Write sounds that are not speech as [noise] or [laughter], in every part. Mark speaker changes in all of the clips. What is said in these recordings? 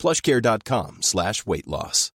Speaker 1: plushcare.com slash weight loss.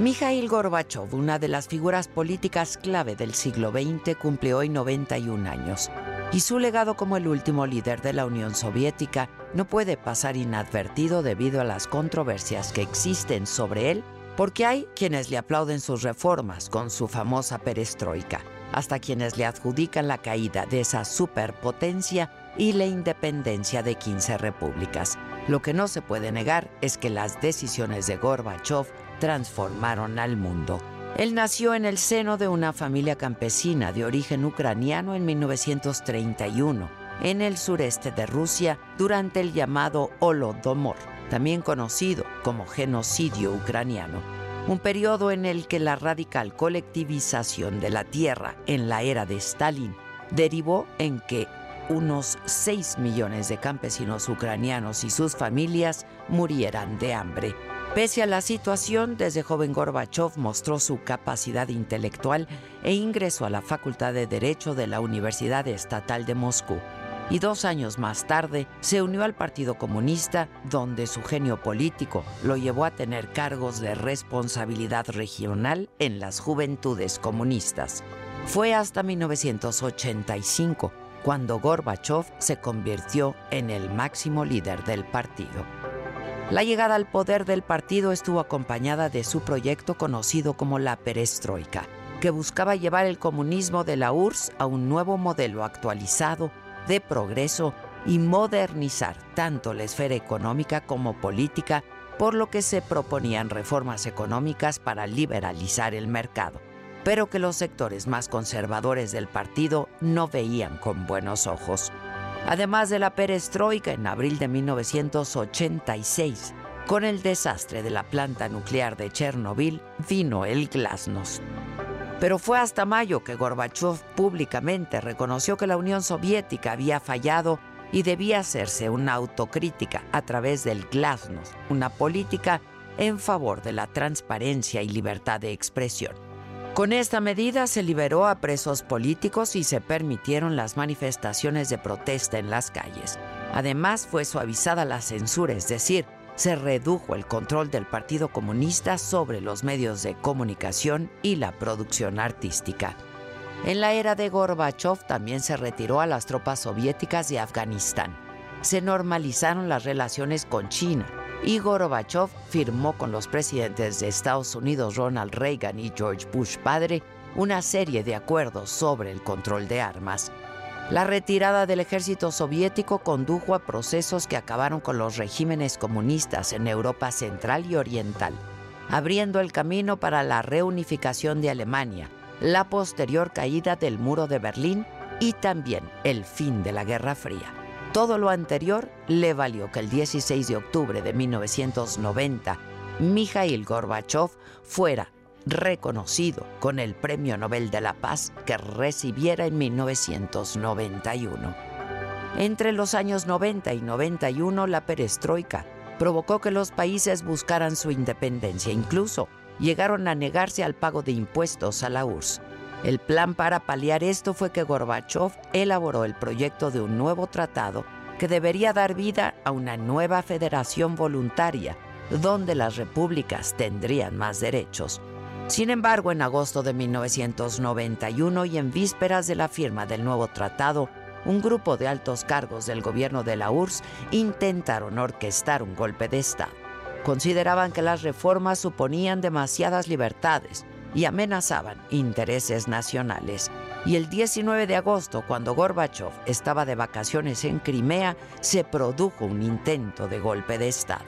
Speaker 2: Mikhail Gorbachev, una de las figuras políticas clave del siglo XX, cumple hoy 91 años. Y su legado como el último líder de la Unión Soviética no puede pasar inadvertido debido a las controversias que existen sobre él, porque hay quienes le aplauden sus reformas con su famosa perestroika, hasta quienes le adjudican la caída de esa superpotencia y la independencia de 15 repúblicas. Lo que no se puede negar es que las decisiones de Gorbachev transformaron al mundo. Él nació en el seno de una familia campesina de origen ucraniano en 1931, en el sureste de Rusia, durante el llamado Holodomor, también conocido como genocidio ucraniano, un periodo en el que la radical colectivización de la tierra en la era de Stalin derivó en que unos 6 millones de campesinos ucranianos y sus familias murieran de hambre. Pese a la situación, desde joven Gorbachev mostró su capacidad intelectual e ingresó a la Facultad de Derecho de la Universidad Estatal de Moscú. Y dos años más tarde se unió al Partido Comunista, donde su genio político lo llevó a tener cargos de responsabilidad regional en las juventudes comunistas. Fue hasta 1985 cuando Gorbachev se convirtió en el máximo líder del partido. La llegada al poder del partido estuvo acompañada de su proyecto conocido como la perestroika, que buscaba llevar el comunismo de la URSS a un nuevo modelo actualizado de progreso y modernizar tanto la esfera económica como política, por lo que se proponían reformas económicas para liberalizar el mercado, pero que los sectores más conservadores del partido no veían con buenos ojos. Además de la perestroika en abril de 1986, con el desastre de la planta nuclear de Chernobyl, vino el glasnost. Pero fue hasta mayo que Gorbachev públicamente reconoció que la Unión Soviética había fallado y debía hacerse una autocrítica a través del glasnost, una política en favor de la transparencia y libertad de expresión. Con esta medida se liberó a presos políticos y se permitieron las manifestaciones de protesta en las calles. Además, fue suavizada la censura, es decir, se redujo el control del Partido Comunista sobre los medios de comunicación y la producción artística. En la era de Gorbachev también se retiró a las tropas soviéticas de Afganistán. Se normalizaron las relaciones con China y Gorbachev firmó con los presidentes de Estados Unidos Ronald Reagan y George Bush padre una serie de acuerdos sobre el control de armas. La retirada del ejército soviético condujo a procesos que acabaron con los regímenes comunistas en Europa central y oriental, abriendo el camino para la reunificación de Alemania, la posterior caída del muro de Berlín y también el fin de la Guerra Fría. Todo lo anterior le valió que el 16 de octubre de 1990 Mikhail Gorbachev fuera reconocido con el Premio Nobel de la Paz que recibiera en 1991. Entre los años 90 y 91 la perestroika provocó que los países buscaran su independencia, incluso llegaron a negarse al pago de impuestos a la URSS. El plan para paliar esto fue que Gorbachev elaboró el proyecto de un nuevo tratado que debería dar vida a una nueva federación voluntaria, donde las repúblicas tendrían más derechos. Sin embargo, en agosto de 1991 y en vísperas de la firma del nuevo tratado, un grupo de altos cargos del gobierno de la URSS intentaron orquestar un golpe de Estado. Consideraban que las reformas suponían demasiadas libertades y amenazaban intereses nacionales. Y el 19 de agosto, cuando Gorbachev estaba de vacaciones en Crimea, se produjo un intento de golpe de Estado.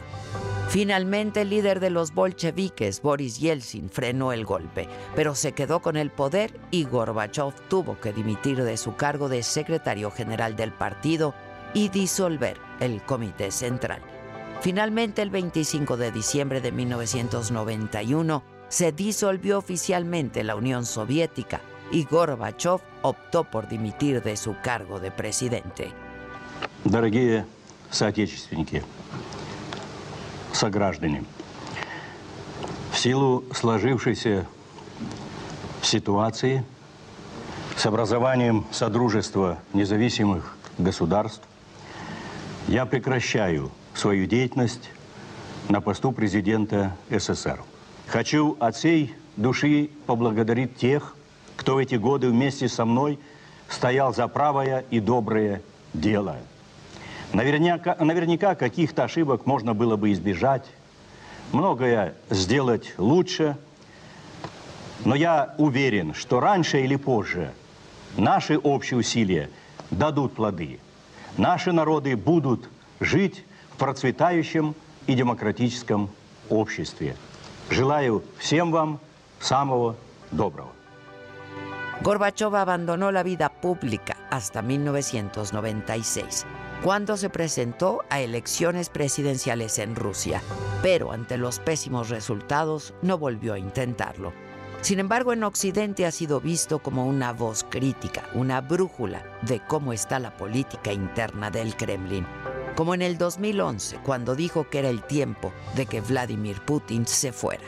Speaker 2: Finalmente, el líder de los bolcheviques, Boris Yeltsin, frenó el golpe, pero se quedó con el poder y Gorbachev tuvo que dimitir de su cargo de secretario general del partido y disolver el Comité Central. Finalmente, el 25 de diciembre de 1991, se disolvió oficialmente la Unión Soviética y Gorbachev optó por dimitir de su cargo de presidente.
Speaker 3: Сограждане, в силу сложившейся ситуации с образованием Содружества независимых государств я прекращаю свою деятельность на посту президента СССР. Хочу от всей души поблагодарить тех, кто в эти годы вместе со мной стоял за правое и доброе дело. Наверняка, наверняка каких-то ошибок можно было бы избежать, многое сделать лучше, но я уверен, что раньше или позже наши общие усилия дадут плоды. Наши народы будут жить в процветающем и демократическом обществе. Желаю всем вам самого доброго.
Speaker 2: Gorbachev abandonó la vida pública hasta 1996, cuando se presentó a elecciones presidenciales en Rusia, pero ante los pésimos resultados no volvió a intentarlo. Sin embargo, en Occidente ha sido visto como una voz crítica, una brújula de cómo está la política interna del Kremlin. Como en el 2011, cuando dijo que era el tiempo de que Vladimir Putin se fuera.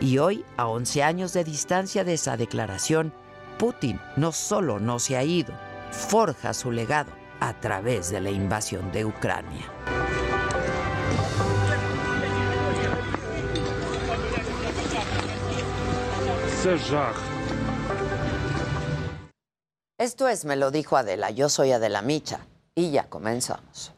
Speaker 2: Y hoy, a 11 años de distancia de esa declaración, Putin no solo no se ha ido, forja su legado a través de la invasión de Ucrania. Esto es, me lo dijo Adela, yo soy Adela Micha y ya comenzamos.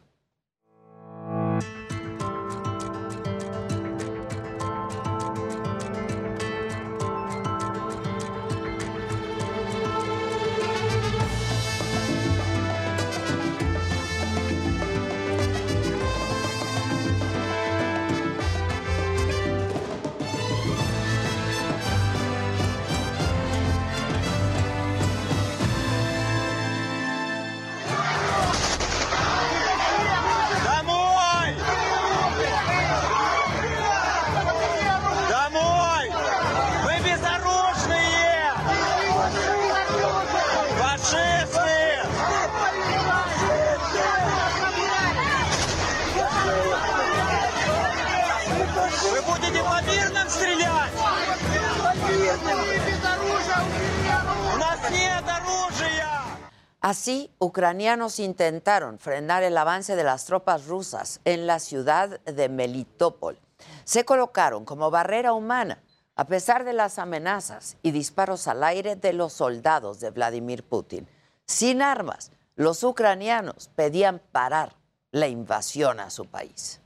Speaker 2: Ucranianos intentaron frenar el avance de las tropas rusas en la ciudad de Melitopol. Se colocaron como barrera humana a pesar de las amenazas y disparos al aire de los soldados de Vladimir Putin. Sin armas, los ucranianos pedían parar la invasión a su país.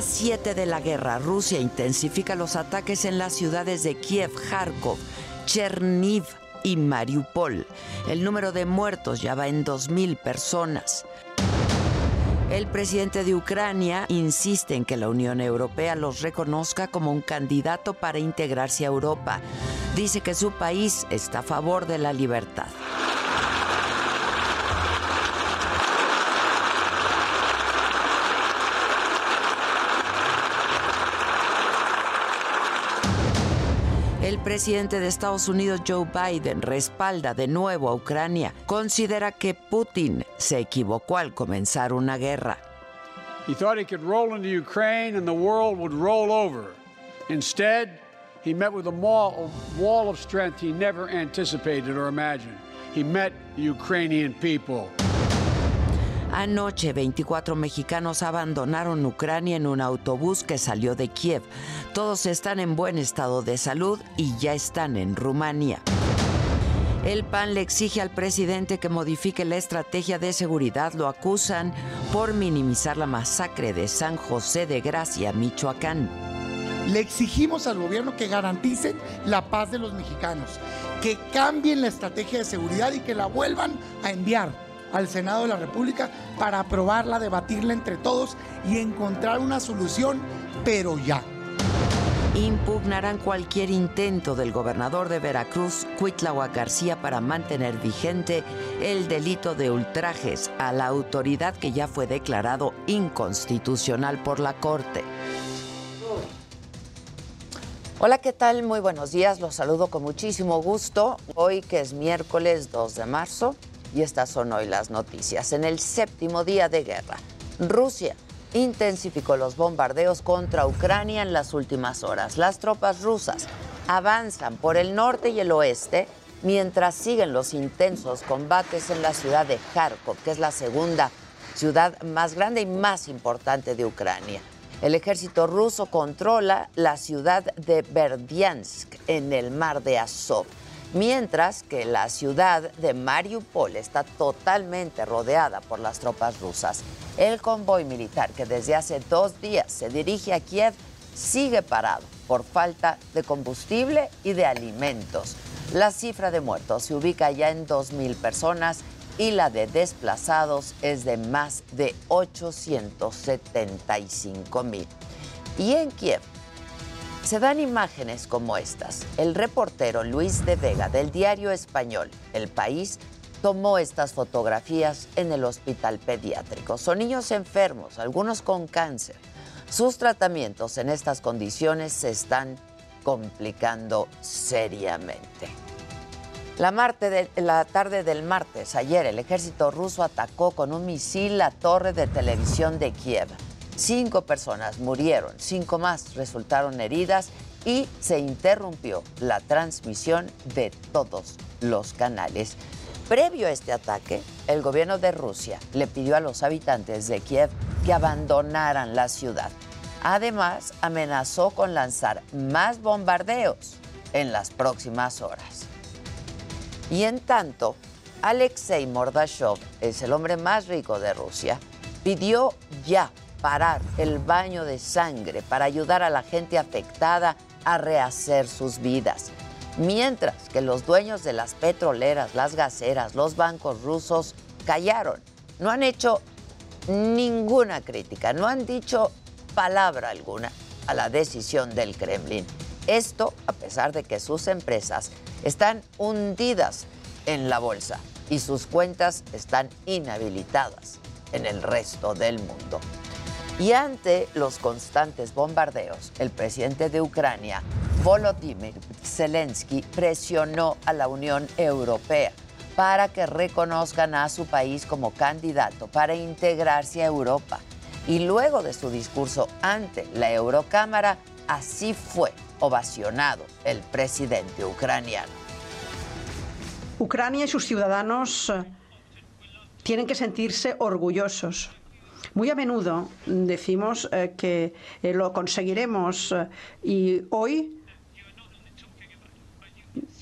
Speaker 2: Día 7 de la guerra, Rusia intensifica los ataques en las ciudades de Kiev, Kharkov, Cherniv y Mariupol. El número de muertos ya va en 2.000 personas. El presidente de Ucrania insiste en que la Unión Europea los reconozca como un candidato para integrarse a Europa. Dice que su país está a favor de la libertad. El presidente de Estados Unidos, Joe Biden, respalda de nuevo a Ucrania. Considera que Putin se equivocó al comenzar una guerra.
Speaker 4: He thought he could roll into Ukraine and the world would roll over. Instead, he met with a wall, of strength he never anticipated or imagined. He met the Ukrainian people.
Speaker 2: Anoche, 24 mexicanos abandonaron Ucrania en un autobús que salió de Kiev. Todos están en buen estado de salud y ya están en Rumania. El PAN le exige al presidente que modifique la estrategia de seguridad. Lo acusan por minimizar la masacre de San José de Gracia, Michoacán.
Speaker 5: Le exigimos al gobierno que garanticen la paz de los mexicanos, que cambien la estrategia de seguridad y que la vuelvan a enviar al Senado de la República para aprobarla, debatirla entre todos y encontrar una solución, pero ya
Speaker 2: impugnarán cualquier intento del gobernador de Veracruz, Cuitláhuac García, para mantener vigente el delito de ultrajes a la autoridad que ya fue declarado inconstitucional por la Corte. Hola, ¿qué tal? Muy buenos días. Los saludo con muchísimo gusto. Hoy que es miércoles 2 de marzo y estas son hoy las noticias. En el séptimo día de guerra, Rusia intensificó los bombardeos contra Ucrania en las últimas horas. Las tropas rusas avanzan por el norte y el oeste mientras siguen los intensos combates en la ciudad de Kharkov, que es la segunda ciudad más grande y más importante de Ucrania. El ejército ruso controla la ciudad de Berdiansk en el mar de Azov mientras que la ciudad de Mariupol está totalmente rodeada por las tropas rusas. El convoy militar que desde hace dos días se dirige a Kiev sigue parado por falta de combustible y de alimentos. La cifra de muertos se ubica ya en 2.000 personas y la de desplazados es de más de 875.000. Y en Kiev, se dan imágenes como estas. El reportero Luis de Vega del diario español El País tomó estas fotografías en el hospital pediátrico. Son niños enfermos, algunos con cáncer. Sus tratamientos en estas condiciones se están complicando seriamente. La, la, tarde del martes, ayer, el ejército ruso atacó con un misil la torre de televisión de Kiev. Cinco personas murieron, cinco más resultaron heridas y se interrumpió la transmisión de todos los canales. Previo a este ataque, el gobierno de Rusia le pidió a los habitantes de Kiev que abandonaran la ciudad. Además, amenazó con lanzar más bombardeos en las próximas horas. Y en tanto, Alexei Mordashov es el hombre más rico de Rusia, pidió ya parar el baño de sangre para ayudar a la gente afectada a rehacer sus vidas. Mientras que los dueños de las petroleras, las gaseras, los bancos rusos callaron. No han hecho ninguna crítica, no han dicho palabra alguna a la decisión del Kremlin. Esto a pesar de que sus empresas están hundidas en la bolsa y sus cuentas están inhabilitadas en el resto del mundo. Y ante los constantes bombardeos, el presidente de Ucrania, Volodymyr Zelensky, presionó a la Unión Europea para que reconozcan a su país como candidato para integrarse a Europa. Y luego de su discurso ante la Eurocámara, así fue ovacionado el presidente ucraniano.
Speaker 6: Ucrania y sus ciudadanos eh, tienen que sentirse orgullosos muy a menudo decimos eh, que eh, lo conseguiremos eh, y hoy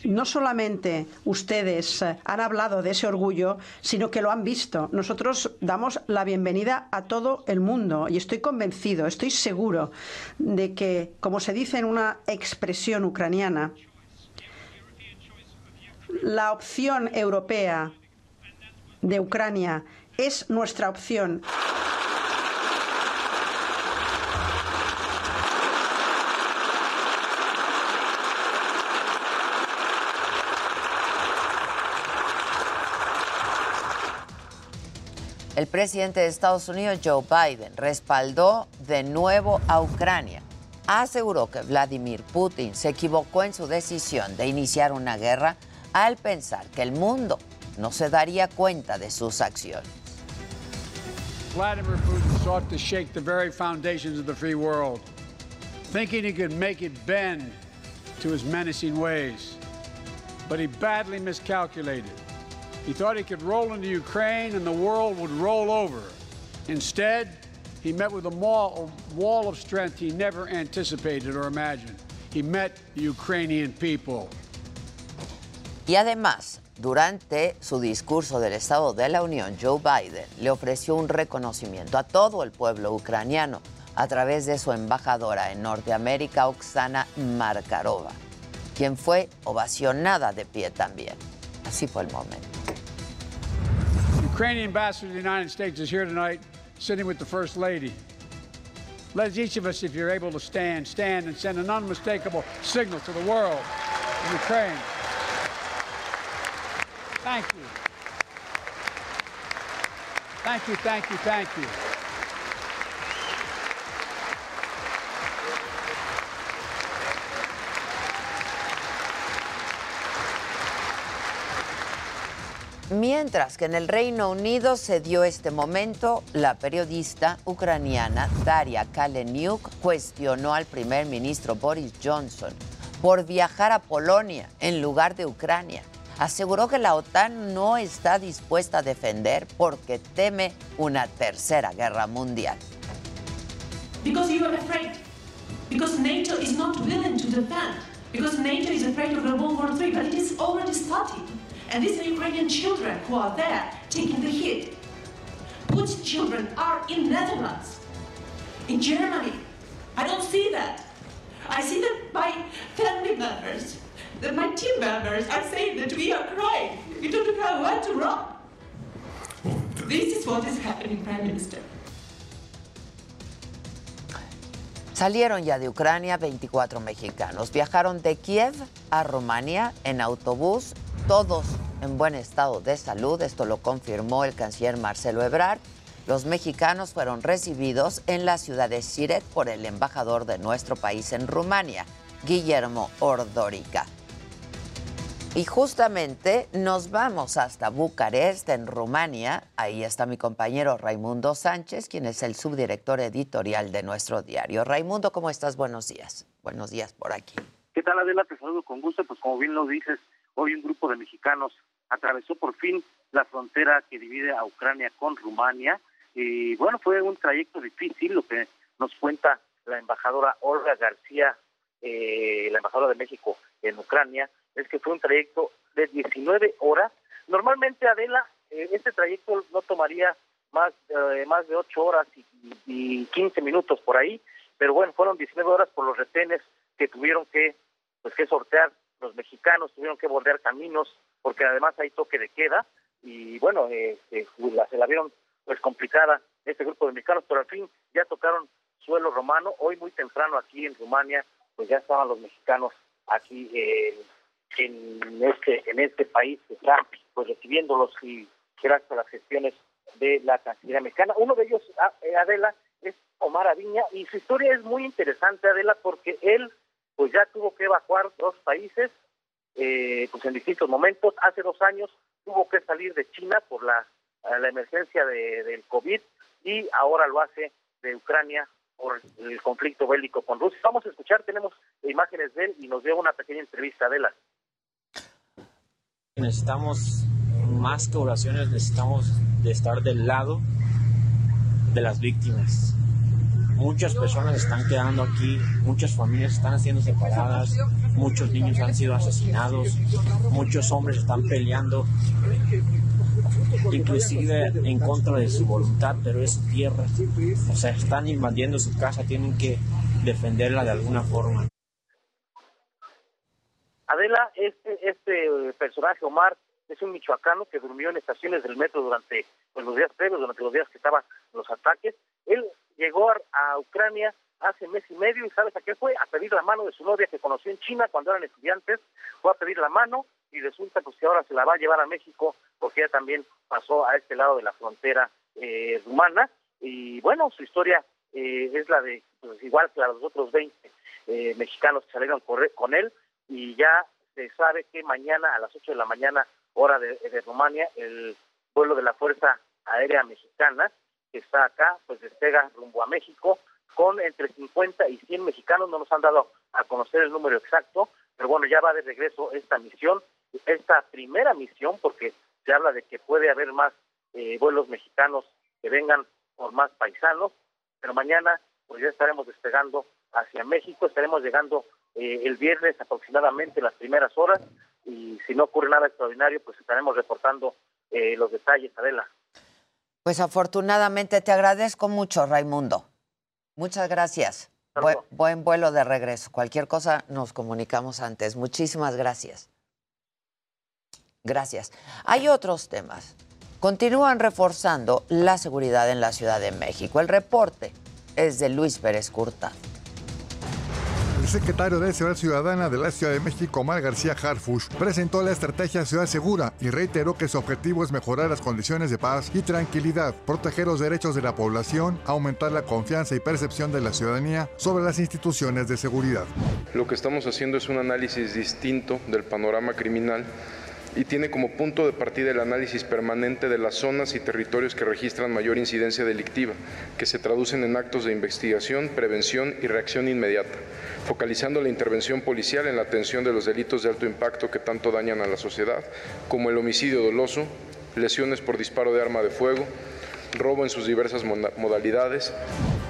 Speaker 6: no solamente ustedes han hablado de ese orgullo, sino que lo han visto. Nosotros damos la bienvenida a todo el mundo y estoy convencido, estoy seguro de que, como se dice en una expresión ucraniana, la opción europea de Ucrania es nuestra opción.
Speaker 2: El presidente de Estados Unidos, Joe Biden, respaldó de nuevo a Ucrania. Aseguró que Vladimir Putin se equivocó en su decisión de iniciar una guerra al pensar que el mundo no se daría cuenta de sus acciones.
Speaker 4: Vladimir Putin sought to shake the very foundations of the free world, thinking he could make it bend to his menacing ways. But he badly miscalculated. He thought he could roll into Ukraine and the world would roll over. Instead, he met with a wall of strength he never anticipated or imagined. He met the Ukrainian people.
Speaker 2: Y además, Durante su discurso del Estado de la Unión, Joe Biden le ofreció un reconocimiento a todo el pueblo ucraniano a través de su embajadora en Norteamérica, Oksana Markarova, quien fue ovacionada de pie también. Así fue el momento.
Speaker 4: Ukrainian ambassador to the United States is here tonight, sitting with the First Lady. Let each of us, if you're able to stand, stand and send an unmistakable signal to the world of Ukraine. Thank you. Thank you, thank you, thank you.
Speaker 2: Mientras que en el Reino Unido se dio este momento, la periodista ucraniana Daria Kaleniuk cuestionó al primer ministro Boris Johnson por viajar a Polonia en lugar de Ucrania. Aseguró que la OTAN no está dispuesta a defender porque teme una tercera guerra mundial.
Speaker 7: Because you are afraid. Because NATO is not willing to defend. Because NATO is afraid of World War III, but it is already starting. And these are Ukrainian children who are there taking the hit. Putin's children are in Netherlands, in Germany. I don't see that. I see that my family members, that my team members are saying that we are crying. We don't know where to run. This is what is happening, Prime Minister.
Speaker 2: Salieron ya de Ucrania 24 mexicanos. Viajaron de Kiev a Rumania en autobús, todos en buen estado de salud. Esto lo confirmó el canciller Marcelo Ebrard. Los mexicanos fueron recibidos en la ciudad de Siret por el embajador de nuestro país en Rumania, Guillermo Ordórica. Y justamente nos vamos hasta Bucarest, en Rumania. Ahí está mi compañero Raimundo Sánchez, quien es el subdirector editorial de nuestro diario. Raimundo, ¿cómo estás? Buenos días. Buenos días por aquí.
Speaker 8: ¿Qué tal, Adela? Te saludo con gusto. Pues como bien lo dices, hoy un grupo de mexicanos atravesó por fin la frontera que divide a Ucrania con Rumania. Y bueno, fue un trayecto difícil, lo que nos cuenta la embajadora Olga García, eh, la embajadora de México en Ucrania, es que fue un trayecto de 19 horas. Normalmente, Adela, eh, este trayecto no tomaría más, eh, más de 8 horas y, y 15 minutos por ahí, pero bueno, fueron 19 horas por los retenes que tuvieron que, pues, que sortear los mexicanos, tuvieron que bordear caminos, porque además hay toque de queda, y bueno, eh, la, se la vieron pues complicada este grupo de mexicanos, pero al fin ya tocaron suelo romano. Hoy muy temprano aquí en Rumania, pues ya estaban los mexicanos aquí eh, en este en este país que está pues recibiéndolos y gracias a las gestiones de la Cancillería mexicana. Uno de ellos, ah, eh, Adela, es Omar Aviña y su historia es muy interesante, Adela, porque él pues ya tuvo que evacuar dos países eh, pues en distintos momentos. Hace dos años tuvo que salir de China por la, la emergencia de, del COVID y ahora lo hace de Ucrania por el conflicto bélico con Rusia. Vamos a escuchar, tenemos imágenes de él y nos dio una pequeña entrevista de la.
Speaker 9: Necesitamos más que oraciones, necesitamos de estar del lado de las víctimas. Muchas personas están quedando aquí, muchas familias están siendo separadas, muchos niños han sido asesinados, muchos hombres están peleando, inclusive en contra de su voluntad, pero es su tierra. O sea, están invadiendo su casa, tienen que defenderla de alguna forma.
Speaker 8: Adela, este, este personaje, Omar, es un michoacano que durmió en estaciones del metro durante pues, los días previos, durante los días que estaban los ataques. Él llegó a, Ucrania hace mes y medio y ¿sabes a qué fue? A pedir la mano de su novia que conoció en China cuando eran estudiantes. Fue a pedir la mano y resulta pues que ahora se la va a llevar a México porque ella también pasó a este lado de la frontera eh, rumana. Y bueno, su historia eh, es la de, pues, igual que la de los otros 20 eh, mexicanos que salieron con él y ya se sabe que mañana a las 8 de la mañana, hora de, Rumania, el vuelo de la Fuerza Aérea Mexicana, que está acá, pues despega rumbo a México con entre 50 y 100 mexicanos, no nos han dado a conocer el número exacto, pero bueno, ya va de regreso esta misión, esta primera misión, porque se habla de que puede haber más eh, vuelos mexicanos que vengan por más paisanos, pero mañana pues ya estaremos despegando hacia México, estaremos llegando eh, el viernes aproximadamente en las primeras horas y si no ocurre nada extraordinario, pues estaremos reportando eh, los detalles, Adela.
Speaker 2: Pues afortunadamente te agradezco mucho, Raimundo. Muchas gracias. Buen, buen vuelo de regreso. Cualquier cosa nos comunicamos antes. Muchísimas gracias. Gracias. Hay otros temas. Continúan reforzando la seguridad en la Ciudad de México. El reporte es de Luis Pérez Curta.
Speaker 10: El secretario de Seguridad Ciudadana de la Ciudad de México, Omar García Harfush, presentó la estrategia Ciudad Segura y reiteró que su objetivo es mejorar las condiciones de paz y tranquilidad, proteger los derechos de la población, aumentar la confianza y percepción de la ciudadanía sobre las instituciones de seguridad.
Speaker 11: Lo que estamos haciendo es un análisis distinto del panorama criminal y tiene como punto de partida el análisis permanente de las zonas y territorios que registran mayor incidencia delictiva, que se traducen en actos de investigación, prevención y reacción inmediata, focalizando la intervención policial en la atención de los delitos de alto impacto que tanto dañan a la sociedad, como el homicidio doloso, lesiones por disparo de arma de fuego, robo en sus diversas modalidades.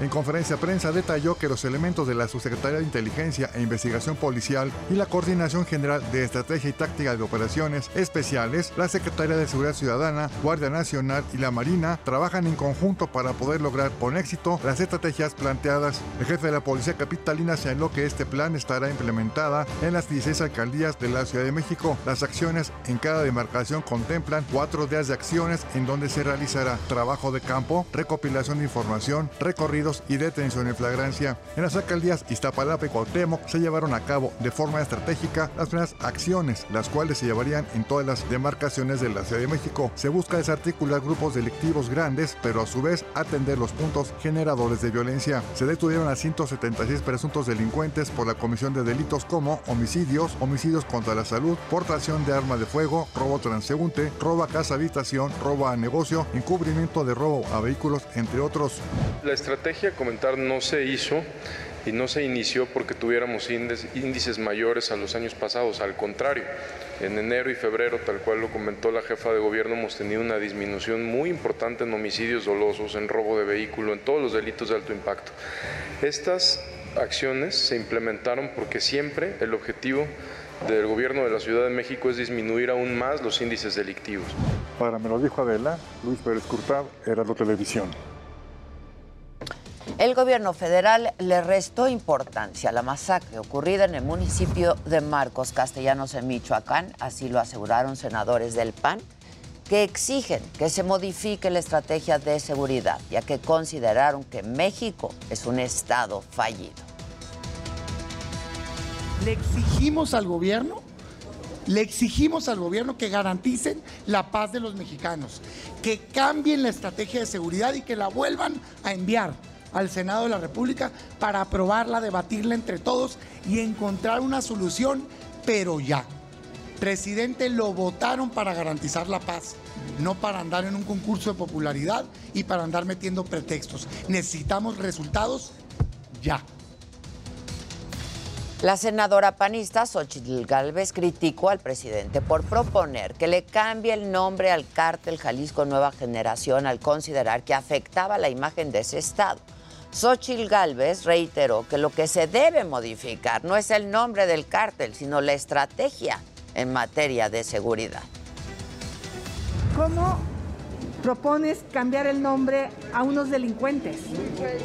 Speaker 10: En conferencia de prensa detalló que los elementos de la Subsecretaría de Inteligencia e Investigación Policial y la Coordinación General de Estrategia y Táctica de Operaciones Especiales, la Secretaría de Seguridad Ciudadana, Guardia Nacional y la Marina trabajan en conjunto para poder lograr con éxito las estrategias planteadas. El jefe de la Policía Capitalina señaló que este plan estará implementada en las 16 alcaldías de la Ciudad de México. Las acciones en cada demarcación contemplan cuatro días de acciones en donde se realizará trabajo de campo, recopilación de información, recorrido y detención en flagrancia. En las alcaldías Iztapalapa y Cuauhtémoc se llevaron a cabo de forma estratégica las primeras acciones, las cuales se llevarían en todas las demarcaciones de la Ciudad de México. Se busca desarticular grupos delictivos grandes, pero a su vez atender los puntos generadores de violencia. Se detuvieron a 176 presuntos delincuentes por la comisión de delitos como homicidios, homicidios contra la salud, portación de arma de fuego, robo transeúnte, robo a casa habitación, robo a negocio, encubrimiento de robo a vehículos, entre otros.
Speaker 11: La estrategia comentar no se hizo y no se inició porque tuviéramos índices mayores a los años pasados, al contrario. En enero y febrero, tal cual lo comentó la jefa de gobierno, hemos tenido una disminución muy importante en homicidios dolosos, en robo de vehículo, en todos los delitos de alto impacto. Estas acciones se implementaron porque siempre el objetivo del gobierno de la Ciudad de México es disminuir aún más los índices delictivos.
Speaker 10: Para me lo dijo Adela, Luis Pérez Curtad, Heraldo Televisión.
Speaker 2: El gobierno federal le restó importancia a la masacre ocurrida en el municipio de Marcos Castellanos en Michoacán, así lo aseguraron senadores del PAN, que exigen que se modifique la estrategia de seguridad, ya que consideraron que México es un estado fallido.
Speaker 5: Le exigimos al gobierno le exigimos al gobierno que garanticen la paz de los mexicanos, que cambien la estrategia de seguridad y que la vuelvan a enviar al Senado de la República para aprobarla, debatirla entre todos y encontrar una solución, pero ya. Presidente, lo votaron para garantizar la paz, no para andar en un concurso de popularidad y para andar metiendo pretextos. Necesitamos resultados ya.
Speaker 2: La senadora panista Xochitl Galvez criticó al presidente por proponer que le cambie el nombre al cártel Jalisco Nueva Generación al considerar que afectaba la imagen de ese estado. Xochitl Galvez reiteró que lo que se debe modificar no es el nombre del cártel, sino la estrategia en materia de seguridad.
Speaker 12: ¿Cómo propones cambiar el nombre a unos delincuentes?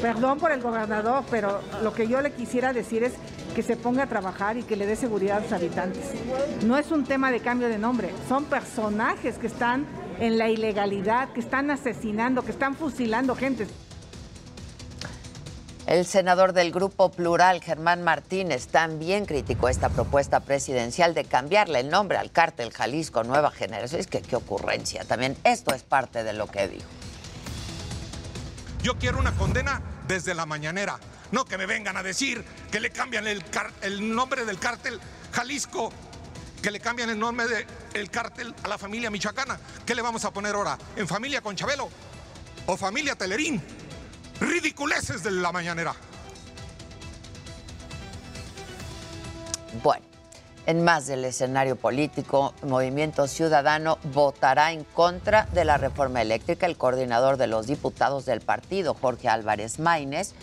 Speaker 12: Perdón por el gobernador, pero lo que yo le quisiera decir es que se ponga a trabajar y que le dé seguridad a sus habitantes. No es un tema de cambio de nombre, son personajes que están en la ilegalidad, que están asesinando, que están fusilando gente.
Speaker 2: El senador del Grupo Plural, Germán Martínez, también criticó esta propuesta presidencial de cambiarle el nombre al cártel Jalisco Nueva Generación. Es que qué ocurrencia. También esto es parte de lo que dijo.
Speaker 13: Yo quiero una condena desde la mañanera. No que me vengan a decir que le cambian el, nombre del cártel Jalisco, que le cambian el nombre del cártel a la familia michoacana. ¿Qué le vamos a poner ahora? ¿En familia Conchabelo o familia Telerín? ridiculeces de la mañanera.
Speaker 2: Bueno, en más del escenario político, Movimiento Ciudadano votará en contra de la reforma eléctrica. El coordinador de los diputados del partido, Jorge Álvarez Maínez,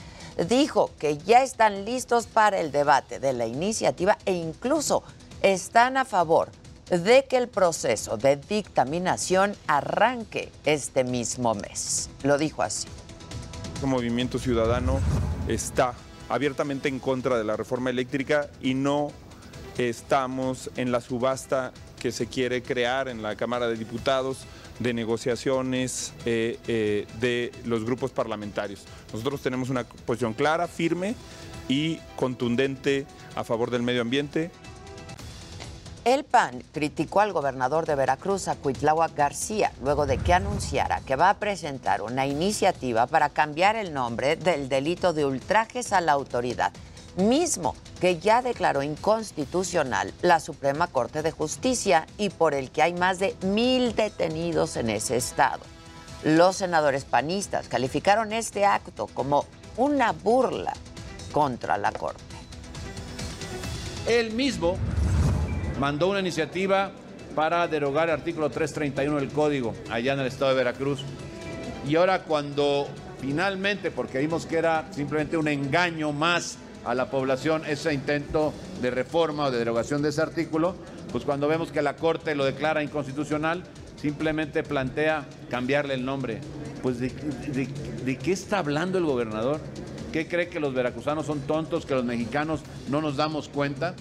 Speaker 2: dijo que ya están listos para el debate de la iniciativa e incluso están a favor de que el proceso de dictaminación arranque este mismo mes. Lo dijo así.
Speaker 14: El movimiento ciudadano está abiertamente en contra de la reforma eléctrica y no estamos en la subasta que se quiere crear en la Cámara de Diputados de negociaciones eh, eh, de los grupos parlamentarios. Nosotros tenemos una posición clara, firme y contundente a favor del medio ambiente.
Speaker 2: El PAN criticó al gobernador de Veracruz, a Cuitláhuac García, luego de que anunciara que va a presentar una iniciativa para cambiar el nombre del delito de ultrajes a la autoridad, mismo que ya declaró inconstitucional la Suprema Corte de Justicia y por el que hay más de mil detenidos en ese estado. Los senadores panistas calificaron este acto como una burla contra la Corte.
Speaker 15: Él mismo mandó una iniciativa para derogar el artículo 331 del Código allá en el estado de Veracruz. Y ahora cuando finalmente, porque vimos que era simplemente un engaño más a la población ese intento de reforma o de derogación de ese artículo, pues cuando vemos que la Corte lo declara inconstitucional, simplemente plantea cambiarle el nombre. Pues de, de- qué está hablando el gobernador? ¿Qué cree que los veracruzanos son tontos, que los mexicanos no nos damos cuenta?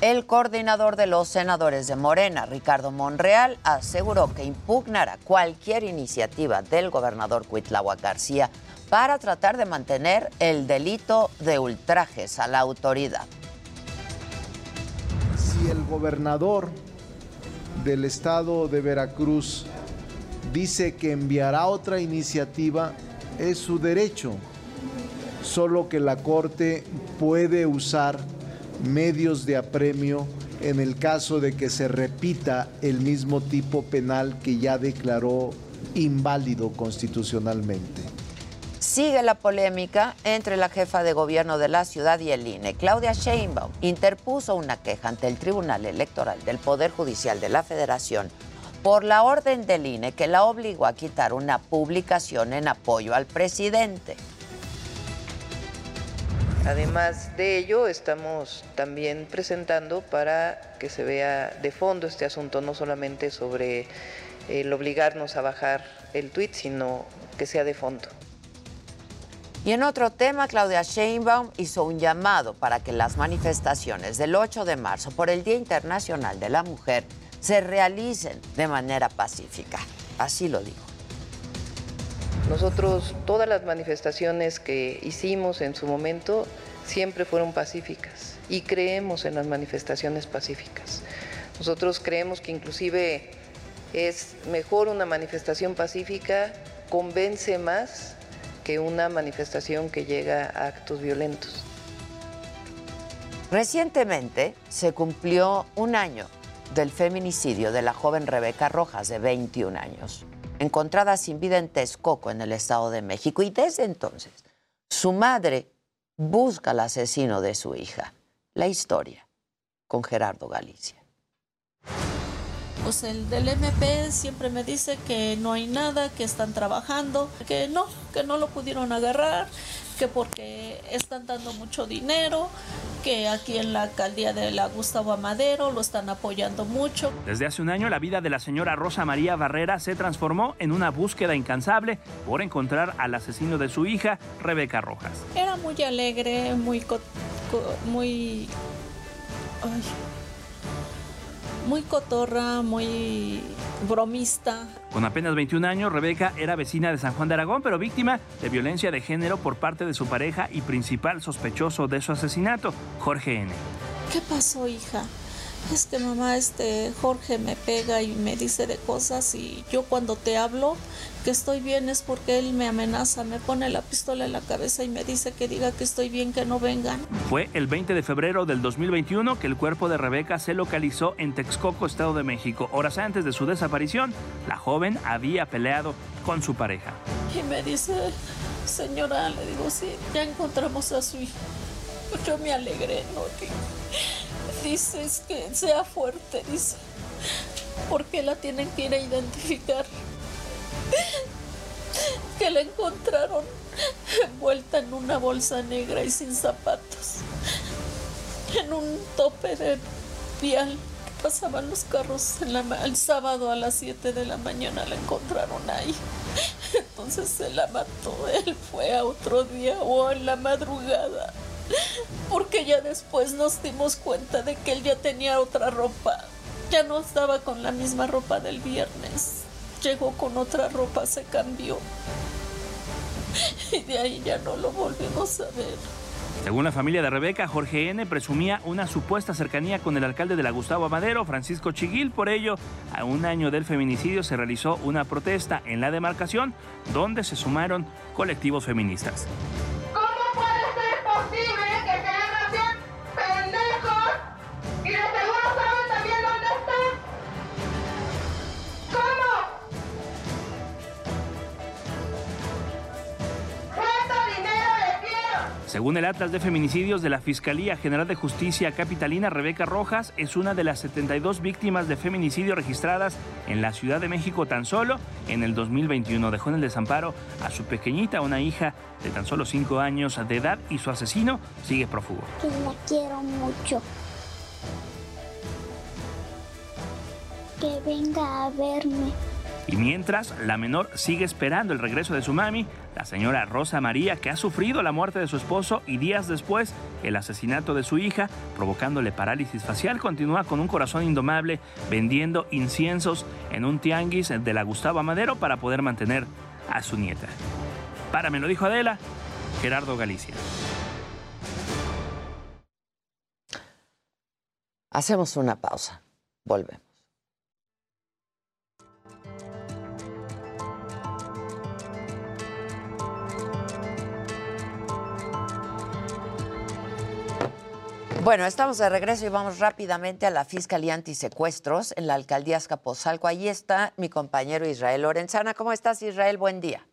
Speaker 2: El coordinador de los senadores de Morena, Ricardo Monreal, aseguró que impugnará cualquier iniciativa del gobernador Cuitláhuac García para tratar de mantener el delito de ultrajes a la autoridad.
Speaker 16: si el gobernador del estado de Veracruz dice que enviará otra iniciativa, es su derecho. Solo que la Corte puede usar medios de apremio en el caso de que se repita el mismo tipo penal que ya declaró inválido constitucionalmente.
Speaker 2: Sigue la polémica entre la jefa de gobierno de la ciudad y el INE. Claudia Sheinbaum interpuso una queja ante el Tribunal Electoral del Poder Judicial de la Federación por la orden del INE que la obligó a quitar una publicación en apoyo al presidente.
Speaker 17: Además de ello, estamos también presentando para que se vea de fondo este asunto, no solamente sobre el obligarnos a bajar el tuit, sino que sea de fondo.
Speaker 2: Y en otro tema, Claudia Sheinbaum hizo un llamado para que las manifestaciones del 8 de marzo por el Día Internacional de la Mujer se realicen de manera pacífica. Así lo dijo.
Speaker 17: Nosotros, todas las manifestaciones que hicimos en su momento siempre fueron pacíficas y creemos en las manifestaciones pacíficas. Nosotros creemos que inclusive es mejor una manifestación pacífica, convence más que una manifestación que llega a actos violentos.
Speaker 2: Recientemente se cumplió un año del feminicidio de la joven Rebeca Rojas, de 21 años, encontrada sin vida en Texcoco, en el Estado de México. Y desde entonces, su madre busca al asesino de su hija. La historia con Gerardo Galicia.
Speaker 18: Pues el del MP siempre me dice que no hay nada, que están trabajando, que no, que no lo pudieron agarrar, que porque están dando mucho dinero, que aquí en la alcaldía de la Gustavo Amadero lo están apoyando mucho.
Speaker 19: Desde hace un año la vida de la señora Rosa María Barrera se transformó en una búsqueda incansable por encontrar al asesino de su hija, Rebeca Rojas.
Speaker 18: Era muy alegre, muy muy ay, muy cotorra, muy bromista.
Speaker 19: Con apenas 21 años, Rebeca era vecina de San Juan de Aragón, pero víctima de violencia de género por parte de su pareja y principal sospechoso de su asesinato, Jorge N.
Speaker 18: ¿Qué pasó, hija? Es que mamá, este Jorge me pega y me dice de cosas y yo cuando te hablo que estoy bien es porque él me amenaza, me pone la pistola en la cabeza y me dice que diga que estoy bien, que no vengan.
Speaker 19: Fue el 20 de febrero del 2021 que el cuerpo de Rebeca se localizó en Texcoco, Estado de México. Horas antes de su desaparición, la joven había peleado con su pareja.
Speaker 18: Y me dice, señora, le digo, sí, ya encontramos a su hijo. Yo me alegré, ¿no? Que- Dices que sea fuerte, dice. Porque la tienen que ir a identificar. [laughs] Que la encontraron envuelta en una bolsa negra y sin zapatos. En un tope de piel pasaban los carros en la el sábado a las 7 de la mañana la encontraron ahí. [laughs] Entonces se la mató. Él fue a otro día o en la madrugada. Porque ya después nos dimos cuenta de que él ya tenía otra ropa. Ya no estaba con la misma ropa del viernes. Llegó con otra ropa, se cambió. Y de ahí ya no lo volvimos a ver.
Speaker 19: Según la familia de Rebeca, Jorge N. presumía una supuesta cercanía con el alcalde de la Gustavo Amadero, Francisco Chiguil. Por ello, a un año del feminicidio se realizó una protesta en la demarcación donde se sumaron colectivos feministas.
Speaker 20: ¿Cómo puede ser posible que sean pendejos y de seguro
Speaker 19: Según el Atlas de Feminicidios de la Fiscalía General de Justicia Capitalina, Rebeca Rojas es una de las 72 víctimas de feminicidio registradas en la Ciudad de México tan solo en el 2021. Dejó en el desamparo a su pequeñita, una hija de tan solo 5 años de edad, y su asesino sigue prófugo.
Speaker 21: que la quiero mucho. Que venga a verme.
Speaker 19: Y mientras, la menor sigue esperando el regreso de su mami, la señora Rosa María, que ha sufrido la muerte de su esposo y días después el asesinato de su hija, provocándole parálisis facial, continúa con un corazón indomable vendiendo inciensos en un tianguis de la Gustavo Madero para poder mantener a su nieta. Para me lo dijo Adela, Gerardo Galicia.
Speaker 2: Hacemos una pausa. Volvemos. Bueno, estamos de regreso y vamos rápidamente a la Fiscalía Antisecuestros en la Alcaldía Azcapotzalco. Ahí está mi compañero Israel Lorenzana. ¿Cómo estás, Israel? Buen día.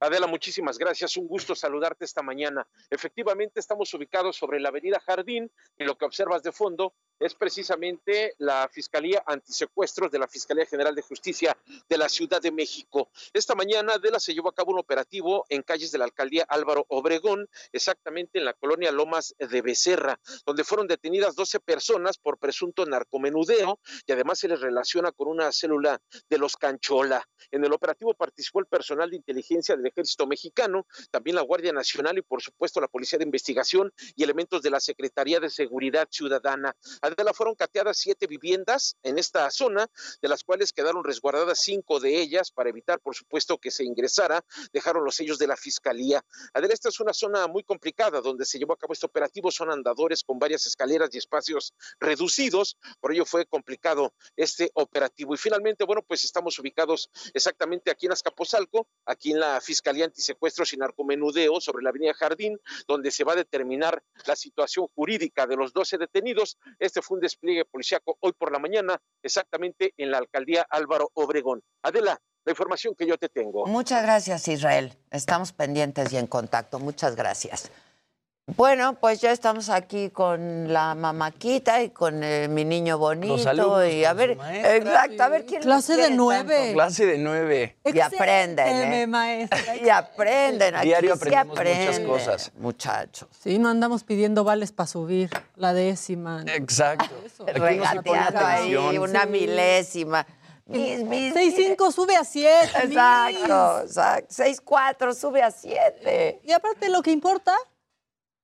Speaker 22: Adela, muchísimas gracias. Un gusto saludarte esta mañana. Efectivamente, estamos ubicados sobre la avenida Jardín y lo que observas de fondo es precisamente la Fiscalía Antisecuestros de la Fiscalía General de Justicia de la Ciudad de México. Esta mañana, Adela, se llevó a cabo un operativo en calles de la alcaldía Álvaro Obregón, exactamente en la colonia Lomas de Becerra, donde fueron detenidas 12 personas por presunto narcomenudeo y además se les relaciona con una célula de los Canchola. En el operativo participó el personal de inteligencia del Ejército Mexicano, también la Guardia Nacional y por supuesto la Policía de Investigación y elementos de la Secretaría de Seguridad Ciudadana. Adela fueron cateadas siete viviendas en esta zona, de las cuales quedaron resguardadas cinco de ellas para evitar, por supuesto, que se ingresara. Dejaron los sellos de la Fiscalía. Adela, esta es una zona muy complicada donde se llevó a cabo este operativo. Son andadores con varias escaleras y espacios reducidos. Por ello fue complicado este operativo. Y finalmente, bueno, pues estamos ubicados exactamente aquí en Azcapotzalco, aquí en la Fiscalía Antisecuestros y Narcomenudeo sobre la Avenida Jardín, donde se va a determinar la situación jurídica de los 12 detenidos. Este fue un despliegue policíaco hoy por la mañana, exactamente en la alcaldía Álvaro Obregón. Adela, la información que yo te tengo.
Speaker 2: Muchas gracias, Israel. Estamos pendientes y en contacto. Muchas gracias. Bueno, pues ya estamos aquí con la mamaquita y con eh, mi niño bonito.
Speaker 23: alumnos
Speaker 2: y a
Speaker 23: con
Speaker 2: ver,
Speaker 23: maestra,
Speaker 2: exacto, a ver quién
Speaker 23: Clase
Speaker 2: los
Speaker 23: de nueve.
Speaker 2: tanto?
Speaker 23: Clase de nueve.
Speaker 2: Y aprenden, ¿eh?
Speaker 23: maestra,
Speaker 2: Y aprenden. Aquí
Speaker 23: Diario aprendemos muchas cosas.
Speaker 2: Muchachos.
Speaker 24: Sí, no andamos pidiendo vales para subir la décima. ¿no?
Speaker 23: Exacto.
Speaker 2: Regateando ahí, una
Speaker 24: Sí.
Speaker 2: milésima. Mis, mis,
Speaker 24: 6-5 sube a 7.
Speaker 2: Exacto, exacto. 6-4 sube a 7.
Speaker 24: Y aparte lo que importa,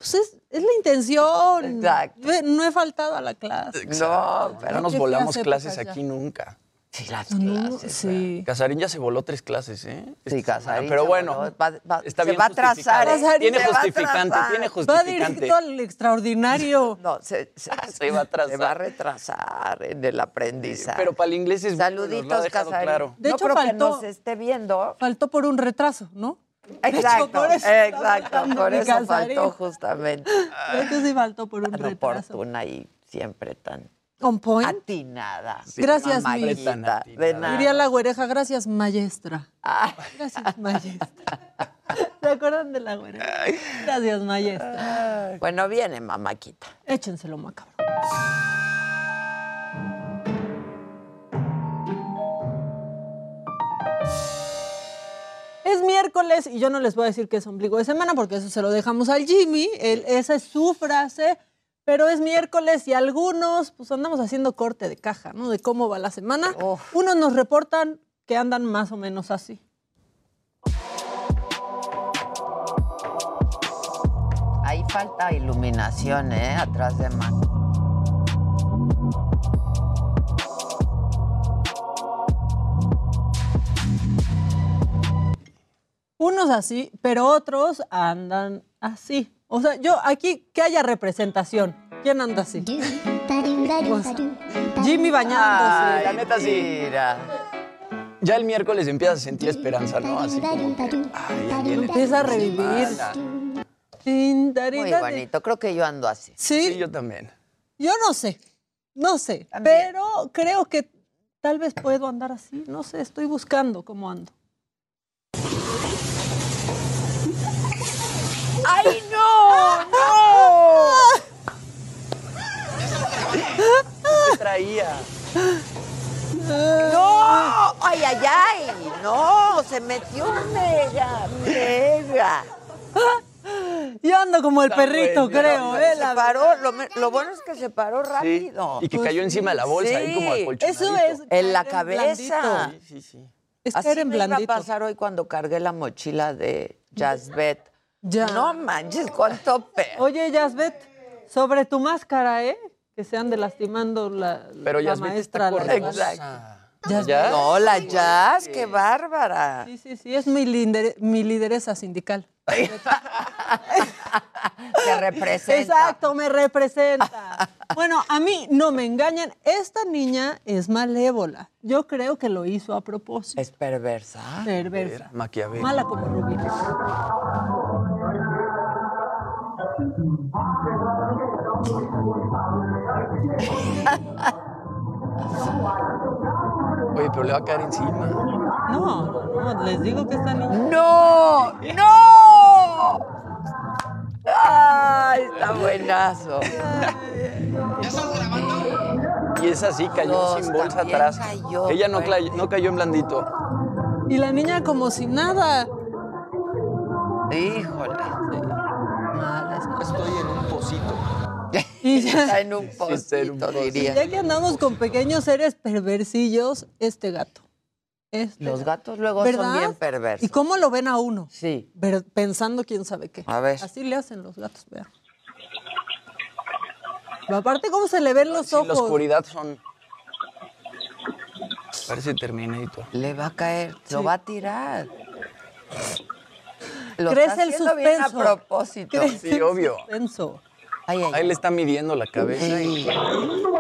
Speaker 24: pues es, es la intención.
Speaker 2: Exacto.
Speaker 24: No he faltado a la clase.
Speaker 2: No, pero
Speaker 23: No nos volamos clases
Speaker 24: ya.
Speaker 23: aquí nunca.
Speaker 2: Sí, las
Speaker 24: No,
Speaker 2: clases.
Speaker 24: sí.
Speaker 23: Casarín ya se voló tres clases, ¿eh?
Speaker 2: Sí,
Speaker 23: Esta
Speaker 2: Casarín.
Speaker 23: Pero bueno,
Speaker 2: voló. Va- va-
Speaker 23: está
Speaker 2: se
Speaker 23: bien
Speaker 2: va a. Casarín
Speaker 23: Tiene
Speaker 2: va a
Speaker 23: justificante, tiene
Speaker 24: Va
Speaker 23: justificante.
Speaker 24: directo al extraordinario. [laughs]
Speaker 2: No, se, se,
Speaker 23: Se va a atrasar.
Speaker 2: se va a retrasar en el aprendizaje.
Speaker 23: Pero para el inglés es bueno,
Speaker 2: Saluditos,
Speaker 23: dejado
Speaker 2: Casarín.
Speaker 23: claro.
Speaker 24: De
Speaker 2: no
Speaker 24: hecho,
Speaker 2: creo que
Speaker 24: faltó-
Speaker 2: nos esté viendo.
Speaker 24: Faltó por un retraso, ¿no?
Speaker 2: Exacto,
Speaker 24: por eso
Speaker 2: exacto. Por eso
Speaker 24: Casarín.
Speaker 2: faltó justamente.
Speaker 24: Creo que sí faltó por un
Speaker 2: Tan
Speaker 24: retraso.
Speaker 2: oportuna y siempre tan
Speaker 24: On point.
Speaker 2: atinada.
Speaker 24: Gracias,
Speaker 2: Mamáquita,
Speaker 23: Miss.
Speaker 2: De nada.
Speaker 24: Diría la güereja, gracias, maestra.
Speaker 2: Ah.
Speaker 24: Gracias, maestra. ¿Se acuerdan de la güereja? Gracias, maestra.
Speaker 2: Bueno, viene mamáquita.
Speaker 24: Échenselo, macabro. Es miércoles y yo no les voy a decir que es ombligo de semana porque eso se lo dejamos al Jimmy. Él- esa es su frase. Pero es miércoles y algunos, pues andamos haciendo corte de caja, ¿no? De cómo va la semana. Unos nos reportan que andan más o menos así.
Speaker 2: Ahí falta iluminación, ¿eh? Atrás de Man.
Speaker 24: Unos así, pero otros andan así. O sea, yo aquí que haya representación. ¿Quién anda así? Pues, Jimmy bañándose.
Speaker 23: Ay, la neta sí. Ya el miércoles empiezas a sentir esperanza, ¿no? Así como que, ay,
Speaker 24: Empieza a revivir.
Speaker 2: Muy
Speaker 24: Muy
Speaker 2: bonito. Creo que yo ando así.
Speaker 24: Sí,
Speaker 23: yo también.
Speaker 24: yo no sé, no sé, pero creo que tal vez puedo andar así, no sé, estoy buscando cómo ando.
Speaker 2: ¡Ay, no! ¡No!
Speaker 23: ¿Qué traía?
Speaker 2: ¡No! ¡Ay, ay, ay! ¡No! Se metió mega, mega.
Speaker 24: Yo ando como el
Speaker 23: Está
Speaker 24: perrito,
Speaker 23: bueno,
Speaker 24: creo, ¿eh?
Speaker 2: Se
Speaker 24: La
Speaker 2: paró, lo, bueno es que se paró
Speaker 23: Sí.
Speaker 2: rápido.
Speaker 23: Y que cayó encima de la bolsa, ahí como
Speaker 2: Sí.
Speaker 23: acolchonadito.
Speaker 24: Eso es.
Speaker 2: En la cabeza.
Speaker 24: blandito.
Speaker 23: Sí, sí.
Speaker 24: Es
Speaker 2: Así me iba a
Speaker 24: blandito.
Speaker 2: pasar hoy cuando cargué la mochila de Jazzbet.
Speaker 24: Ya.
Speaker 2: No manches, cuánto pe...
Speaker 24: Oye, Yasbet, sobre tu máscara, ¿eh? Que se ande lastimando la,
Speaker 23: Pero
Speaker 24: la
Speaker 23: Yasbet
Speaker 24: maestra.
Speaker 23: está
Speaker 24: la-.
Speaker 2: No, la Jazz, qué bárbara.
Speaker 24: Sí, sí, sí, es mi, lider- mi lideresa sindical. [laughs]
Speaker 2: Te representa.
Speaker 24: Exacto, me representa. Bueno, a mí no me engañan. Esta niña es malévola. Yo creo que lo hizo a propósito.
Speaker 2: Es perversa.
Speaker 24: Perversa.
Speaker 23: Maquiavelo.
Speaker 24: Mala como Rubí. [laughs]
Speaker 23: Oye, pero le va a caer encima.
Speaker 24: No, no, no, les digo que esta niña.
Speaker 2: ¡No! ¡No! ¡Ay, está buenazo!
Speaker 23: Y esa sí cayó sin bolsa atrás.
Speaker 2: cayó,
Speaker 23: Ella no, no cayó en blandito.
Speaker 24: Y la niña como si nada.
Speaker 2: Híjole.
Speaker 23: Estoy en un pocito. [laughs]
Speaker 24: Y ya,
Speaker 2: Está en un [laughs]
Speaker 23: en
Speaker 2: pocito, diría.
Speaker 24: ya que andamos con pequeños seres perversillos, este gato. Este
Speaker 2: Los
Speaker 24: gato.
Speaker 2: gatos luego
Speaker 24: ¿Verdad?
Speaker 2: son bien perversos.
Speaker 24: ¿Y cómo lo ven a uno?
Speaker 2: Sí.
Speaker 24: Ver- pensando quién sabe qué.
Speaker 2: A ver.
Speaker 24: Así le hacen los gatos, vean. Pero aparte, ¿cómo se le ven los
Speaker 23: Sí, la
Speaker 24: ojos?
Speaker 23: oscuridad son. Parece Terminator.
Speaker 2: Le va a caer, lo va a tirar. Lo
Speaker 24: Crece
Speaker 2: está
Speaker 24: el
Speaker 2: bien a
Speaker 24: suspenso.
Speaker 2: propósito.
Speaker 24: Crece
Speaker 23: Sí,
Speaker 24: el
Speaker 23: obvio.
Speaker 24: suspenso.
Speaker 2: Ay, ay,
Speaker 23: Ahí le está midiendo la cabeza. y-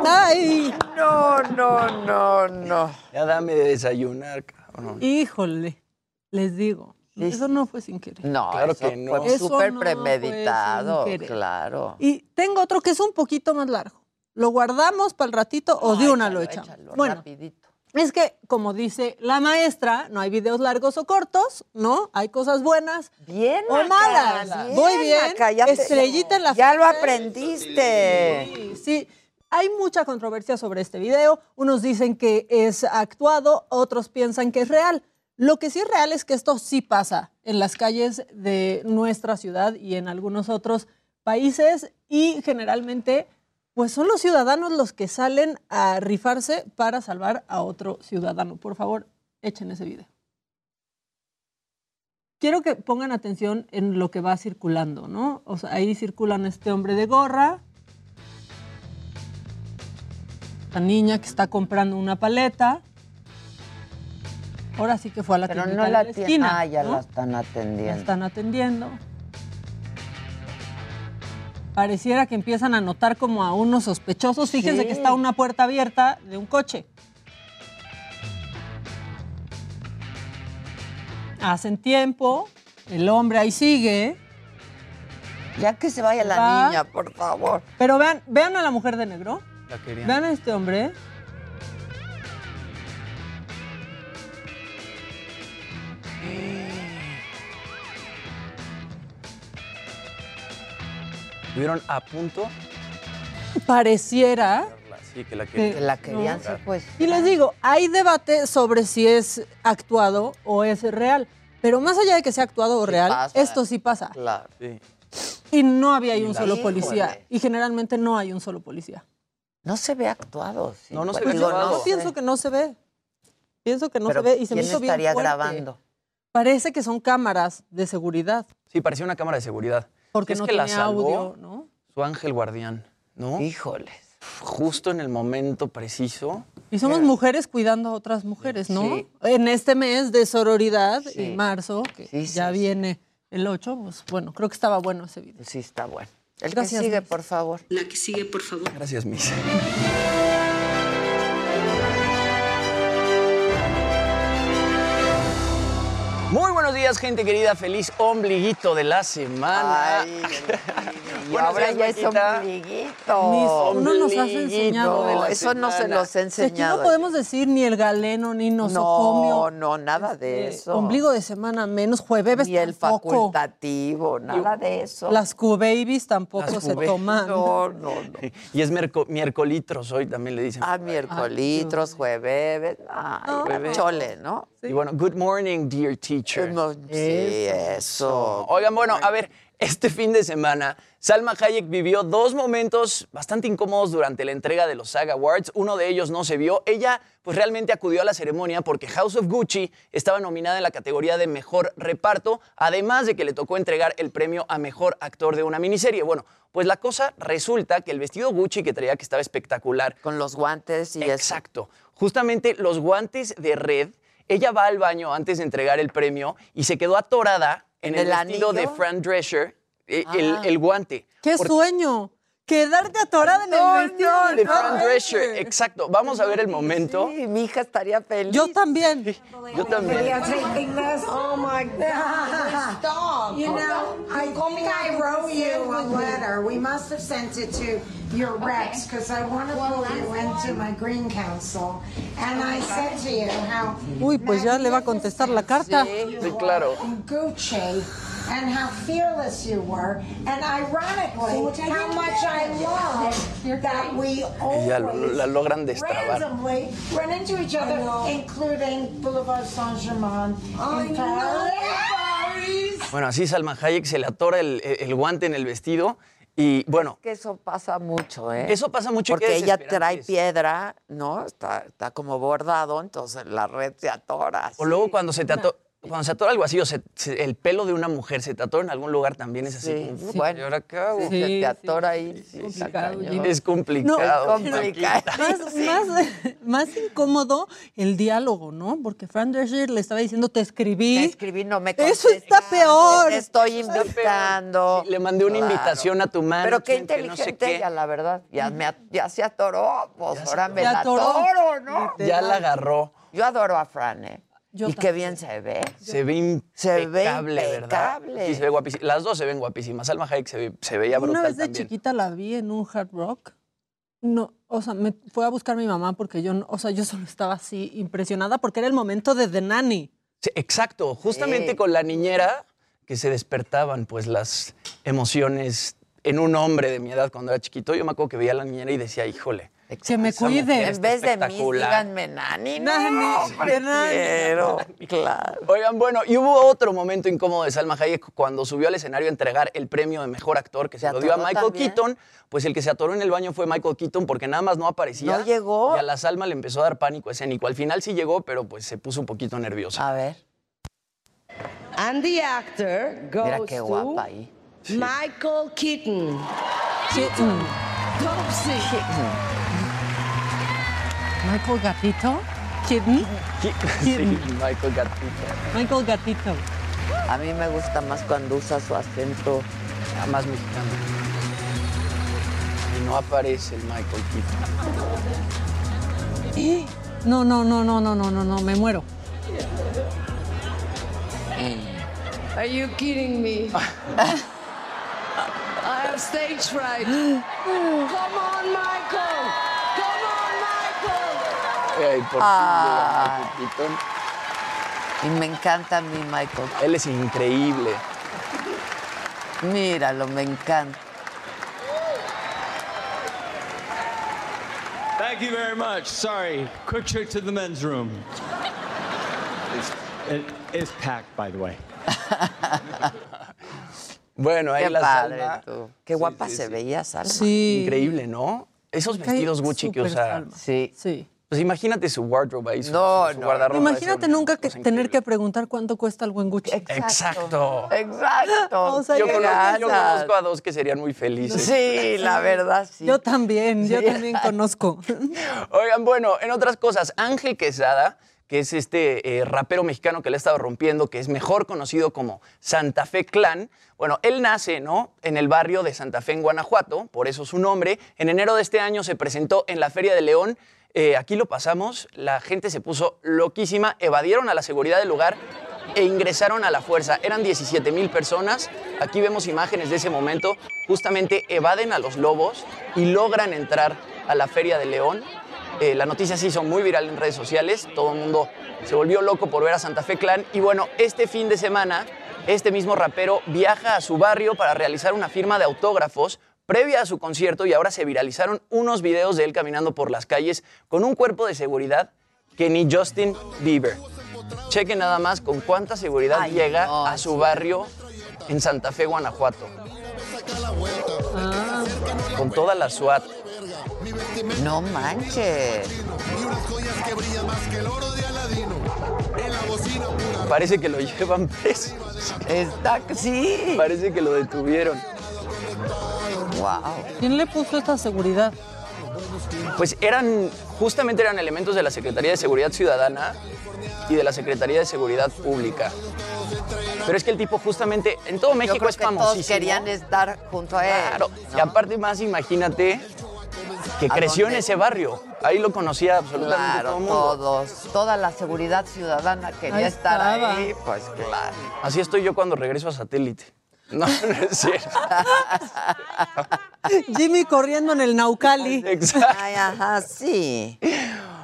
Speaker 24: ¡Ay!
Speaker 2: No, no, no, no.
Speaker 23: Ya dame de desayunar, cabrón.
Speaker 24: Híjole, les digo.
Speaker 2: Sí,
Speaker 24: Eso no fue sin querer.
Speaker 2: No,
Speaker 23: Claro
Speaker 2: eso
Speaker 23: que no.
Speaker 2: fue súper
Speaker 24: no fue
Speaker 2: premeditado, claro.
Speaker 24: Y tengo otro que es un poquito más largo. ¿Lo guardamos para el ratito o de una lo echamos?
Speaker 2: échalo,
Speaker 24: bueno,
Speaker 2: rapidito.
Speaker 24: Es que, como dice la maestra, no hay videos largos o cortos, ¿no? Hay cosas buenas
Speaker 2: Bien,
Speaker 24: o malas.
Speaker 2: bien,
Speaker 24: Voy bien.
Speaker 2: Ya te-
Speaker 24: Estrellita en la
Speaker 2: Ya lo aprendiste.
Speaker 24: Sí, sí. Hay mucha controversia sobre este video. Unos dicen que es actuado, otros piensan que es real. Lo que sí es real es que esto sí pasa en las calles de nuestra ciudad y en algunos otros países y generalmente pues son los ciudadanos los que salen a rifarse para salvar a otro ciudadano. Por favor, echen ese video. Quiero que pongan atención en lo que va circulando, ¿no? O sea, ahí circulan este hombre de gorra, la niña que está comprando una paleta. Ahora sí que fue a la
Speaker 2: Pero no
Speaker 24: de
Speaker 2: la
Speaker 24: la esquina.
Speaker 2: Ah, ya
Speaker 24: ¿no?
Speaker 2: la están
Speaker 24: La
Speaker 2: atendiendo.
Speaker 24: están atendiendo. Pareciera que empiezan a notar como a unos sospechosos. Fíjense
Speaker 2: Sí.
Speaker 24: que está una puerta abierta de un coche. Hacen tiempo, el hombre ahí sigue.
Speaker 2: Ya que se vaya la
Speaker 24: Va.
Speaker 2: niña, por favor.
Speaker 24: Pero vean, vean a la mujer de negro.
Speaker 23: La querían.
Speaker 24: Vean a este hombre.
Speaker 23: Estuvieron a punto.
Speaker 24: Pareciera.
Speaker 23: Sí, que la
Speaker 24: Que
Speaker 23: querían.
Speaker 2: La querían,
Speaker 24: No.
Speaker 2: sí, pues.
Speaker 24: Y les digo, hay debate sobre si es actuado o es real. Pero más allá de que sea actuado o
Speaker 2: Sí
Speaker 24: real,
Speaker 2: pasa.
Speaker 24: esto sí pasa.
Speaker 2: Claro.
Speaker 23: Sí.
Speaker 24: Y no había ahí un
Speaker 2: la-
Speaker 24: solo
Speaker 2: Híjole.
Speaker 24: policía. Y generalmente no hay un solo policía.
Speaker 2: No se ve actuado. sí.
Speaker 23: No, no se ve
Speaker 24: Yo,
Speaker 23: actuado.
Speaker 24: yo
Speaker 2: sé.
Speaker 24: pienso que no se ve. Pienso que no
Speaker 2: Pero
Speaker 24: se ve y se me
Speaker 2: ¿quién
Speaker 24: hizo bien
Speaker 2: estaría grabando?
Speaker 24: Parece que son cámaras de seguridad,
Speaker 23: Sí, parecía una cámara de seguridad.
Speaker 24: Porque
Speaker 23: Es
Speaker 24: no
Speaker 23: que la
Speaker 24: tiene
Speaker 23: salvó
Speaker 24: audio, ¿no?
Speaker 23: su ángel guardián, ¿no?
Speaker 2: Híjoles.
Speaker 23: Justo en el momento preciso.
Speaker 24: Y somos mujeres cuidando a otras mujeres, ¿no?
Speaker 2: Sí.
Speaker 24: En este mes de sororidad,
Speaker 2: Sí.
Speaker 24: en marzo, que
Speaker 2: Sí, sí,
Speaker 24: ya
Speaker 2: sí.
Speaker 24: viene el 8, pues bueno, creo que estaba bueno ese video.
Speaker 2: Sí, está bueno. El
Speaker 24: Gracias,
Speaker 2: que sigue,
Speaker 24: Miss.
Speaker 2: por favor.
Speaker 25: La que sigue, por favor.
Speaker 23: Gracias, Miss. Buenos días, gente querida. Feliz ombliguito de la semana.
Speaker 2: Ay, [laughs] Y
Speaker 23: Buenos
Speaker 2: ahora
Speaker 23: días,
Speaker 2: ya es ombliguito.
Speaker 24: Mis- uno nos has
Speaker 23: Ombliguito
Speaker 24: enseñado
Speaker 23: de
Speaker 2: No,
Speaker 23: la
Speaker 2: eso no se los he
Speaker 24: Si aquí
Speaker 2: enseñado.
Speaker 24: no podemos decir ni el galeno, ni nosocomio.
Speaker 2: No, no, nada de
Speaker 24: eh,
Speaker 2: eso.
Speaker 24: Ombligo de semana menos, jueves
Speaker 2: Ni el
Speaker 24: tampoco.
Speaker 2: facultativo, nada de eso.
Speaker 24: Las Q-babies tampoco
Speaker 23: Las
Speaker 24: se toman.
Speaker 2: No, no, no. [laughs]
Speaker 23: Y es merco- miércolitros hoy, también le dicen.
Speaker 2: Ah, miércolitros, jueves. Ay, chole, ¿no?
Speaker 23: Y bueno, good morning, dear teacher.
Speaker 2: No, Sí, eso.
Speaker 23: Oigan, bueno, a ver, este fin de semana, Salma Hayek vivió dos momentos bastante incómodos durante la entrega de los SAG Awards. Uno de ellos no se vio. Ella, pues realmente acudió a la ceremonia porque House of Gucci estaba nominada en la categoría de mejor reparto, además de que le tocó entregar el premio a mejor actor de una miniserie. Bueno, pues la cosa resulta que el vestido Gucci que traía, que estaba espectacular.
Speaker 2: Con los guantes y eso.
Speaker 23: Exacto. Justamente los guantes de red. Ella va al baño antes de entregar el premio y se quedó atorada en
Speaker 2: ¿En
Speaker 23: el,
Speaker 2: el
Speaker 23: vestido de? Fran Drescher, eh, el,
Speaker 2: Ah.
Speaker 23: el guante.
Speaker 24: ¡Qué
Speaker 23: Porque-
Speaker 24: sueño! Quedarte atorada en
Speaker 2: No,
Speaker 24: el vestido
Speaker 2: no,
Speaker 24: de Fran
Speaker 23: Drescher, exacto. Vamos a ver el momento.
Speaker 2: Sí, mi hija estaría feliz.
Speaker 24: Yo también.
Speaker 23: Yo también.
Speaker 26: Oh my God. Stop. You know, I think I wrote you a letter. We must have sent it to your reps because I want to pull you into my Green Council. And I said to you how
Speaker 24: Uy, pues ya le va a contestar la carta.
Speaker 23: Sí, claro.
Speaker 26: Gucci and how fearless you were. And ironically, how much I love that we
Speaker 23: Y ya lo-
Speaker 26: always
Speaker 23: la logran destrabar.
Speaker 26: randomly run into each other, including Boulevard Saint-Germain in Paris.
Speaker 23: Bueno, así Salma Hayek se le atora el, el guante en el vestido y bueno,
Speaker 2: Que eso pasa mucho, ¿eh?
Speaker 23: Eso pasa mucho
Speaker 2: Porque ella trae
Speaker 23: es.
Speaker 2: piedra, ¿no? Está, está como bordado, entonces la red se atora.
Speaker 23: o luego cuando se te ato- cuando se atora algo así, o se- se- el pelo de una mujer se te atora en algún lugar también es así.
Speaker 2: Sí,
Speaker 23: como,
Speaker 2: sí.
Speaker 23: "Puta,
Speaker 2: Bueno,
Speaker 23: ¿y ahora qué hago?".
Speaker 2: se te atora ahí.
Speaker 24: complicado.
Speaker 23: Es complicado.
Speaker 2: No, es complicado.
Speaker 24: Más, más, más incómodo el diálogo, ¿no? Porque Fran Drescher le estaba diciendo, te escribí.
Speaker 2: Te escribí, no me
Speaker 24: Eso está peor.
Speaker 2: Te estoy invitando.
Speaker 23: Sí, le mandé una
Speaker 2: Claro.
Speaker 23: invitación a tu mano.
Speaker 2: Pero qué
Speaker 23: que no sé
Speaker 2: inteligente
Speaker 23: qué.
Speaker 2: ella, la verdad. Ya, me a- ya se atoró, pues
Speaker 23: Ya se
Speaker 2: ahora me la
Speaker 24: atoró.
Speaker 2: atoro, ¿no?
Speaker 23: Ya la agarró.
Speaker 2: Yo adoro a Fran, ¿eh?
Speaker 24: Yo
Speaker 2: y qué bien se ve.
Speaker 23: Se ve
Speaker 2: Se ve
Speaker 23: impecable, ¿verdad? Sí, se ve guapísima. Las dos se ven guapísimas. Salma Hayek se, ve- se veía brutal
Speaker 24: Una vez de
Speaker 23: también.
Speaker 24: chiquita la vi en un hard rock. No, o sea, me fue a buscar mi mamá porque yo, no- o sea, yo solo estaba así impresionada porque era el momento de The Nanny.
Speaker 23: Sí, exacto, justamente
Speaker 2: Sí.
Speaker 23: con la niñera que se despertaban pues las emociones en un hombre de mi edad cuando era chiquito. Yo me acuerdo que veía a la niñera y decía, híjole.
Speaker 24: Que me cuide.
Speaker 2: En vez de mí,
Speaker 23: espectacular".
Speaker 2: díganme Nani. No,
Speaker 24: Nani,
Speaker 2: hombre,
Speaker 24: Nani.
Speaker 2: quiero, claro.
Speaker 23: Oigan, bueno, y hubo otro momento incómodo de Salma Hayek cuando subió al escenario a entregar el premio de mejor actor que se,
Speaker 2: ¿Se
Speaker 23: lo dio a Michael
Speaker 2: también?
Speaker 23: Keaton. Pues el que se atoró en el baño fue Michael Keaton porque nada más no aparecía.
Speaker 2: ¿No llegó?
Speaker 23: Y a la Salma le empezó a dar pánico escénico. Al final sí llegó, pero pues se puso un poquito nerviosa.
Speaker 2: A ver,
Speaker 27: And the actor goes
Speaker 2: mira qué
Speaker 27: to
Speaker 2: guapa ahí.
Speaker 27: Michael Keaton.
Speaker 24: Keaton. Michael Gatito. Kitten. [laughs]
Speaker 23: Sí, Michael Gatito.
Speaker 24: Michael Gatito.
Speaker 2: A mí me gusta más cuando usa su acento.
Speaker 23: Ah, más mexicano. Y no aparece el Michael Keaton.
Speaker 24: No, no, no, no, no, no, no, no, me muero.
Speaker 27: Are you kidding me? [laughs] I have stage fright. [gasps] Come on, Michael.
Speaker 23: Ay, por
Speaker 2: Ah. Y me encanta a mí, Michael.
Speaker 23: Él es increíble.
Speaker 2: Míralo, me encanta.
Speaker 28: Thank you very much. Sorry. Quick trip to the men's room. It's, it is packed, by the way. [laughs]
Speaker 23: Bueno, ahí
Speaker 25: Qué
Speaker 23: la
Speaker 25: padre,
Speaker 23: Salma.
Speaker 25: tú. Qué guapa se veía, Salma.
Speaker 24: Sí.
Speaker 23: Increíble, ¿no? Esos vestidos Gucci que
Speaker 24: súper
Speaker 23: usa.
Speaker 24: Salma.
Speaker 25: Sí.
Speaker 24: Sí.
Speaker 23: Pues imagínate su wardrobe ahí, su,
Speaker 25: No,
Speaker 23: su
Speaker 25: no.
Speaker 23: guardarropa.
Speaker 24: Imagínate nunca que tener que preguntar cuánto cuesta el buen Gucci.
Speaker 23: Exacto.
Speaker 25: Exacto. [laughs]
Speaker 24: O sea,
Speaker 23: yo, conozco, yo conozco a dos que serían muy felices.
Speaker 25: Sí, la verdad, sí.
Speaker 24: Yo también, yo también conozco. [laughs]
Speaker 23: Oigan, bueno, en otras cosas, Ángel Quesada, que es este eh, rapero mexicano que le ha estado rompiendo, que es mejor conocido como Santa Fe Clan. Bueno, él nace, ¿no? En el barrio de Santa Fe, en Guanajuato, por eso su nombre. En enero de este año se presentó en la Feria de León. Eh, aquí lo pasamos, la gente se puso loquísima, evadieron a la seguridad del lugar e ingresaron a la fuerza. Eran 17 mil personas. Aquí vemos imágenes de ese momento. Justamente evaden a los lobos y logran entrar a la Feria de León. Eh, la noticia se hizo muy viral en redes sociales. Todo el mundo se volvió loco por ver a Santa Fe Clan. Y bueno, este fin de semana, este mismo rapero viaja a su barrio para realizar una firma de autógrafos previa a su concierto y ahora se viralizaron unos videos de él caminando por las calles con un cuerpo de seguridad que ni Justin Bieber. Chequen nada más con cuánta seguridad
Speaker 25: Ay,
Speaker 23: llega
Speaker 25: no,
Speaker 23: a su barrio en Santa Fe, Guanajuato. Con toda la SWAT.
Speaker 25: No manches.
Speaker 23: Parece que lo [laughs] llevan preso.
Speaker 25: Está, sí.
Speaker 23: Parece que lo detuvieron.
Speaker 25: Wow.
Speaker 24: ¿Quién le puso esta seguridad?
Speaker 23: Pues eran, justamente eran elementos de la Secretaría de Seguridad Ciudadana y de la Secretaría de Seguridad Pública. Pero es que el tipo justamente, en todo
Speaker 25: Yo
Speaker 23: México
Speaker 25: creo
Speaker 23: es
Speaker 25: que todos querían estar junto a él.
Speaker 23: Claro.
Speaker 25: ¿no?
Speaker 23: Y aparte más, imagínate que
Speaker 25: ¿A
Speaker 23: creció en ese barrio. Ahí lo conocía absolutamente
Speaker 25: Claro,
Speaker 23: todo el mundo.
Speaker 25: todos. Toda la seguridad ciudadana quería
Speaker 24: Ahí
Speaker 25: estar
Speaker 24: estaba.
Speaker 25: ahí. Pues claro.
Speaker 23: Así estoy yo cuando regreso a satélite. No, [laughs] no es cierto. [laughs]
Speaker 24: Jimmy corriendo en el Naucali.
Speaker 23: Exacto.
Speaker 25: Ay, ajá, sí.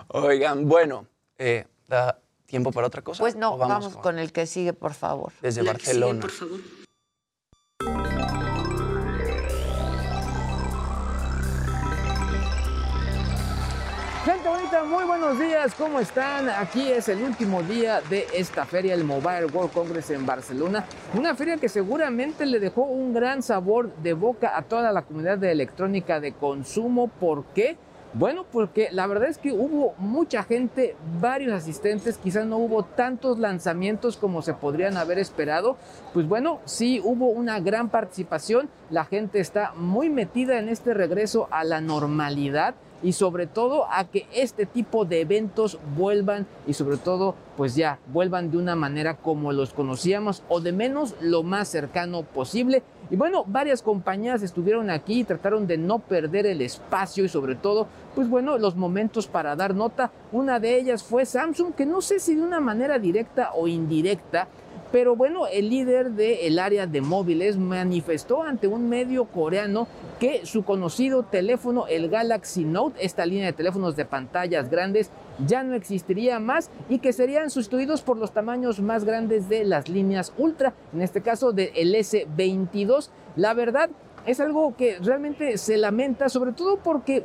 Speaker 23: Oigan, bueno, eh, ¿da tiempo para otra cosa?
Speaker 25: Pues no,
Speaker 23: ¿O
Speaker 25: vamos,
Speaker 23: con-
Speaker 25: con el que sigue, por favor.
Speaker 23: desde Barcelona.
Speaker 29: Gente bonita, muy buenos días, ¿cómo están? Aquí es el último día de esta feria, el Mobile World Congress en Barcelona. Una feria que seguramente le dejó un gran sabor de boca a toda la comunidad de electrónica de consumo. ¿Por qué? Bueno, porque la verdad es que hubo mucha gente, varios asistentes, quizás no hubo tantos lanzamientos como se podrían haber esperado. Pues bueno, sí hubo una gran participación, la gente está muy metida en este regreso a la normalidad y sobre todo a que este tipo de eventos vuelvan y sobre todo pues ya vuelvan de una manera como los conocíamos o de menos lo más cercano posible. Y bueno, varias compañías estuvieron aquí y trataron de no perder el espacio y sobre todo pues bueno, los momentos para dar nota. Una de ellas fue Samsung que no sé si de una manera directa o indirecta pero bueno, el líder del área de móviles manifestó ante un medio coreano que su conocido teléfono, el Galaxy Note, esta línea de teléfonos de pantallas grandes, ya no existiría más y que serían sustituidos por los tamaños más grandes de las líneas Ultra, en este caso del S22. La verdad es algo que realmente se lamenta, sobre todo porque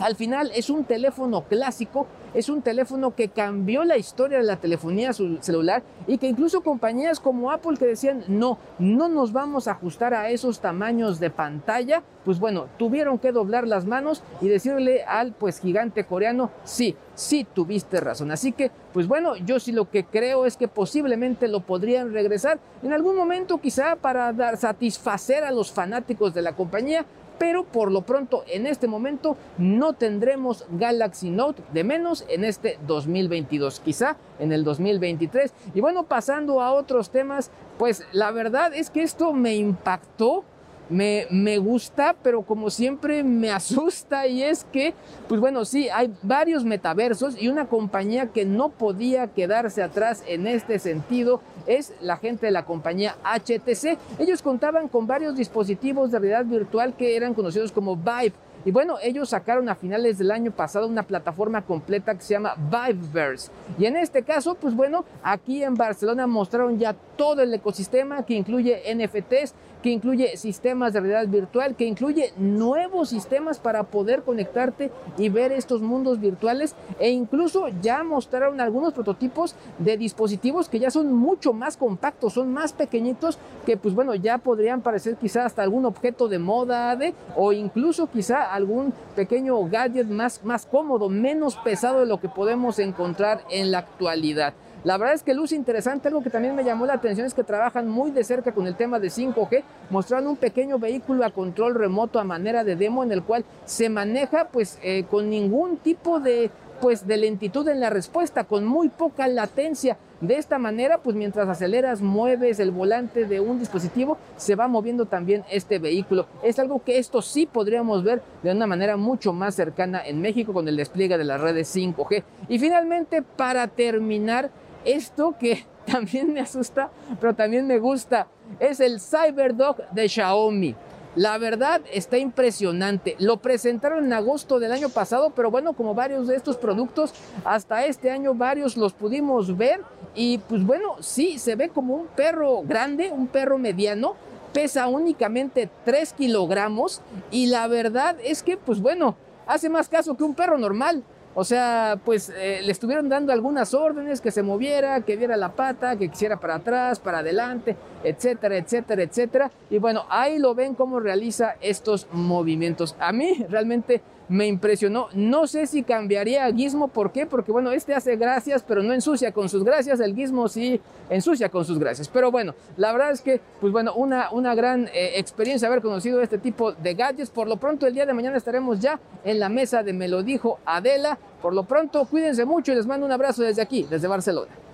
Speaker 29: al final es un teléfono clásico, es un teléfono que cambió la historia de la telefonía celular y que incluso compañías como Apple que decían no, no nos vamos a ajustar a esos tamaños de pantalla, pues bueno, tuvieron que doblar las manos y decirle al pues gigante coreano, sí, sí tuviste razón. Así que, pues bueno, yo sí lo que creo es que posiblemente lo podrían regresar en algún momento quizá para dar, satisfacer a los fanáticos de la compañía, pero por lo pronto en este momento no tendremos Galaxy Note de menos en este 2022, quizá en el 2023. Y bueno, pasando a otros temas, pues la verdad es que esto me impactó. Me, gusta, pero como siempre me asusta y es que, pues bueno, sí, hay varios metaversos y una compañía que no podía quedarse atrás en este sentido es la gente de la compañía HTC. Ellos contaban con varios dispositivos de realidad virtual que eran conocidos como Vive. Y bueno, ellos sacaron a finales del año pasado una plataforma completa que se llama Viveverse. Y en este caso, pues bueno, aquí en Barcelona mostraron ya todo el ecosistema que incluye NFTs, que incluye sistemas de realidad virtual, que incluye nuevos sistemas para poder conectarte y ver estos mundos virtuales e incluso ya mostraron algunos prototipos de dispositivos que ya son mucho más compactos, son más pequeñitos que pues bueno, ya podrían parecer quizá hasta algún objeto de moda de, o incluso quizá algún pequeño gadget más, más cómodo, menos pesado de lo que podemos encontrar en la actualidad. La verdad es que luce interesante, algo que también me llamó la atención es que trabajan muy de cerca con el tema de 5G, mostrando un pequeño vehículo a control remoto a manera de demo en el cual se maneja pues eh, con ningún tipo de pues de lentitud en la respuesta, con muy poca latencia. De esta manera, pues mientras aceleras, mueves el volante de un dispositivo, se va moviendo también este vehículo. Es algo que esto sí podríamos ver de una manera mucho más cercana en México con el despliegue de las redes 5G. Y finalmente, para terminar, esto que [laughs] también me asusta, pero también me gusta, es el CyberDog de Xiaomi. La verdad está impresionante. Lo presentaron en agosto del año pasado, pero bueno, como varios de estos productos, hasta este año varios los pudimos ver. Y pues bueno, sí, se ve como un perro grande, un perro mediano, pesa únicamente 3 kilogramos y la verdad es que pues bueno, hace más caso que un perro normal. O sea, pues eh, le estuvieron dando algunas órdenes, que se moviera, que diera la pata, que quisiera para atrás, para adelante, etcétera, etcétera, etcétera. Y bueno, ahí lo ven cómo realiza estos movimientos. A mí realmente me impresionó. No sé si cambiaría a Gizmo, ¿por qué? Porque bueno, este hace gracias, pero no ensucia con sus gracias. El Gizmo sí ensucia con sus gracias. Pero bueno, la verdad es que, pues bueno, una, una gran eh, experiencia haber conocido este tipo de gadgets. Por lo pronto, el día de mañana estaremos ya en la mesa de Me lo dijo Adela. Por lo pronto, cuídense mucho y les mando un abrazo desde aquí, desde Barcelona.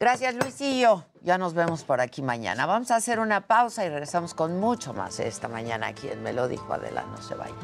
Speaker 2: Gracias, Luisillo. Ya nos vemos por aquí mañana. Vamos a hacer una pausa y regresamos con mucho más esta mañana aquí en Me lo dijo Adela. No se vayan.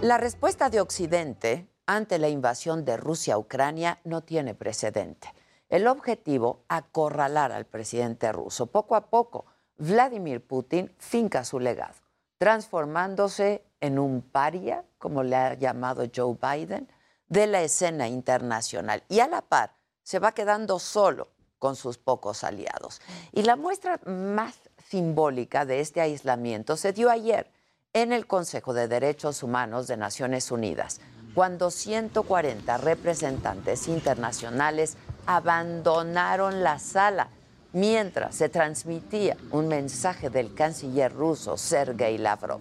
Speaker 2: La respuesta de Occidente ante la invasión de Rusia a Ucrania no tiene precedente. El objetivo, acorralar al presidente ruso. Poco a poco, Vladimir Putin finca su legado, transformándose en un paria, como le ha llamado Joe Biden, de la escena internacional. Y a la par, se va quedando solo con sus pocos aliados. Y la muestra más simbólica de este aislamiento se dio ayer en el Consejo de Derechos Humanos de Naciones Unidas, cuando 140 representantes internacionales abandonaron la sala mientras se transmitía un mensaje del canciller ruso Sergei Lavrov.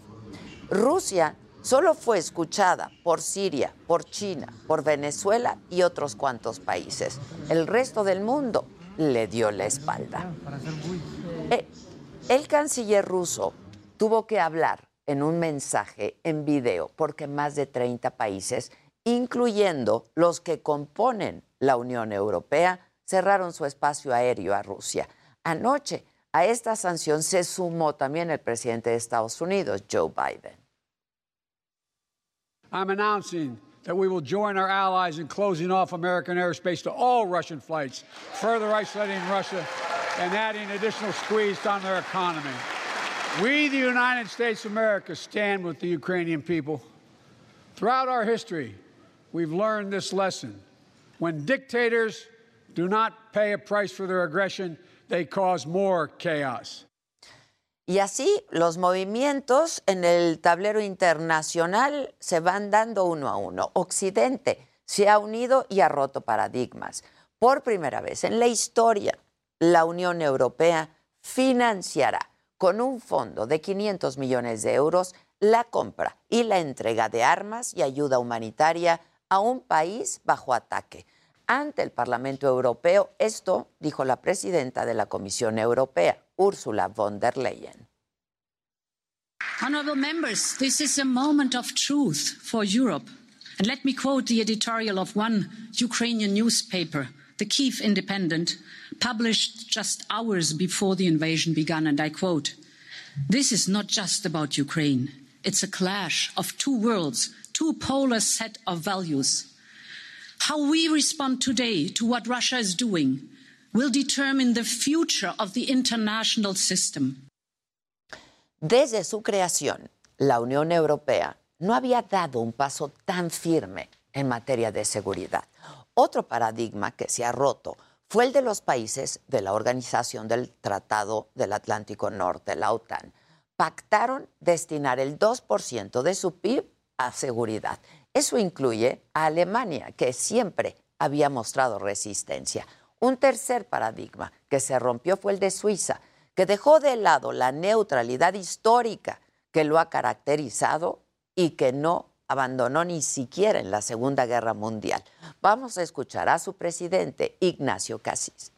Speaker 2: Rusia solo fue escuchada por Siria, por China, por Venezuela y otros cuantos países. El resto del mundo le dio la espalda. Eh, el canciller ruso tuvo que hablar en un mensaje en video porque más de 30 países, incluyendo los que componen la Unión Europea, cerraron su espacio aéreo a Rusia. Anoche a esta sanción se sumó también el presidente de Estados Unidos, Joe Biden.
Speaker 30: I'm announcing that we will join our allies in closing off American airspace to all Russian flights, further isolating Russia and adding additional squeeze on their economy. We, the United States of America, stand with the Ukrainian people. Throughout our history, we've learned this lesson. When dictators do not pay a price for their aggression, they cause more chaos.
Speaker 2: Y así los movimientos en el tablero internacional se van dando uno a uno. Occidente se ha unido y ha roto paradigmas. Por primera vez en la historia, la Unión Europea financiará con un fondo de 500 millones de euros la compra y la entrega de armas y ayuda humanitaria a un país bajo ataque. Ante el Parlamento Europeo, esto dijo la presidenta de la Comisión Europea, Ursula von der Leyen.
Speaker 31: Honourable members, this is a moment of truth for Europe. And let me quote the editorial of one Ukrainian newspaper, the Kiev Independent, published just hours before the invasion began, and I quote, This is not just about Ukraine. It's a clash of two worlds, two polar set of values. How we respond today to what Russia is doing will determine the future of the international system.
Speaker 2: Desde su creación, la Unión Europea no había dado un paso tan firme en materia de seguridad. Otro paradigma que se ha roto fue el de los países de la Organización del Tratado del Atlántico Norte, la OTAN. Pactaron destinar el 2% de su PIB a seguridad. Eso incluye a Alemania, que siempre había mostrado resistencia. Un tercer paradigma que se rompió fue el de Suiza, que dejó de lado la neutralidad histórica que lo ha caracterizado y que no abandonó ni siquiera en la Segunda Guerra Mundial. Vamos a escuchar a su presidente, Ignacio Cassis.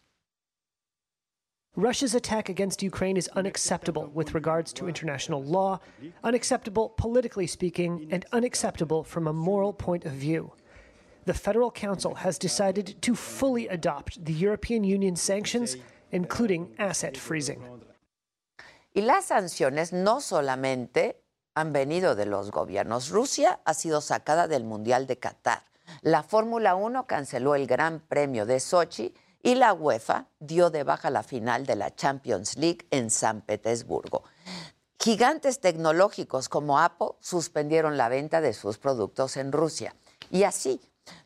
Speaker 32: Russia's attack against Ukraine is unacceptable with regards to international law, unacceptable politically speaking, and unacceptable from a moral point of view. The Federal Council has decided to fully adopt the European Union sanctions, including asset freezing.
Speaker 2: Y las sanciones no solamente han venido de los gobiernos. Rusia ha sido sacada del Mundial de Qatar. La Fórmula 1 canceló el Gran Premio de Sochi y la UEFA dio de baja la final de la Champions League en San Petersburgo. Gigantes tecnológicos como Apple suspendieron la venta de sus productos en Rusia. Y así,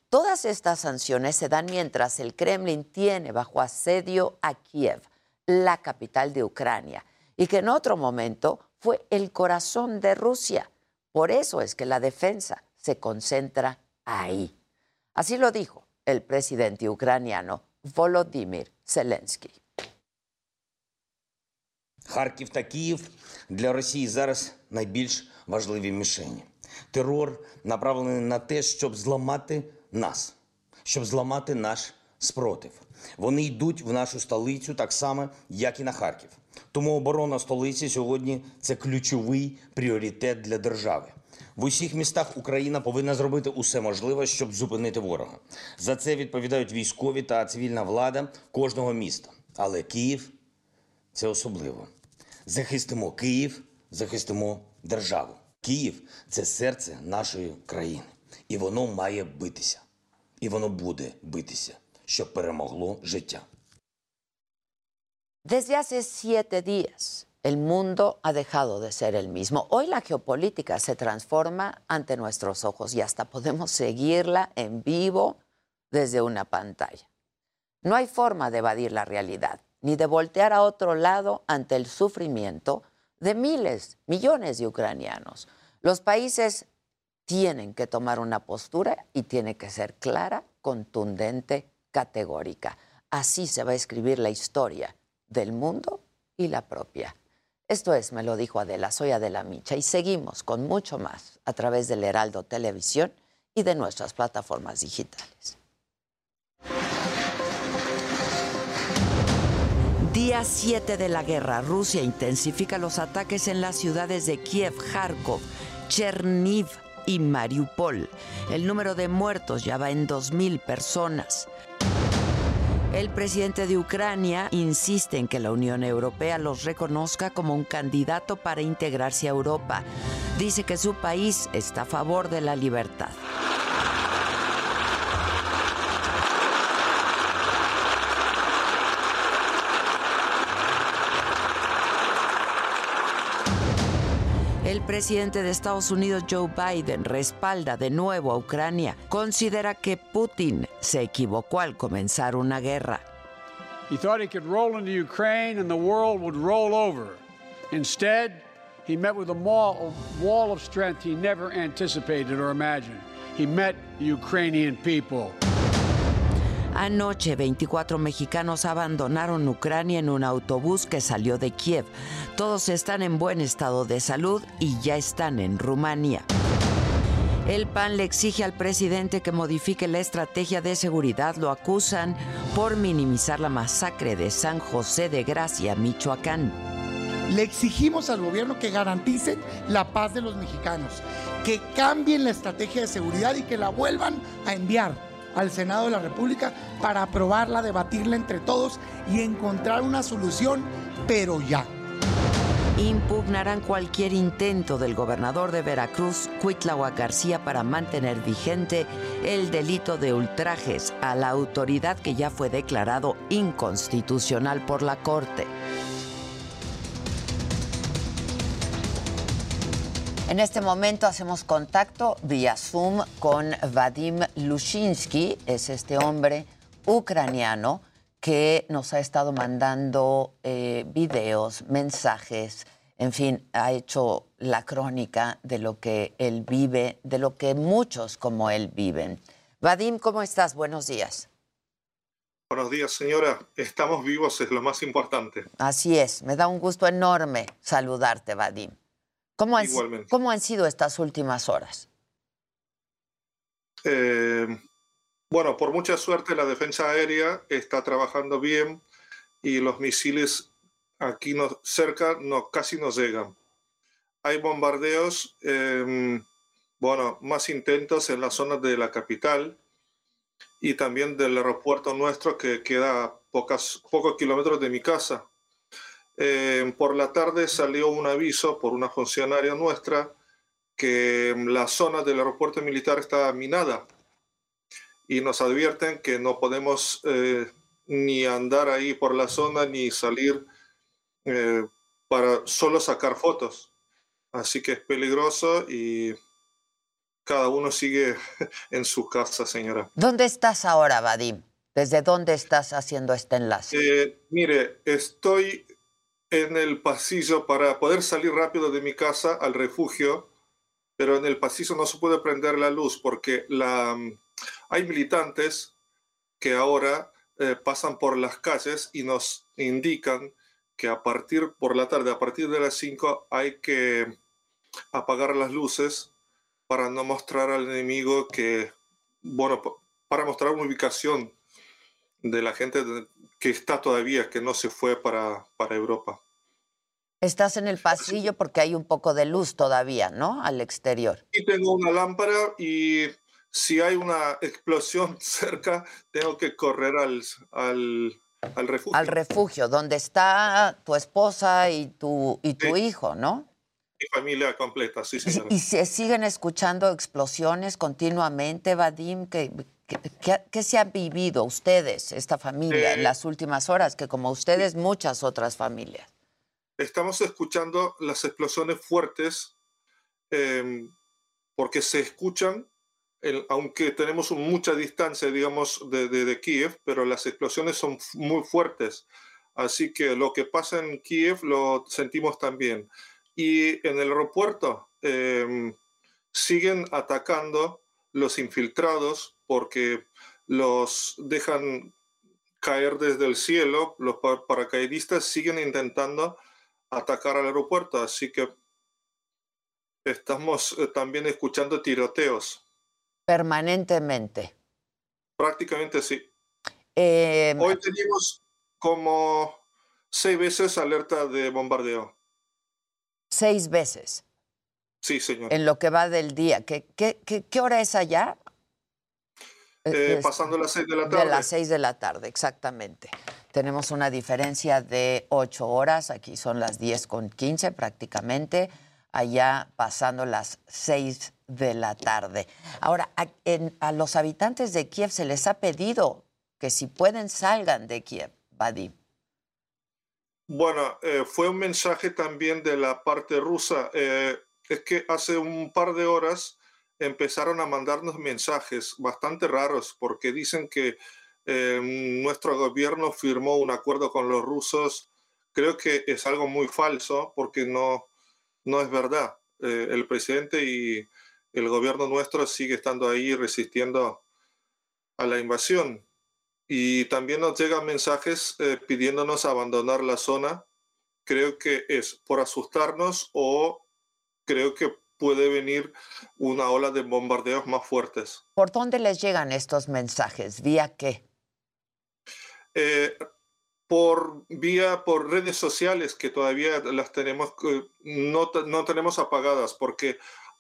Speaker 2: todas estas sanciones se dan mientras el Kremlin tiene bajo asedio a Kiev, la capital de Ucrania, y que en otro momento fue el corazón de Rusia. Por eso es que la defensa se concentra ahí. Así lo dijo el presidente ucraniano Volodymyr Zelensky.
Speaker 33: Харків та Київ для Росії зараз найбільш важливі мішені. Терор направлений на те, щоб зламати нас, щоб зламати наш спротив. Вони йдуть в нашу столицю так само, як і на Харків. Тому оборона столиці сьогодні це ключовий пріоритет для держави. В усіх містах Україна повинна зробити усе можливе, щоб зупинити ворога. За це відповідають військові та цивільна влада кожного міста. Але Київ це особливо. Захистимо Київ, захистимо державу. Київ це серце нашої країни, і воно має битися. І воно буде битися, щоб перемогло життя.
Speaker 2: Desde hace siete días, el mundo ha dejado de ser el mismo. Hoy la geopolítica se transforma ante nuestros ojos y hasta podemos seguirla en vivo desde una pantalla. No hay forma de evadir la realidad, ni de voltear a otro lado ante el sufrimiento de miles, millones de ucranianos. Los países tienen que tomar una postura y tiene que ser clara, contundente, categórica. Así se va a escribir la historia del mundo y la propia. Esto es, me lo dijo Adela, soy Adela Micha y seguimos con mucho más a través del Heraldo Televisión y de nuestras plataformas digitales. Día 7 de la guerra. Rusia intensifica los ataques en las ciudades de Kiev, Kharkov, Cherniv y Mariupol. El número de muertos ya va en 2.000 personas. El presidente de Ucrania insiste en que la Unión Europea los reconozca como un candidato para integrarse a Europa. Dice que su país está a favor de la libertad. El presidente de Estados Unidos, Joe Biden, respalda de nuevo a Ucrania. Considera que Putin se equivocó al comenzar una guerra.
Speaker 30: He thought he could roll into Ukraine and the world would roll over. Instead, he met with a wall, of strength he never anticipated or imagined. He met the Ukrainian people.
Speaker 2: Anoche, 24 mexicanos abandonaron Ucrania en un autobús que salió de Kiev. Todos están en buen estado de salud y ya están en Rumania. El PAN le exige al presidente que modifique la estrategia de seguridad. Lo acusan por minimizar la masacre de San José de Gracia, Michoacán.
Speaker 34: Le exigimos al gobierno que garanticen la paz de los mexicanos, que cambien la estrategia de seguridad y que la vuelvan a enviar al Senado de la República para aprobarla, debatirla entre todos y encontrar una solución, pero ya.
Speaker 2: impugnarán cualquier intento del gobernador de Veracruz, Cuitláhuac García, para mantener vigente el delito de ultrajes a la autoridad que ya fue declarado inconstitucional por la Corte. En este momento hacemos contacto vía Zoom con Vadim Lushinsky, es este hombre ucraniano que nos ha estado mandando eh, videos, mensajes, en fin, ha hecho la crónica de lo que él vive, de lo que muchos como él viven. Vadim, ¿cómo estás? Buenos días.
Speaker 35: Buenos días, señora. Estamos vivos, es lo más importante.
Speaker 2: Así es, me da un gusto enorme saludarte, Vadim. ¿Cómo han,
Speaker 35: Igualmente.
Speaker 2: ¿cómo han sido estas últimas horas?
Speaker 35: Eh, bueno, por mucha suerte la defensa aérea está trabajando bien y los misiles aquí no, cerca no, casi nos llegan. Hay bombardeos, eh, bueno, más intentos en la zona de la capital y también del aeropuerto nuestro que queda a pocos kilómetros de mi casa. Eh, por la tarde salió un aviso por una funcionaria nuestra que la zona del aeropuerto militar está minada y nos advierten que no podemos eh, ni andar ahí por la zona ni salir eh, para solo sacar fotos. Así que es peligroso y cada uno sigue [laughs] en su casa, señora.
Speaker 2: ¿Dónde estás ahora, Vadim? ¿Desde dónde estás haciendo este enlace?
Speaker 35: Eh, mire, estoy en el pasillo para poder salir rápido de mi casa al refugio, pero en el pasillo no se puede prender la luz porque la, hay militantes que ahora eh, pasan por las calles y nos indican que a partir por la tarde, a partir de las 5, hay que apagar las luces para no mostrar al enemigo que, bueno, para mostrar una ubicación de la gente que está todavía, que no se fue para, para Europa.
Speaker 2: Estás en el pasillo porque hay un poco de luz todavía, ¿no? Al exterior.
Speaker 35: Y tengo una lámpara y si hay una explosión [laughs] cerca, tengo que correr al, al, al refugio.
Speaker 2: Al refugio, donde está tu esposa y tu, y tu
Speaker 35: Sí.
Speaker 2: hijo, ¿no?
Speaker 35: Mi familia completa, sí, señora.
Speaker 2: Y se siguen escuchando explosiones continuamente, Vadim. ¿Qué, qué, qué- se han vivido ustedes, esta familia, en
Speaker 35: Eh,
Speaker 2: las últimas horas? Que como ustedes, muchas otras familias.
Speaker 35: Estamos escuchando las explosiones fuertes em, porque se escuchan, el- aunque tenemos mucha distancia, digamos, de, de- de Kiev, pero las explosiones son muy fuertes. Así que lo que pasa en Kiev lo sentimos también. Y en el aeropuerto em, siguen atacando los infiltrados porque los dejan caer desde el cielo, los pa- paracaidistas siguen intentando atacar al aeropuerto, así que estamos eh, también escuchando tiroteos,
Speaker 2: Permanentemente.
Speaker 35: prácticamente sí.
Speaker 2: Eh,
Speaker 35: Hoy tenemos como seis veces alerta de bombardeo.
Speaker 2: seis veces
Speaker 35: Sí, señor.
Speaker 2: en lo que va del día. ¿Qué, qué, qué- qué hora es allá?
Speaker 35: Eh,
Speaker 2: Es-
Speaker 35: pasando las seis de la
Speaker 2: De
Speaker 35: tarde.
Speaker 2: las seis de la tarde, exactamente. Tenemos una diferencia de ocho horas, aquí son las 10 con 15 prácticamente, allá pasando las seis de la tarde. Ahora, a, en- a los habitantes de Kiev se les ha pedido que si pueden salgan de Kiev, Vadim.
Speaker 35: Bueno, eh, fue un mensaje también de la parte rusa. Eh, es que hace un par de horas empezaron a mandarnos mensajes bastante raros porque dicen que eh, nuestro gobierno firmó un acuerdo con los rusos. Creo que es algo muy falso porque no, no es verdad. Eh, el presidente y el gobierno nuestro sigue estando ahí resistiendo a la invasión. Y también nos llegan mensajes eh, pidiéndonos abandonar la zona. Creo que es por asustarnos o creo que puede venir una ola de bombardeos más fuertes.
Speaker 2: ¿Por dónde les llegan estos mensajes? ¿Vía qué?
Speaker 35: Eh, por vía, por redes sociales que todavía las tenemos, eh, no, no tenemos apagadas porque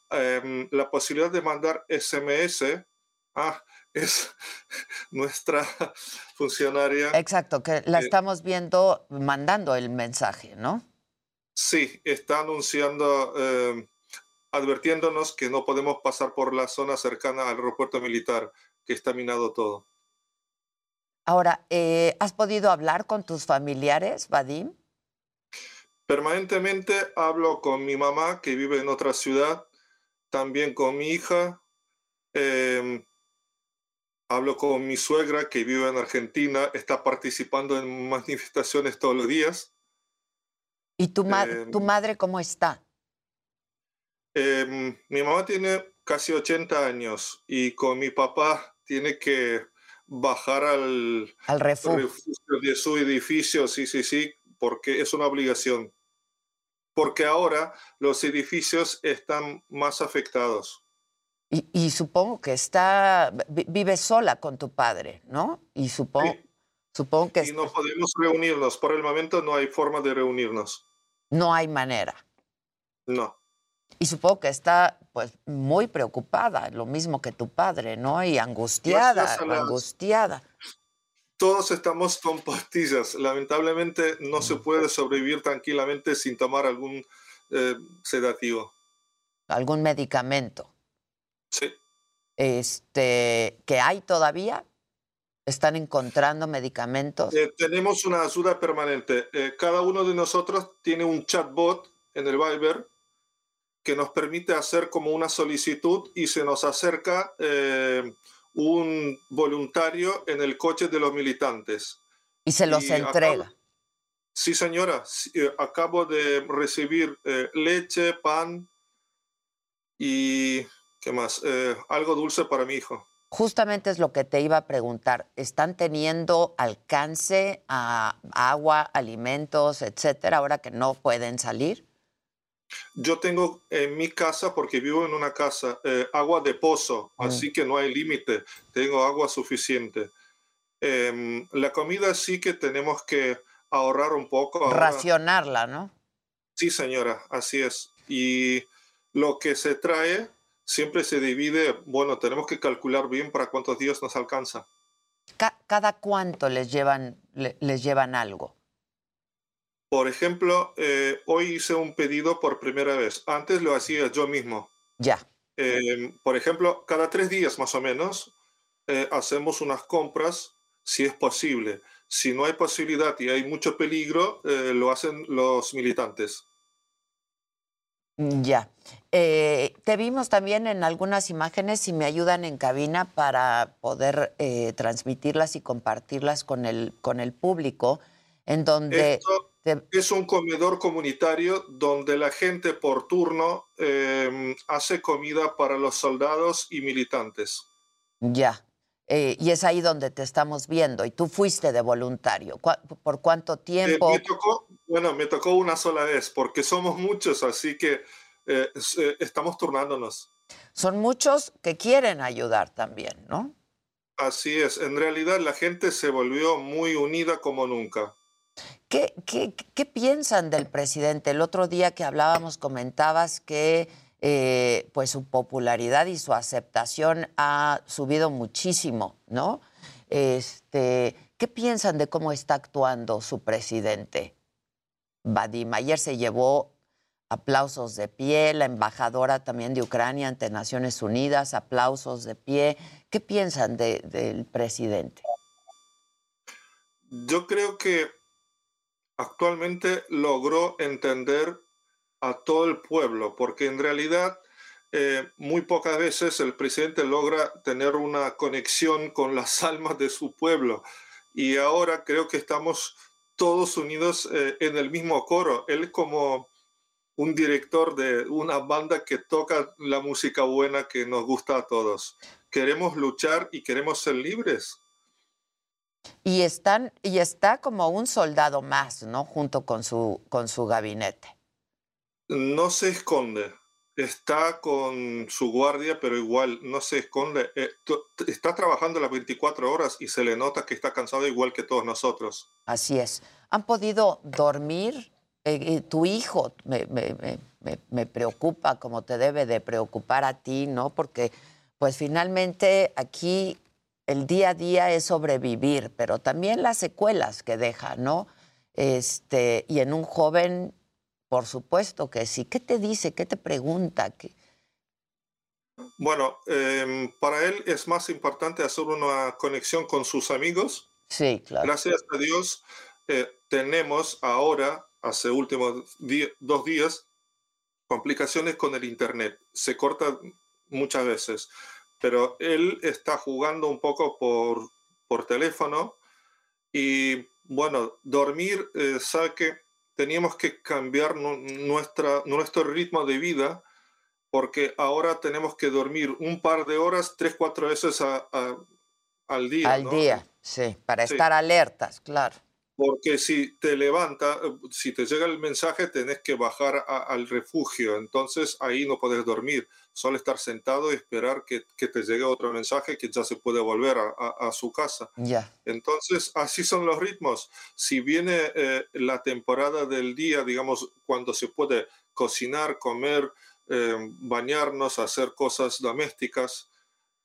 Speaker 35: em, la posibilidad de mandar SMS ah, [laughs] es nuestra funcionaria.
Speaker 2: Exacto, que la
Speaker 35: Eh,
Speaker 2: estamos viendo mandando el mensaje, ¿no?
Speaker 35: Sí, está anunciando, eh, advirtiéndonos que no podemos pasar por la zona cercana al aeropuerto militar, que está minado todo.
Speaker 2: Ahora, eh, ¿has podido hablar con tus familiares, Vadim?
Speaker 35: Permanentemente hablo con mi mamá, que vive en otra ciudad, también con mi hija, eh, hablo con mi suegra, que vive en Argentina, está participando en manifestaciones todos los días.
Speaker 2: ¿Y tu, ma-
Speaker 35: Eh,
Speaker 2: tu madre cómo está?
Speaker 35: Eh, mi mamá tiene casi 80 años y con mi papá tiene que bajar al,
Speaker 2: Al refugio.
Speaker 35: refugio de su edificio, sí, sí, sí, porque es una obligación. Porque ahora los edificios están más afectados.
Speaker 2: Y, y supongo que está, vi- vive sola con tu padre, ¿no? Y supongo, supongo que
Speaker 35: Y no podemos reunirnos. Por el momento no hay forma de reunirnos.
Speaker 2: no hay manera.
Speaker 35: No.
Speaker 2: Y supongo que está pues muy preocupada, lo mismo que tu padre, ¿no? Y angustiada,
Speaker 35: las-
Speaker 2: angustiada.
Speaker 35: Todos estamos con pastillas. Lamentablemente no se puede sobrevivir tranquilamente sin tomar algún eh, sedativo.
Speaker 2: ¿Algún medicamento?
Speaker 35: Sí.
Speaker 2: Este, que hay todavía? ¿Están encontrando medicamentos?
Speaker 35: Eh, tenemos una ayuda permanente. Eh, cada uno de nosotros tiene un chatbot en el Viber que nos permite hacer como una solicitud y se nos acerca eh, un voluntario en el coche de los militantes.
Speaker 2: Y se los
Speaker 35: Y acabo-
Speaker 2: entrega.
Speaker 35: Sí, señora. eh, acabo de recibir eh, leche, pan y ¿qué más? Eh, algo dulce para mi hijo.
Speaker 2: Justamente es lo que te iba a preguntar. ¿Están teniendo alcance a agua, alimentos, etcétera, ahora que no pueden salir?
Speaker 35: Yo tengo en mi casa, porque vivo en una casa, eh, agua de pozo, así que no hay límite, tengo agua suficiente. Em, la comida sí que tenemos que ahorrar un poco. ahora.
Speaker 2: Racionarla, ¿no?
Speaker 35: Sí, señora, así es. Y lo que se trae siempre se divide, bueno, tenemos que calcular bien para cuántos días nos alcanza.
Speaker 2: Ca- ¿Cada cuánto les llevan, le- les llevan algo?
Speaker 35: Por ejemplo, eh, hoy hice un pedido por primera vez. Antes lo hacía yo mismo.
Speaker 2: Ya.
Speaker 35: Eh, por ejemplo, cada tres días más o menos eh, hacemos unas compras si es posible. Si no hay posibilidad y hay mucho peligro, eh, lo hacen los militantes.
Speaker 2: Ya. Eh, te vimos también en algunas imágenes, si me ayudan en cabina para poder eh, transmitirlas y compartirlas con el, con el público, en donde...
Speaker 35: Esto es un comedor comunitario donde la gente por turno eh, hace comida para los soldados y militantes.
Speaker 2: Ya. Eh, y es ahí donde te estamos viendo. Y tú fuiste de voluntario. ¿Cuá- ¿Por cuánto
Speaker 35: Eh,
Speaker 2: tiempo?
Speaker 35: me tocó, bueno, me tocó una sola vez porque somos muchos, así que eh, eh, estamos turnándonos.
Speaker 2: Son muchos que quieren ayudar también, ¿no?
Speaker 35: Así es, en realidad la gente se volvió muy unida como nunca.
Speaker 2: ¿Qué, piensan del presidente? El otro día que hablábamos comentabas que eh, pues su popularidad y su aceptación ha subido muchísimo, ¿no? Este, ¿Qué piensan de cómo está actuando su presidente? Vadim, ayer se llevó aplausos de pie, la embajadora también de Ucrania ante Naciones Unidas, aplausos de pie. ¿Qué piensan de- del presidente?
Speaker 35: Yo creo que actualmente logró entender a todo el pueblo, porque en realidad eh, muy pocas veces el presidente logra tener una conexión con las [laughs] almas de su pueblo. Y ahora creo que estamos todos unidos eh, en el mismo coro. Él como un director de una banda que toca la música buena que nos gusta a todos. Queremos luchar y queremos ser libres.
Speaker 2: Y están, y está como un soldado más, ¿no? Junto con su, con su gabinete.
Speaker 35: No se esconde. Está con su guardia, pero igual no se esconde. Eh, está trabajando las 24 horas y se le nota que está cansado igual que todos nosotros.
Speaker 2: Así es. ¿Han podido dormir? Eh, eh, tu hijo me- me- me- me preocupa como te debe de preocupar a ti, ¿no? Porque pues finalmente aquí el día a día es sobrevivir, pero también las secuelas que deja, ¿no? Este, y en un joven Por supuesto que sí. ¿Qué te dice? ¿Qué te pregunta? ¿Qué...
Speaker 35: Bueno, em, para él es más importante hacer una conexión con sus amigos.
Speaker 2: Sí, claro.
Speaker 35: Gracias a Dios eh, tenemos ahora, hace últimos dos días, complicaciones con el Internet. Se corta muchas veces, pero él está jugando un poco por, por teléfono y bueno, dormir, eh, sabe que teníamos que cambiar nu- nuestra, nuestro ritmo de vida porque ahora tenemos que dormir un par de horas, tres, cuatro veces a- a- al día.
Speaker 2: Al
Speaker 35: ¿no?
Speaker 2: día, sí, para
Speaker 35: Sí.
Speaker 2: estar alertas, claro.
Speaker 35: Porque si te levanta, eh, si te llega el mensaje, tenés que bajar a- al refugio. Entonces ahí no puedes dormir. Solo estar sentado y esperar que, que te llegue otro mensaje que ya se puede volver a, a- a su casa.
Speaker 2: Ya.
Speaker 35: Entonces, así son los ritmos. Si viene eh, la temporada del día, digamos, cuando se puede cocinar, comer, eh, bañarnos, hacer cosas domésticas,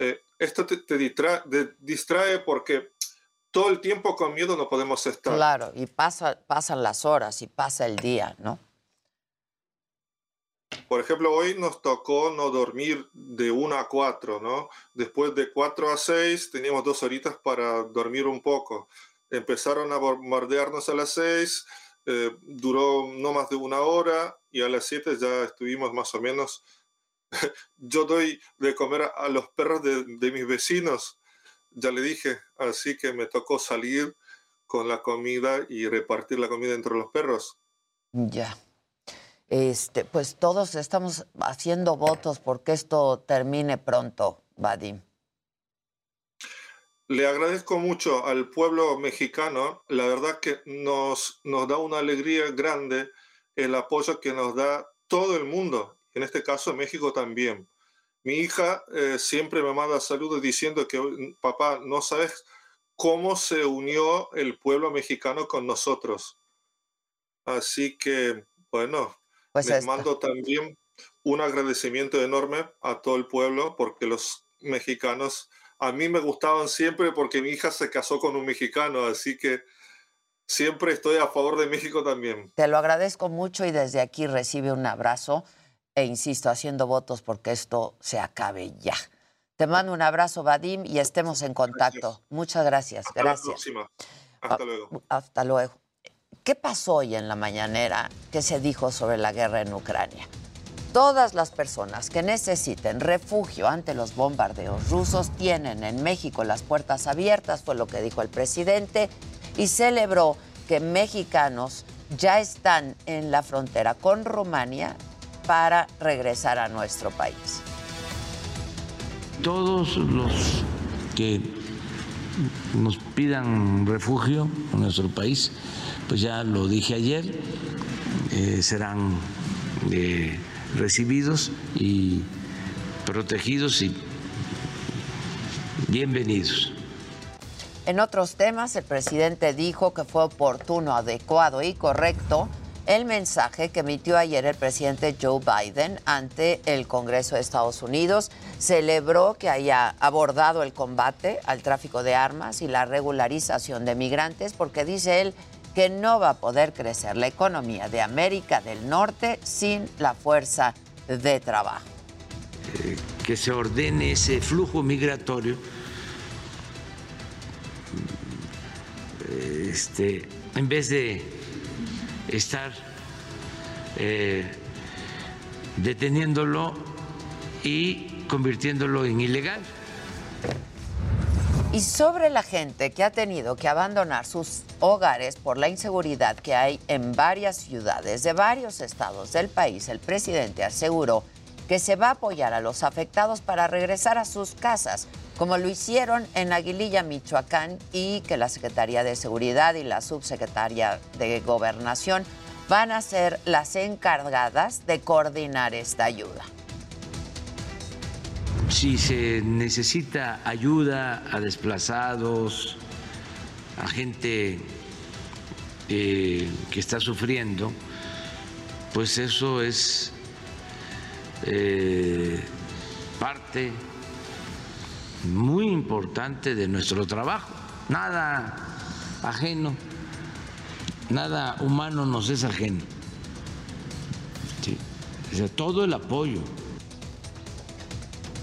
Speaker 35: eh, esto te, te de- distrae porque todo el tiempo con miedo no podemos estar.
Speaker 2: Claro, y pasa, pasan las horas y pasa el día, ¿no?
Speaker 35: Por ejemplo, hoy nos tocó no dormir de 1 a 4, ¿no? Después de 4 a 6 teníamos dos horitas para dormir un poco. Empezaron a bombardearnos a las 6, eh, duró no más de una hora y a las 7 ya estuvimos más o menos. [laughs] Yo doy de comer a, a los perros de, de mis vecinos, ya le dije, así que me tocó salir con la comida y repartir la comida entre los perros.
Speaker 2: Ya. Este, pues todos estamos haciendo votos porque esto termine pronto, Vadim.
Speaker 35: Le agradezco mucho al pueblo mexicano. La verdad que nos, nos da una alegría grande el apoyo que nos da todo el mundo. En este caso, México también. Mi hija eh, siempre me manda saludos diciendo que, papá, no sabes cómo se unió el pueblo mexicano con nosotros. Así que, bueno,
Speaker 2: Pues
Speaker 35: les mando también un agradecimiento enorme a todo el pueblo porque los mexicanos a mí me gustaban siempre porque mi hija se casó con un mexicano, así que siempre estoy a favor de México también.
Speaker 2: Te lo agradezco mucho y desde aquí recibe un abrazo e insisto, haciendo votos porque esto se acabe ya. Te mando un abrazo, Vadim, y estemos en contacto. Muchas gracias.
Speaker 35: Hasta la
Speaker 2: gracias.
Speaker 35: próxima. Hasta
Speaker 2: Ah,
Speaker 35: luego.
Speaker 2: Hasta luego. ¿Qué pasó hoy en la mañanera que se dijo sobre la guerra en Ucrania? Todas las personas que necesiten refugio ante los bombardeos rusos tienen en México las puertas abiertas, fue lo que dijo el presidente, y celebró que mexicanos ya están en la frontera con Rumania para regresar a nuestro país.
Speaker 36: Todos los que nos pidan refugio en nuestro país, pues ya lo dije ayer, eh, serán eh, recibidos y protegidos y bienvenidos.
Speaker 2: En otros temas, el presidente dijo que fue oportuno, adecuado y correcto el mensaje que emitió ayer el presidente Joe Biden ante el Congreso de Estados Unidos. Celebró que haya abordado el combate al tráfico de armas y la regularización de migrantes, porque dice él que no va a poder crecer la economía de América del Norte sin la fuerza de trabajo.
Speaker 36: Eh, que se ordene ese flujo migratorio eh, este, en vez de estar eh, deteniéndolo y convirtiéndolo en ilegal.
Speaker 2: Y sobre la gente que ha tenido que abandonar sus hogares por la inseguridad que hay en varias ciudades de varios estados del país, el presidente aseguró que se va a apoyar a los afectados para regresar a sus casas, como lo hicieron en Aguililla, Michoacán, y que la Secretaría de Seguridad y la Subsecretaría de Gobernación van a ser las encargadas de coordinar esta ayuda.
Speaker 36: Si se necesita ayuda a desplazados, a gente eh, que está sufriendo, pues eso es eh, parte muy importante de nuestro trabajo. Nada ajeno, nada humano nos es ajeno. Todo el apoyo.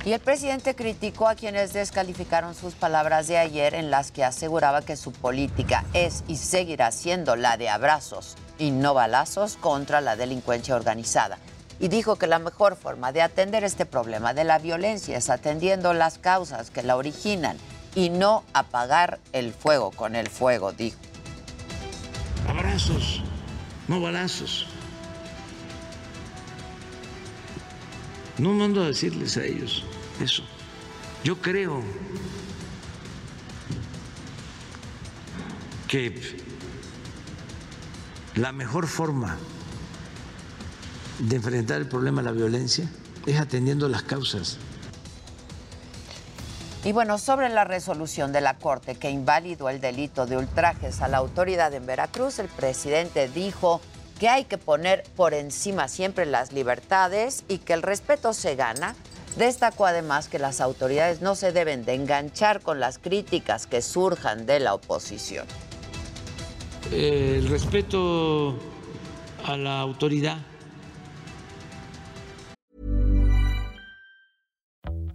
Speaker 2: Y el presidente criticó a quienes descalificaron sus palabras de ayer en las que aseguraba que su política es y seguirá siendo la de abrazos y no balazos contra la delincuencia organizada. Y dijo que la mejor forma de atender este problema de la violencia es atendiendo las causas que la originan y no apagar el fuego con el fuego, dijo.
Speaker 36: Abrazos, no balazos. No mando a decirles a ellos eso. Yo creo que la mejor forma de enfrentar el problema de la violencia es atendiendo las causas.
Speaker 2: Y bueno, sobre la resolución de la Corte que invalidó el delito de ultrajes a la autoridad en Veracruz, el presidente dijo que hay que poner por encima siempre las libertades y que el respeto se gana. Destacó además que las autoridades no se deben de enganchar con las críticas que surjan de la oposición.
Speaker 36: El respeto a la autoridad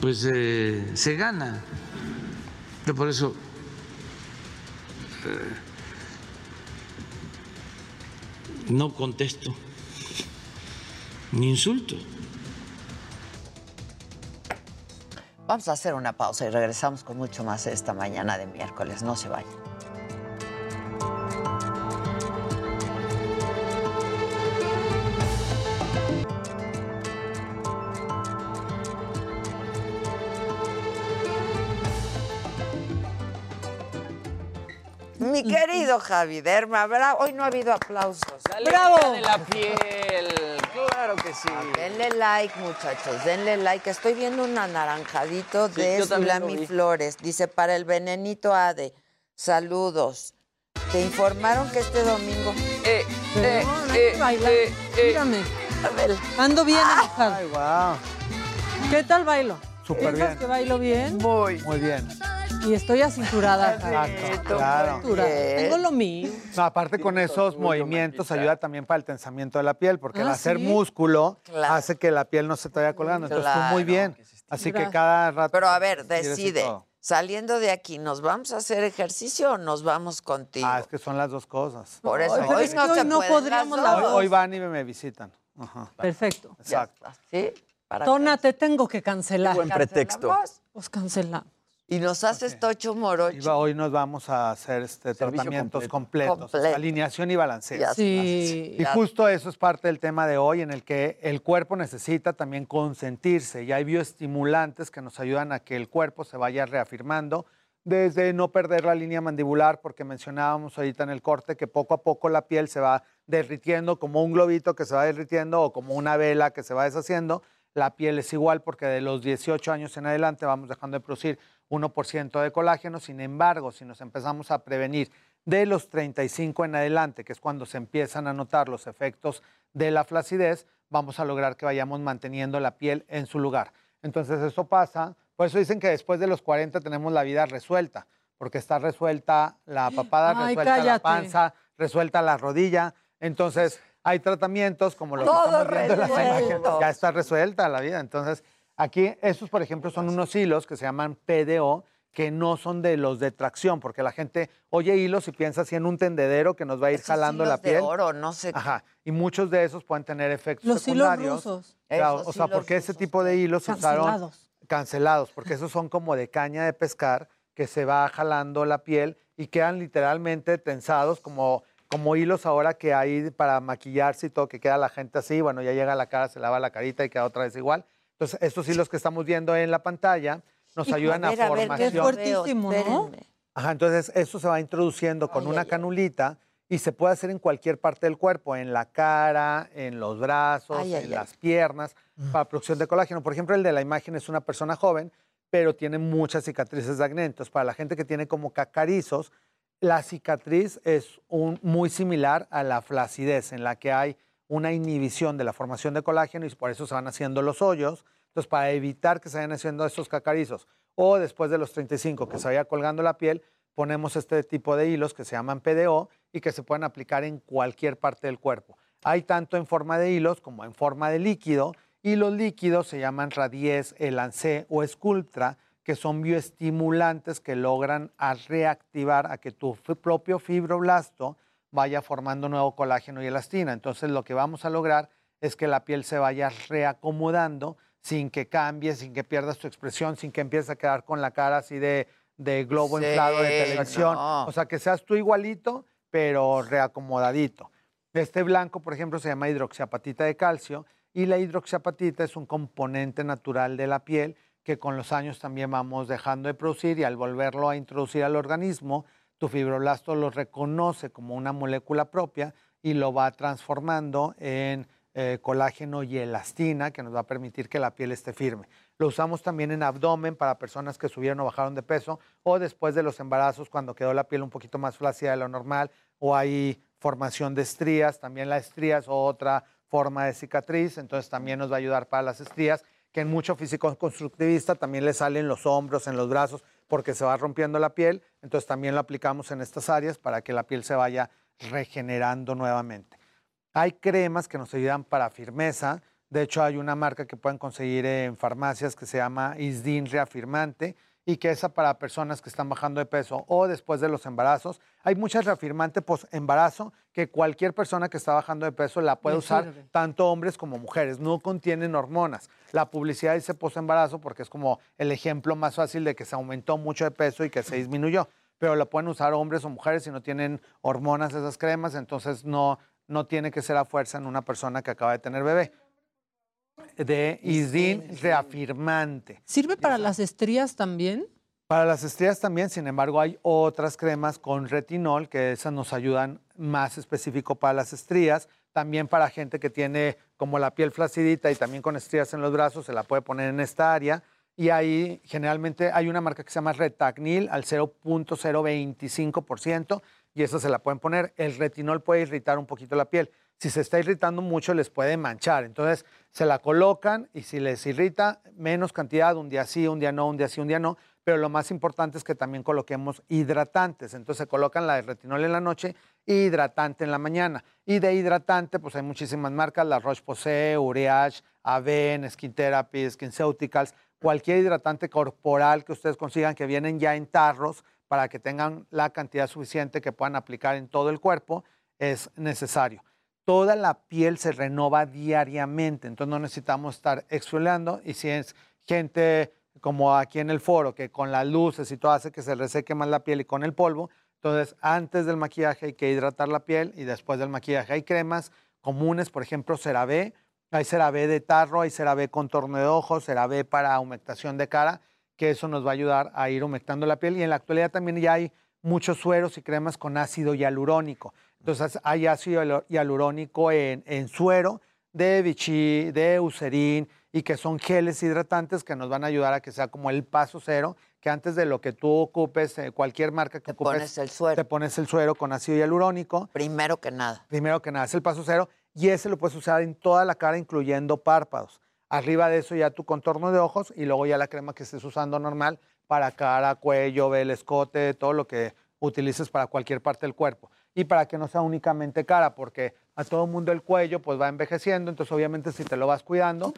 Speaker 36: pues eh, se gana. Yo por eso eh, no contesto ni insulto.
Speaker 2: Vamos a hacer una pausa y regresamos con mucho más esta mañana de miércoles. No se vayan. Mi querido Javi Derma, bravo. Hoy no ha habido aplausos.
Speaker 24: ¡Bravo!
Speaker 23: de la piel, claro que sí.
Speaker 2: Denle like, muchachos, denle like. Estoy viendo un anaranjadito
Speaker 23: Sí,
Speaker 2: de Zulami. Flores. Dice, para el venenito Ade, saludos. Te informaron que este domingo...
Speaker 23: Eh,
Speaker 24: eh, no hay que bailar. Mírame. Ando bien enojada.
Speaker 37: Ay, wow.
Speaker 24: ¿Qué tal bailo?
Speaker 37: Súper
Speaker 24: ¿Piensas
Speaker 37: bien.
Speaker 24: que bailo bien?
Speaker 23: Muy.
Speaker 37: Muy bien.
Speaker 24: Y estoy acinturada. [laughs]
Speaker 37: Exacto, claro.
Speaker 24: Tengo lo mío.
Speaker 37: No, aparte con esos movimientos ayuda también para el tensamiento de la piel, porque el
Speaker 24: Ah,
Speaker 37: hacer
Speaker 24: ¿sí?
Speaker 37: músculo
Speaker 2: Claro.
Speaker 37: hace que la piel no se te vaya colgando. Entonces tú muy
Speaker 2: Claro.
Speaker 37: bien. Así que cada rato.
Speaker 2: Pero a ver, decide. Saliendo de aquí, ¿nos vamos a hacer ejercicio o nos vamos contigo?
Speaker 37: Ah, es que son las dos cosas.
Speaker 2: Por eso, hoy
Speaker 24: es que
Speaker 2: no
Speaker 24: hoy no podríamos
Speaker 2: las
Speaker 37: Hoy,
Speaker 2: dos.
Speaker 24: dos.
Speaker 37: hoy van y me visitan. Ajá.
Speaker 24: Perfecto.
Speaker 37: Exacto.
Speaker 2: ¿Sí?
Speaker 24: Tona, te tengo que cancelar.
Speaker 23: Buen pretexto.
Speaker 24: Pues cancelamos.
Speaker 2: Y nos haces tocho morocho.
Speaker 37: Iba- hoy nos vamos a hacer este, tratamientos
Speaker 23: completo.
Speaker 37: completos,
Speaker 2: Completo.
Speaker 37: alineación y balanceo.
Speaker 2: Ya
Speaker 24: Sí.
Speaker 37: Y justo eso es parte del tema de hoy, en el que el cuerpo necesita también consentirse y hay bioestimulantes que nos ayudan a que el cuerpo se vaya reafirmando, desde no perder la línea mandibular, porque mencionábamos ahorita en el corte que poco a poco la piel se va derritiendo como un globito que se va derritiendo o como una vela que se va deshaciendo. La piel es igual porque de los 18 años en adelante vamos dejando de producir 1% de colágeno. Sin embargo, si nos empezamos a prevenir de los 35 en adelante, que es cuando se empiezan a notar los efectos de la flacidez, vamos a lograr que vayamos manteniendo la piel en su lugar. Entonces eso pasa, por eso dicen que después de los 40 tenemos la vida resuelta, porque está resuelta la papada,
Speaker 24: Ay,
Speaker 37: resuelta la panza, resuelta la rodilla. Entonces hay tratamientos como lo que estamos viendo en las imágenes. Ya está resuelta la vida. Entonces aquí esos, por ejemplo, son unos hilos que se llaman PDO, que no son de los de tracción, porque la gente oye hilos y piensa así en un tendedero que nos va a ir
Speaker 2: Esos
Speaker 37: jalando
Speaker 2: hilos
Speaker 37: la
Speaker 2: de
Speaker 37: piel.
Speaker 2: oro, no sé.
Speaker 37: Ajá. Y muchos de esos pueden tener efectos
Speaker 24: Los hilos
Speaker 37: secundarios.
Speaker 24: rusos.
Speaker 37: Claro,
Speaker 2: Esos
Speaker 37: o sea,
Speaker 2: hilos
Speaker 37: porque ese tipo de hilos se usaron
Speaker 24: Cancelados.
Speaker 37: cancelados, porque esos son como de caña de pescar que se va jalando la piel y quedan literalmente tensados como, como hilos ahora que hay para maquillarse y todo, que queda la gente así, bueno, ya llega a la cara, se lava la carita y queda otra vez igual. Entonces, estos hilos que estamos viendo en la pantalla nos ayudan a,
Speaker 2: ver, a ver,
Speaker 37: formación.
Speaker 24: Qué fuertísimo, ¿no?
Speaker 37: Ajá, entonces eso se va introduciendo con
Speaker 2: Ay,
Speaker 37: una
Speaker 2: ay, ay.
Speaker 37: canulita y se puede hacer en cualquier parte del cuerpo, en la cara, en los brazos,
Speaker 25: Ay, ay,
Speaker 37: en
Speaker 25: ay.
Speaker 37: las piernas, para producción de colágeno. Por ejemplo, el de la imagen es una persona joven, pero tiene muchas cicatrices de acné. Entonces, para la gente que tiene como cacarizos, la cicatriz es un- muy similar a la flacidez, en la que hay una inhibición de la formación de colágeno y por eso se van haciendo los hoyos. Entonces, para evitar que se vayan haciendo esos cacarizos o después de los 35 que se vaya colgando la piel, ponemos este tipo de hilos que se llaman PDO y que se pueden aplicar en cualquier parte del cuerpo. Hay tanto en forma de hilos como en forma de líquido y los líquidos se llaman Radies, Elancé o Sculptra, que son bioestimulantes que logran reactivar a que tu propio fibroblasto vaya formando nuevo colágeno y elastina. Entonces lo que vamos a lograr es que la piel se vaya reacomodando sin que cambie, sin que pierdas tu expresión, sin que empieces a quedar con la cara así de, de globo
Speaker 25: Sí,
Speaker 37: inflado de televisión.
Speaker 25: no.
Speaker 37: O sea, que seas tú igualito, pero reacomodadito. Este blanco, por ejemplo, se llama hidroxiapatita de calcio y la hidroxiapatita es un componente natural de la piel que con los años también vamos dejando de producir y al volverlo a introducir al organismo, tu fibroblasto lo reconoce como una molécula propia y lo va transformando en eh, colágeno y elastina que nos va a permitir que la piel esté firme. Lo usamos también en abdomen para personas que subieron o bajaron de peso o después de los embarazos cuando quedó la piel un poquito más flácida de lo normal o hay formación de estrías, también la estría es otra forma de cicatriz, entonces también nos va a ayudar para las estrías, que en mucho físico constructivista también le salen los hombros, en los brazos, porque se va rompiendo la piel, entonces también lo aplicamos en estas áreas para que la piel se vaya regenerando nuevamente. Hay cremas que nos ayudan para firmeza. De hecho, hay una marca que pueden conseguir en farmacias que se llama Isdin Reafirmante y que esa para personas que están bajando de peso o después de los embarazos. Hay muchas reafirmantes post-embarazo que cualquier persona que está bajando de peso la puede usar,
Speaker 24: sirve.
Speaker 37: tanto hombres como mujeres. No contienen hormonas. La publicidad dice post-embarazo porque es como el ejemplo más fácil de que se aumentó mucho de peso y que se disminuyó. Pero la pueden usar hombres o mujeres si no tienen hormonas esas cremas, entonces no, no tiene que ser a fuerza en una persona que acaba de tener bebé. De Isdin reafirmante.
Speaker 24: ¿Sirve para las estrías también?
Speaker 37: Para las estrías también, sin embargo, hay otras cremas con retinol que esas nos ayudan más específico para las estrías. También para gente que tiene como la piel flacidita y también con estrías en los brazos, se la puede poner en esta área. Y ahí generalmente hay una marca que se llama Retacnil al 0.025% y esa se la pueden poner. El retinol puede irritar un poquito la piel. Si se está irritando mucho, les puede manchar. Entonces, se la colocan y si les irrita, menos cantidad, un día sí, un día no, un día sí, un día no. Pero lo más importante es que también coloquemos hidratantes. Entonces, se colocan la de retinol en la noche y hidratante en la mañana. Y de hidratante, pues hay muchísimas marcas, la Roche-Posay, Uriage, Aven, Skin Therapy, SkinCeuticals, cualquier hidratante corporal que ustedes consigan que vienen ya en tarros para que tengan la cantidad suficiente que puedan aplicar en todo el cuerpo, es necesario. Toda la piel se renova diariamente, entonces no necesitamos estar exfoliando. Y si es gente como aquí en el foro que con las luces y todo hace que se reseque más la piel y con el polvo, entonces antes del maquillaje hay que hidratar la piel y después del maquillaje. Hay cremas comunes, por ejemplo, CeraVe, hay CeraVe de tarro, hay CeraVe contorno de ojos, CeraVe para humectación de cara, que eso nos va a ayudar a ir humectando la piel. Y en la actualidad también ya hay muchos sueros y cremas con ácido hialurónico. Entonces hay ácido hialu- hialurónico en, en suero de Vichy, de Eucerin y que son geles hidratantes que nos van a ayudar a que sea como el paso cero, que antes de lo que tú ocupes, eh, cualquier marca que ocupes,
Speaker 25: pones el suero.
Speaker 37: te pones el suero con ácido hialurónico.
Speaker 25: Primero que nada.
Speaker 37: Primero que nada, es el paso cero y ese lo puedes usar en toda la cara, incluyendo párpados. Arriba de eso ya tu contorno de ojos y luego ya la crema que estés usando normal para cara, cuello, el escote, todo lo que utilices para cualquier parte del cuerpo. Y para que no sea únicamente cara, porque a todo mundo el cuello pues va envejeciendo, entonces obviamente si te lo vas cuidando,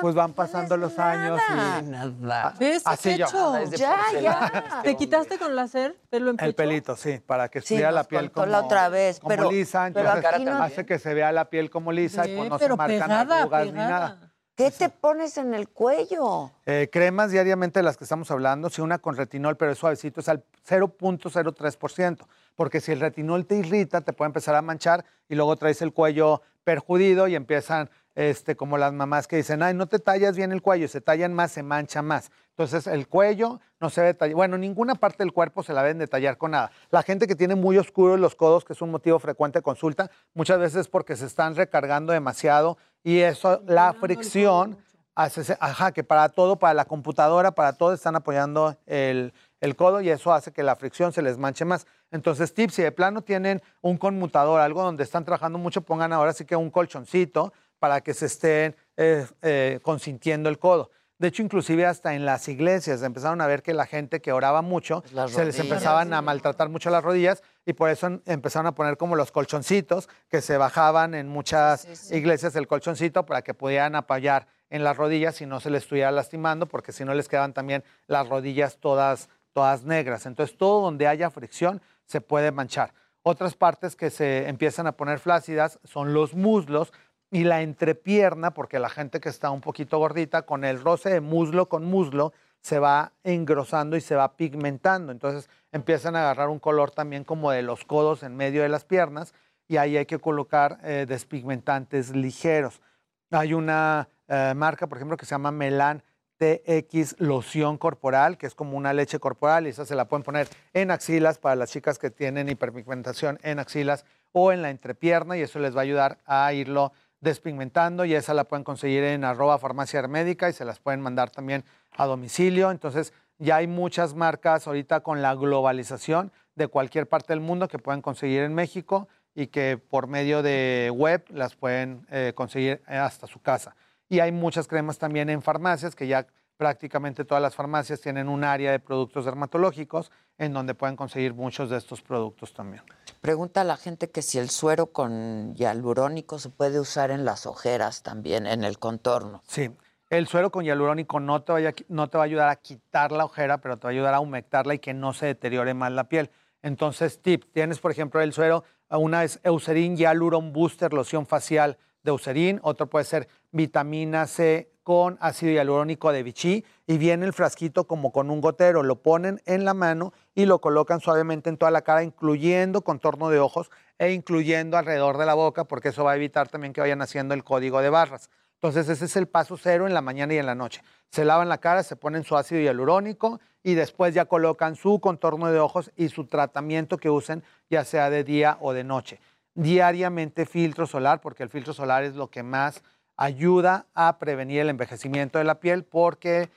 Speaker 37: pues van pasando los años y
Speaker 23: Nada.
Speaker 24: ¿Ves?
Speaker 37: Así
Speaker 24: pecho? Ya, ya. ¿Te quitaste con láser pelo en pecho?
Speaker 37: El pelito, sí, para que
Speaker 25: Sí,
Speaker 37: estuviera la piel como,
Speaker 25: la otra vez,
Speaker 37: como
Speaker 25: pero-
Speaker 37: lisa,
Speaker 25: pero
Speaker 37: entonces
Speaker 25: aquí no-
Speaker 37: hace que se vea la piel como lisa y pues no se
Speaker 24: pero
Speaker 37: marcan
Speaker 24: pegada,
Speaker 37: arrugas ni nada.
Speaker 25: ¿Qué te pones en el cuello?
Speaker 37: Eh, cremas diariamente de las que estamos hablando, si una con retinol, pero es suavecito, es al 0.03%, porque si el retinol te irrita, te puede empezar a manchar y luego traes el cuello perjudido y empiezan este, como las mamás que dicen, ay, no te tallas bien el cuello, se tallan más, se mancha más. Entonces el cuello no se debe tallar, bueno, ninguna parte del cuerpo se la deben detallar con nada. La gente que tiene muy oscuros los codos, que es un motivo frecuente de consulta, muchas veces es porque se están recargando demasiado y eso, la fricción, hace, ajá, que para todo, para la computadora, para todo están apoyando el, el codo y eso hace que la fricción se les manche más. Entonces, tips, si de plano tienen un conmutador, algo donde están trabajando mucho, pongan ahora sí que un colchoncito para que se estén eh, eh, consintiendo el codo. De hecho, inclusive hasta en las iglesias empezaron a ver que la gente que oraba mucho se les empezaban a maltratar mucho las rodillas y por eso empezaron a poner como los colchoncitos que se bajaban en muchas iglesias el colchoncito para que pudieran apoyar en las rodillas y no se les estuviera lastimando porque si no les quedaban también las rodillas todas, todas negras. Entonces todo donde haya fricción se puede manchar. Otras partes que se empiezan a poner flácidas son los muslos y la entrepierna, porque la gente que está un poquito gordita, con el roce de muslo con muslo, se va engrosando y se va pigmentando. Entonces empiezan a agarrar un color también como de los codos en medio de las piernas y ahí hay que colocar eh, despigmentantes ligeros. Hay una eh, marca, por ejemplo, que se llama Melan TX loción corporal, que es como una leche corporal y esa se la pueden poner en axilas para las chicas que tienen hiperpigmentación en axilas o en la entrepierna y eso les va a ayudar a irlo despigmentando y esa la pueden conseguir en arroba farmacia médica y se las pueden mandar también a domicilio. Entonces ya hay muchas marcas ahorita con la globalización de cualquier parte del mundo que pueden conseguir en México y que por medio de web las pueden eh, conseguir hasta su casa. Y hay muchas cremas también en farmacias que ya prácticamente todas las farmacias tienen un área de productos dermatológicos en donde pueden conseguir muchos de estos productos también.
Speaker 25: Pregunta a la gente que si el suero con hialurónico se puede usar en las ojeras también, en el contorno.
Speaker 37: Sí, el suero con hialurónico no te, vaya, no te va a ayudar a quitar la ojera, pero te va a ayudar a humectarla y que no se deteriore más la piel. Entonces, tip, tienes por ejemplo el suero, una es Eucerin Hyaluron Booster, loción facial Eucerin, otro puede ser vitamina C con ácido hialurónico de Vichy y viene el frasquito como con un gotero, lo ponen en la mano y lo colocan suavemente en toda la cara, incluyendo contorno de ojos e incluyendo alrededor de la boca, porque eso va a evitar también que vayan haciendo el código de barras. Entonces ese es el paso cero en la mañana y en la noche. Se lavan la cara, se ponen su ácido hialurónico y después ya colocan su contorno de ojos y su tratamiento que usen, ya sea de día o de noche. Diariamente filtro solar, porque el filtro solar es lo que más ayuda a prevenir el envejecimiento de la piel porque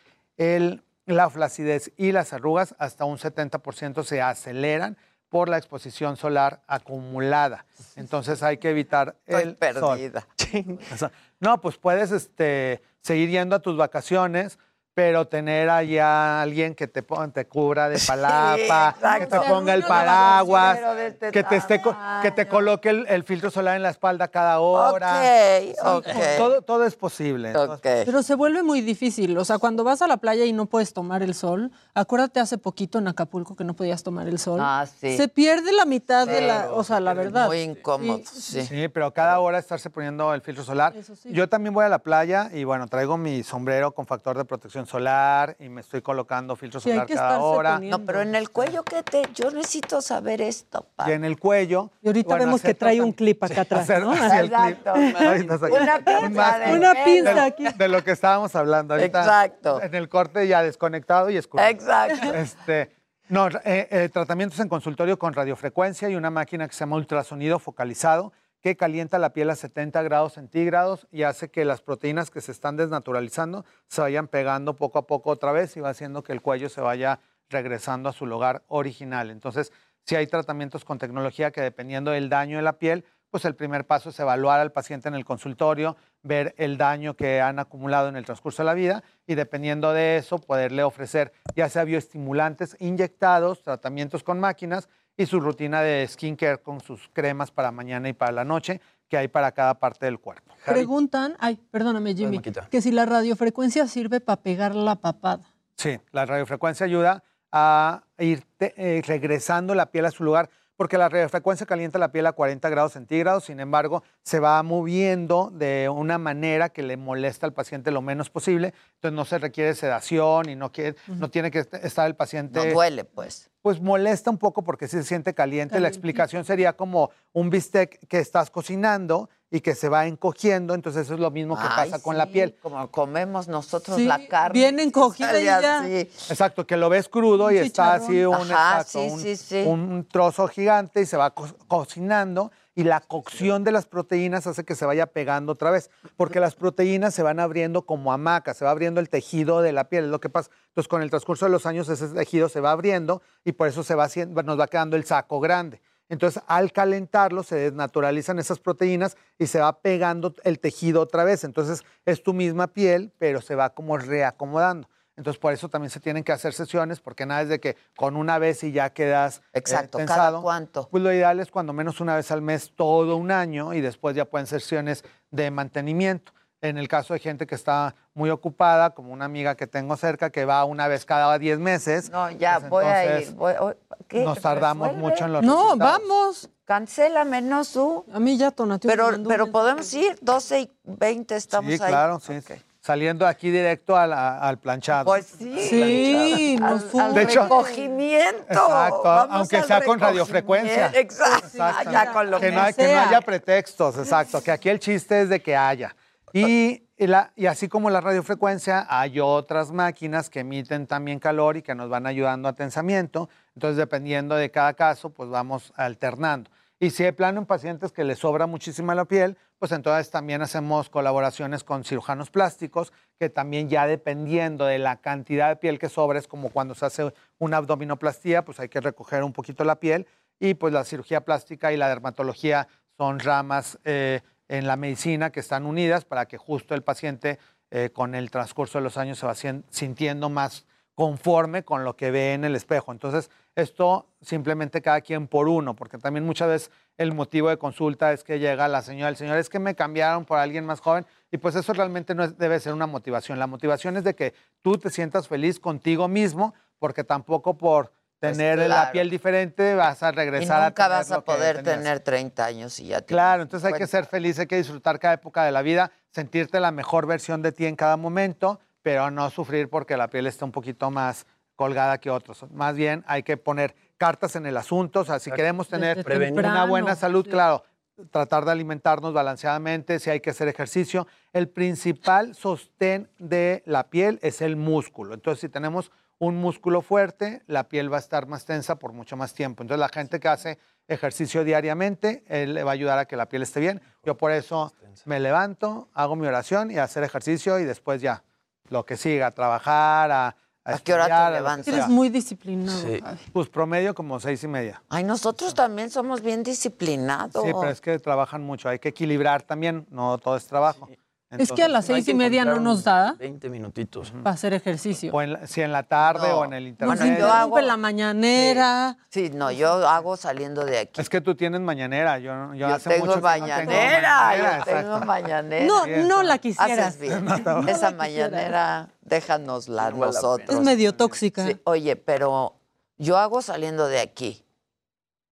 Speaker 37: la flacidez y las arrugas hasta un 70% se aceleran por la exposición solar acumulada. Entonces hay que evitar el
Speaker 25: perdida. [laughs]
Speaker 37: No, pues puedes este, seguir yendo a tus vacaciones, pero tener allá alguien que te, te cubra de palapa, que te ponga el paraguas, que te, esté, que te coloque el, filtro solar en la espalda cada hora.
Speaker 25: Ok,
Speaker 37: Todo, todo es posible.
Speaker 24: Pero se vuelve muy difícil. O sea, cuando vas a la playa y no puedes tomar el sol, acuérdate hace poquito en Acapulco que no podías tomar el sol.
Speaker 25: Ah, sí.
Speaker 24: Se pierde la mitad de la, o sea, la verdad.
Speaker 25: Muy incómodo,
Speaker 37: sí. Sí, pero cada hora estarse poniendo el filtro solar. Yo también voy a la playa y bueno, traigo mi sombrero con factor de protección solar y me estoy colocando filtro solar cada hora.
Speaker 25: No, pero en el cuello, ¿qué te? Yo necesito saber esto.
Speaker 37: Y en el cuello.
Speaker 24: Y ahorita vemos que trae un clip acá atrás. ¿no?
Speaker 25: Exacto. Una pinza. de
Speaker 24: Una pinza
Speaker 37: de,
Speaker 24: aquí.
Speaker 37: De lo que estábamos hablando ahorita.
Speaker 25: Exacto.
Speaker 37: En el corte ya desconectado y escuchando.
Speaker 25: Exacto. [laughs]
Speaker 37: Este, no, eh, eh, tratamientos en consultorio con radiofrecuencia y una máquina que se llama ultrasonido focalizado que calienta la piel a 70 grados centígrados y hace que las proteínas que se están desnaturalizando se vayan pegando poco a poco otra vez y va haciendo que el cuello se vaya regresando a su lugar original. Entonces, si hay tratamientos con tecnología que dependiendo del daño de la piel, pues el primer paso es evaluar al paciente en el consultorio, ver el daño que han acumulado en el transcurso de la vida y dependiendo de eso poderle ofrecer ya sea bioestimulantes inyectados, tratamientos con máquinas y su rutina de skincare con sus cremas para mañana y para la noche que hay para cada parte del cuerpo.
Speaker 24: Preguntan, ay, perdóname Jimmy, que si la radiofrecuencia sirve para pegar la papada.
Speaker 37: Sí, la radiofrecuencia ayuda a ir te- eh, regresando la piel a su lugar, porque la radiofrecuencia calienta la piel a 40 grados centígrados, sin embargo, se va moviendo de una manera que le molesta al paciente lo menos posible, entonces no se requiere sedación y no, quiere- no tiene que est- estar el paciente...
Speaker 25: No duele, pues.
Speaker 37: Pues molesta un poco porque sí se siente caliente. La explicación sería como un bistec que estás cocinando y que se va encogiendo, entonces eso es lo mismo que
Speaker 25: Ay,
Speaker 37: pasa con la piel.
Speaker 25: Como comemos nosotros
Speaker 24: Sí,
Speaker 25: la carne.
Speaker 24: bien encogida y ya.
Speaker 37: Exacto, que lo ves crudo y está así un.
Speaker 25: Ajá,
Speaker 37: exacto,
Speaker 25: sí,
Speaker 37: un-
Speaker 25: sí, sí.
Speaker 37: un trozo gigante y se va co- cocinando y la cocción de las proteínas hace que se vaya pegando otra vez, porque las proteínas se van abriendo como hamacas, se va abriendo el tejido de la piel, es lo que pasa. Entonces, con el transcurso de los años ese tejido se va abriendo y por eso se va haciendo, nos va quedando el saco grande. Entonces, al calentarlo, se desnaturalizan esas proteínas y se va pegando el tejido otra vez. Entonces, es tu misma piel, pero se va como reacomodando. Entonces, por eso también se tienen que hacer sesiones, porque nada es de que con una vez y ya quedas eh,
Speaker 25: Exacto, ¿cada
Speaker 37: tensado.
Speaker 25: cuánto?
Speaker 37: Pues lo ideal es cuando menos una vez al mes, todo un año, y después ya pueden ser sesiones de mantenimiento. En el caso de gente que está muy ocupada, como una amiga que tengo cerca, que va una vez cada 10 meses.
Speaker 25: No, ya
Speaker 37: pues
Speaker 25: voy a ir. voy- o- ¿qué?
Speaker 37: Nos tardamos
Speaker 25: ¿Resuelve?
Speaker 37: mucho en los
Speaker 24: No,
Speaker 37: resultados.
Speaker 24: vamos.
Speaker 25: Cancélame, no su.
Speaker 24: A mí ya Tonatiuh me
Speaker 25: Pero, pero
Speaker 24: un
Speaker 25: podemos ir, 12 y 20 estamos
Speaker 37: Sí,
Speaker 25: ahí.
Speaker 37: claro, sí. Saliendo aquí directo al, al planchado.
Speaker 25: Pues sí.
Speaker 24: Sí,
Speaker 25: Al-
Speaker 24: nos
Speaker 25: al,
Speaker 24: fuimos.
Speaker 37: De hecho-
Speaker 25: recogimiento.
Speaker 37: Exacto,
Speaker 25: Vamos
Speaker 37: aunque
Speaker 25: al
Speaker 37: sea con radiofrecuencia.
Speaker 25: Exacto.
Speaker 37: Exacto.
Speaker 25: Ya con lo
Speaker 37: que,
Speaker 25: que,
Speaker 37: no, hay- que no
Speaker 24: sea.
Speaker 37: haya pretextos, exacto. Que aquí el chiste es de que haya. Y, y la- y así como la radiofrecuencia, hay otras máquinas que emiten también calor y que nos van ayudando a tensamiento. Entonces, dependiendo de cada caso, pues vamos alternando. Y si de plano en pacientes que les sobra muchísima la piel, pues entonces también hacemos colaboraciones con cirujanos plásticos, que también ya dependiendo de la cantidad de piel que sobra, es como cuando se hace una abdominoplastía, pues hay que recoger un poquito la piel. Y pues la cirugía plástica y la dermatología son ramas eh, en la medicina que están unidas para que justo el paciente eh, con el transcurso de los años se va sintiendo más conforme con lo que ve en el espejo. Entonces, esto simplemente cada quien por uno, porque también muchas veces el motivo de consulta es que llega la señora, el señor, es que me cambiaron por alguien más joven, y pues eso realmente no es- debe ser una motivación. La motivación es de que tú te sientas feliz contigo mismo, porque tampoco por tener la
Speaker 25: Pues claro.
Speaker 37: piel diferente vas a
Speaker 25: Y
Speaker 37: regresar a
Speaker 25: nunca
Speaker 37: tener
Speaker 25: vas a poder tener 30 años y ya
Speaker 37: Claro, entonces hay que
Speaker 25: 50.
Speaker 37: ser feliz, hay que disfrutar cada época de la vida, sentirte la mejor versión de ti en cada momento, pero no sufrir porque la piel está un poquito más colgada que otros. Más bien hay que poner cartas en el asunto, o sea, si queremos tener una buena salud,
Speaker 24: sí.
Speaker 37: claro, tratar de alimentarnos balanceadamente, si hay que hacer ejercicio. El principal sostén de la piel es el músculo. Entonces, si tenemos un músculo fuerte, la piel va a estar más tensa por mucho más tiempo. Entonces, la gente que hace ejercicio diariamente, él le va a ayudar a que la piel esté bien. Yo por eso me levanto, hago mi oración y hacer ejercicio y después ya, lo que siga, a trabajar, a...
Speaker 25: ¿A qué hora te
Speaker 37: a
Speaker 25: levantas?
Speaker 24: Eres muy disciplinado.
Speaker 23: Sí.
Speaker 37: Pues promedio como seis y media.
Speaker 25: Ay, nosotros también somos bien disciplinados.
Speaker 37: Sí, pero es que trabajan mucho. Hay que equilibrar también, no todo es trabajo.
Speaker 24: Es que a las seis y media no nos da
Speaker 23: 20 minutitos.
Speaker 24: para hacer ejercicio.
Speaker 37: O en la- si en la tarde
Speaker 25: No.
Speaker 37: o en el internet.
Speaker 25: Bueno, yo hago-
Speaker 24: la mañanera.
Speaker 25: Sí, no, yo hago saliendo de aquí.
Speaker 37: Es que tú tienes mañanera. Yo, no- yo
Speaker 25: Yo
Speaker 37: hace
Speaker 25: tengo
Speaker 37: mucho que no tengo
Speaker 25: mañanera,
Speaker 37: mañanera,
Speaker 25: yo tengo mañanera.
Speaker 24: No,
Speaker 37: Sí,
Speaker 24: no la
Speaker 25: Haces
Speaker 24: quisieras.
Speaker 25: bien. [laughs]
Speaker 37: No, no.
Speaker 25: Esa mañanera, déjanosla nosotros.
Speaker 24: Es medio tóxica.
Speaker 25: Sí, oye, pero yo hago saliendo de aquí,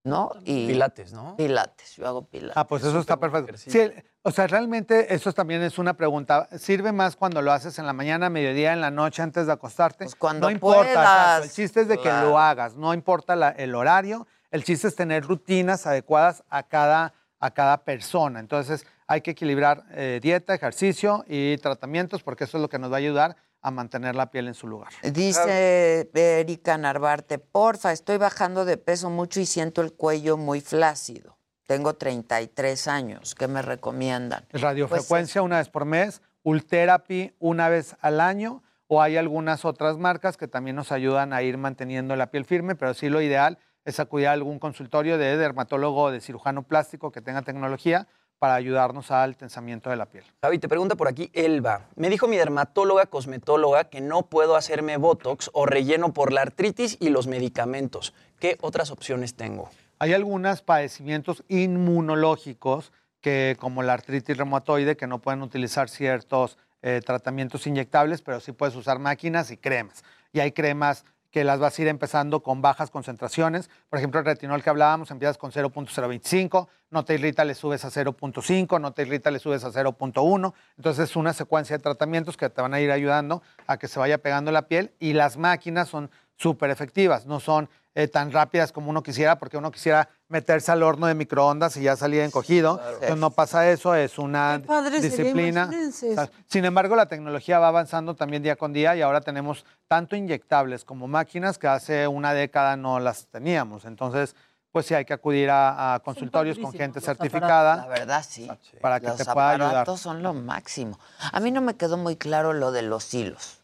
Speaker 25: ¿no? Y
Speaker 23: Pilates, ¿no?
Speaker 25: Pilates, yo hago pilates.
Speaker 37: Ah, pues eso está perfecto. Sí, o sea, realmente eso también es una pregunta. ¿Sirve más cuando lo haces en la mañana, mediodía, en la noche, antes de acostarte?
Speaker 25: Pues cuando
Speaker 37: no importa.
Speaker 25: puedas.
Speaker 37: El chiste es de que lo hagas. No importa la- el horario. El chiste es tener rutinas adecuadas a cada, a cada persona. Entonces, hay que equilibrar eh, dieta, ejercicio y tratamientos porque eso es lo que nos va a ayudar a mantener la piel en su lugar.
Speaker 25: Dice Erika Narvarte, porfa, estoy bajando de peso mucho y siento el cuello muy flácido. Tengo 33 años. ¿Qué me recomiendan?
Speaker 37: Radiofrecuencia una vez por mes, Ultherapy una vez al año, o hay algunas otras marcas que también nos ayudan a ir manteniendo la piel firme, pero sí lo ideal es acudir a algún consultorio de dermatólogo o de cirujano plástico que tenga tecnología para ayudarnos al tensamiento de la piel.
Speaker 23: Javi, te pregunta por aquí Elba. Me dijo mi dermatóloga cosmetóloga que no puedo hacerme Botox o relleno por la artritis y los medicamentos. ¿Qué otras opciones tengo?
Speaker 37: Hay algunos padecimientos inmunológicos que, como la artritis reumatoide, que no pueden utilizar ciertos eh, tratamientos inyectables, pero sí puedes usar máquinas y cremas. Y hay cremas que las vas a ir empezando con bajas concentraciones. Por ejemplo, el retinol que hablábamos, empiezas con 0.025, no te irrita, le subes a 0.5, no te irrita, le subes a 0.1. Entonces es una secuencia de tratamientos que te van a ir ayudando a que se vaya pegando la piel y las máquinas son súper efectivas. No son eh, tan rápidas como uno quisiera, porque uno quisiera meterse al horno de microondas y ya salía encogido. Entonces no pasa eso, es una
Speaker 24: padre sería,
Speaker 37: disciplina. sea, sin embargo, la tecnología va avanzando también día con día y ahora tenemos tanto inyectables como máquinas que hace una década no las teníamos. Entonces, pues sí hay que acudir a, a consultorios con gente certificada.
Speaker 25: La verdad, sí.
Speaker 37: Para que
Speaker 25: Los
Speaker 37: te pueda ayudar.
Speaker 25: aparatos son lo máximo. A mí no me quedó muy claro lo de los hilos.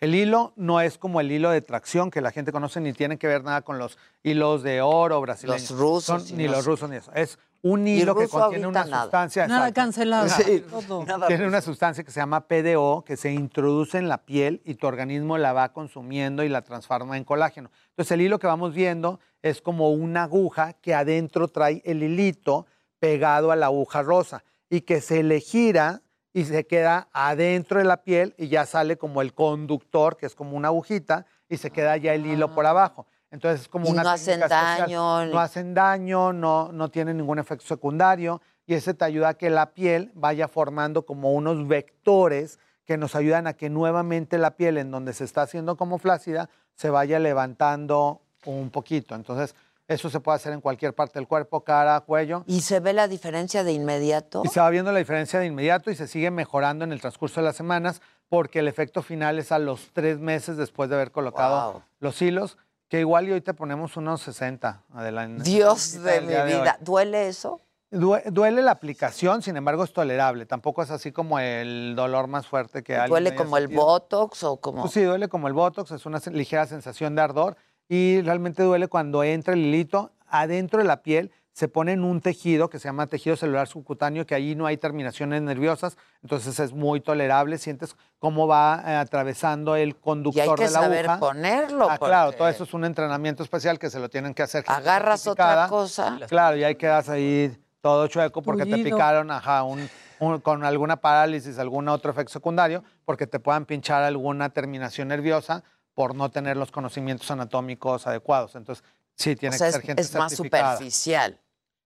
Speaker 37: El hilo no es como el hilo de tracción que la gente conoce, ni tiene que ver nada con los hilos de oro brasileños.
Speaker 25: Los rusos
Speaker 37: Son- ni
Speaker 25: los-
Speaker 37: los rusos ni eso. Es un hilo que contiene una
Speaker 25: nada.
Speaker 37: sustancia.
Speaker 24: Nada
Speaker 37: exacto.
Speaker 24: cancelado.
Speaker 37: Sí.
Speaker 24: Todo.
Speaker 37: Tiene una sustancia que se llama PDO que se introduce en la piel y tu organismo la va consumiendo y la transforma en colágeno. Entonces el hilo que vamos viendo es como una aguja que adentro trae el hilito pegado a la aguja rosa y que se le gira y se queda adentro de la piel y ya sale como el conductor, que es como una agujita, y se queda ya el hilo por abajo. Entonces es como
Speaker 25: Y
Speaker 37: una
Speaker 25: no hacen
Speaker 37: especial.
Speaker 25: daño,
Speaker 37: No hacen daño, no, no tienen ningún efecto secundario y ese te ayuda a que la piel vaya formando como unos vectores que nos ayudan a que nuevamente la piel en donde se está haciendo como flácida se vaya levantando un poquito. Entonces, eso se puede hacer en cualquier parte del cuerpo, cara, cuello.
Speaker 25: ¿Y se ve la diferencia de inmediato?
Speaker 37: Y se va viendo la diferencia de inmediato y se sigue mejorando en el transcurso de las semanas porque el efecto final es a los tres meses después de haber colocado
Speaker 25: Wow.
Speaker 37: los hilos, que igual y hoy te ponemos unos 60. Adelante.
Speaker 25: Dios de mi
Speaker 37: día de
Speaker 25: vida. ¿Duele eso?
Speaker 37: Due- Duele la aplicación, sin embargo es tolerable. Tampoco es así como el dolor más fuerte que alguien
Speaker 25: ¿Duele como el botox o como...?
Speaker 37: Pues sí, duele como el botox, es una ligera sensación de ardor y realmente duele cuando entra el hilito adentro de la piel. Se pone en un tejido que se llama tejido celular subcutáneo, que allí no hay terminaciones nerviosas, entonces es muy tolerable. Sientes cómo va eh, atravesando el
Speaker 25: Y hay
Speaker 37: conductor
Speaker 25: que
Speaker 37: de la
Speaker 25: saber
Speaker 37: aguja.
Speaker 25: ponerlo.
Speaker 37: Ah, claro, todo eso es un entrenamiento especial que se lo tienen que hacer.
Speaker 25: Agarras otra cosa.
Speaker 37: Claro, y ahí quedas ahí todo chueco porque te picaron ajá, un- un- con alguna parálisis, algún otro efecto secundario, porque te puedan pinchar alguna terminación nerviosa por no tener los conocimientos anatómicos adecuados. Entonces, sí, tiene
Speaker 25: O sea,
Speaker 37: que ser
Speaker 25: es,
Speaker 37: gente
Speaker 25: es más
Speaker 37: certificada.
Speaker 25: superficial.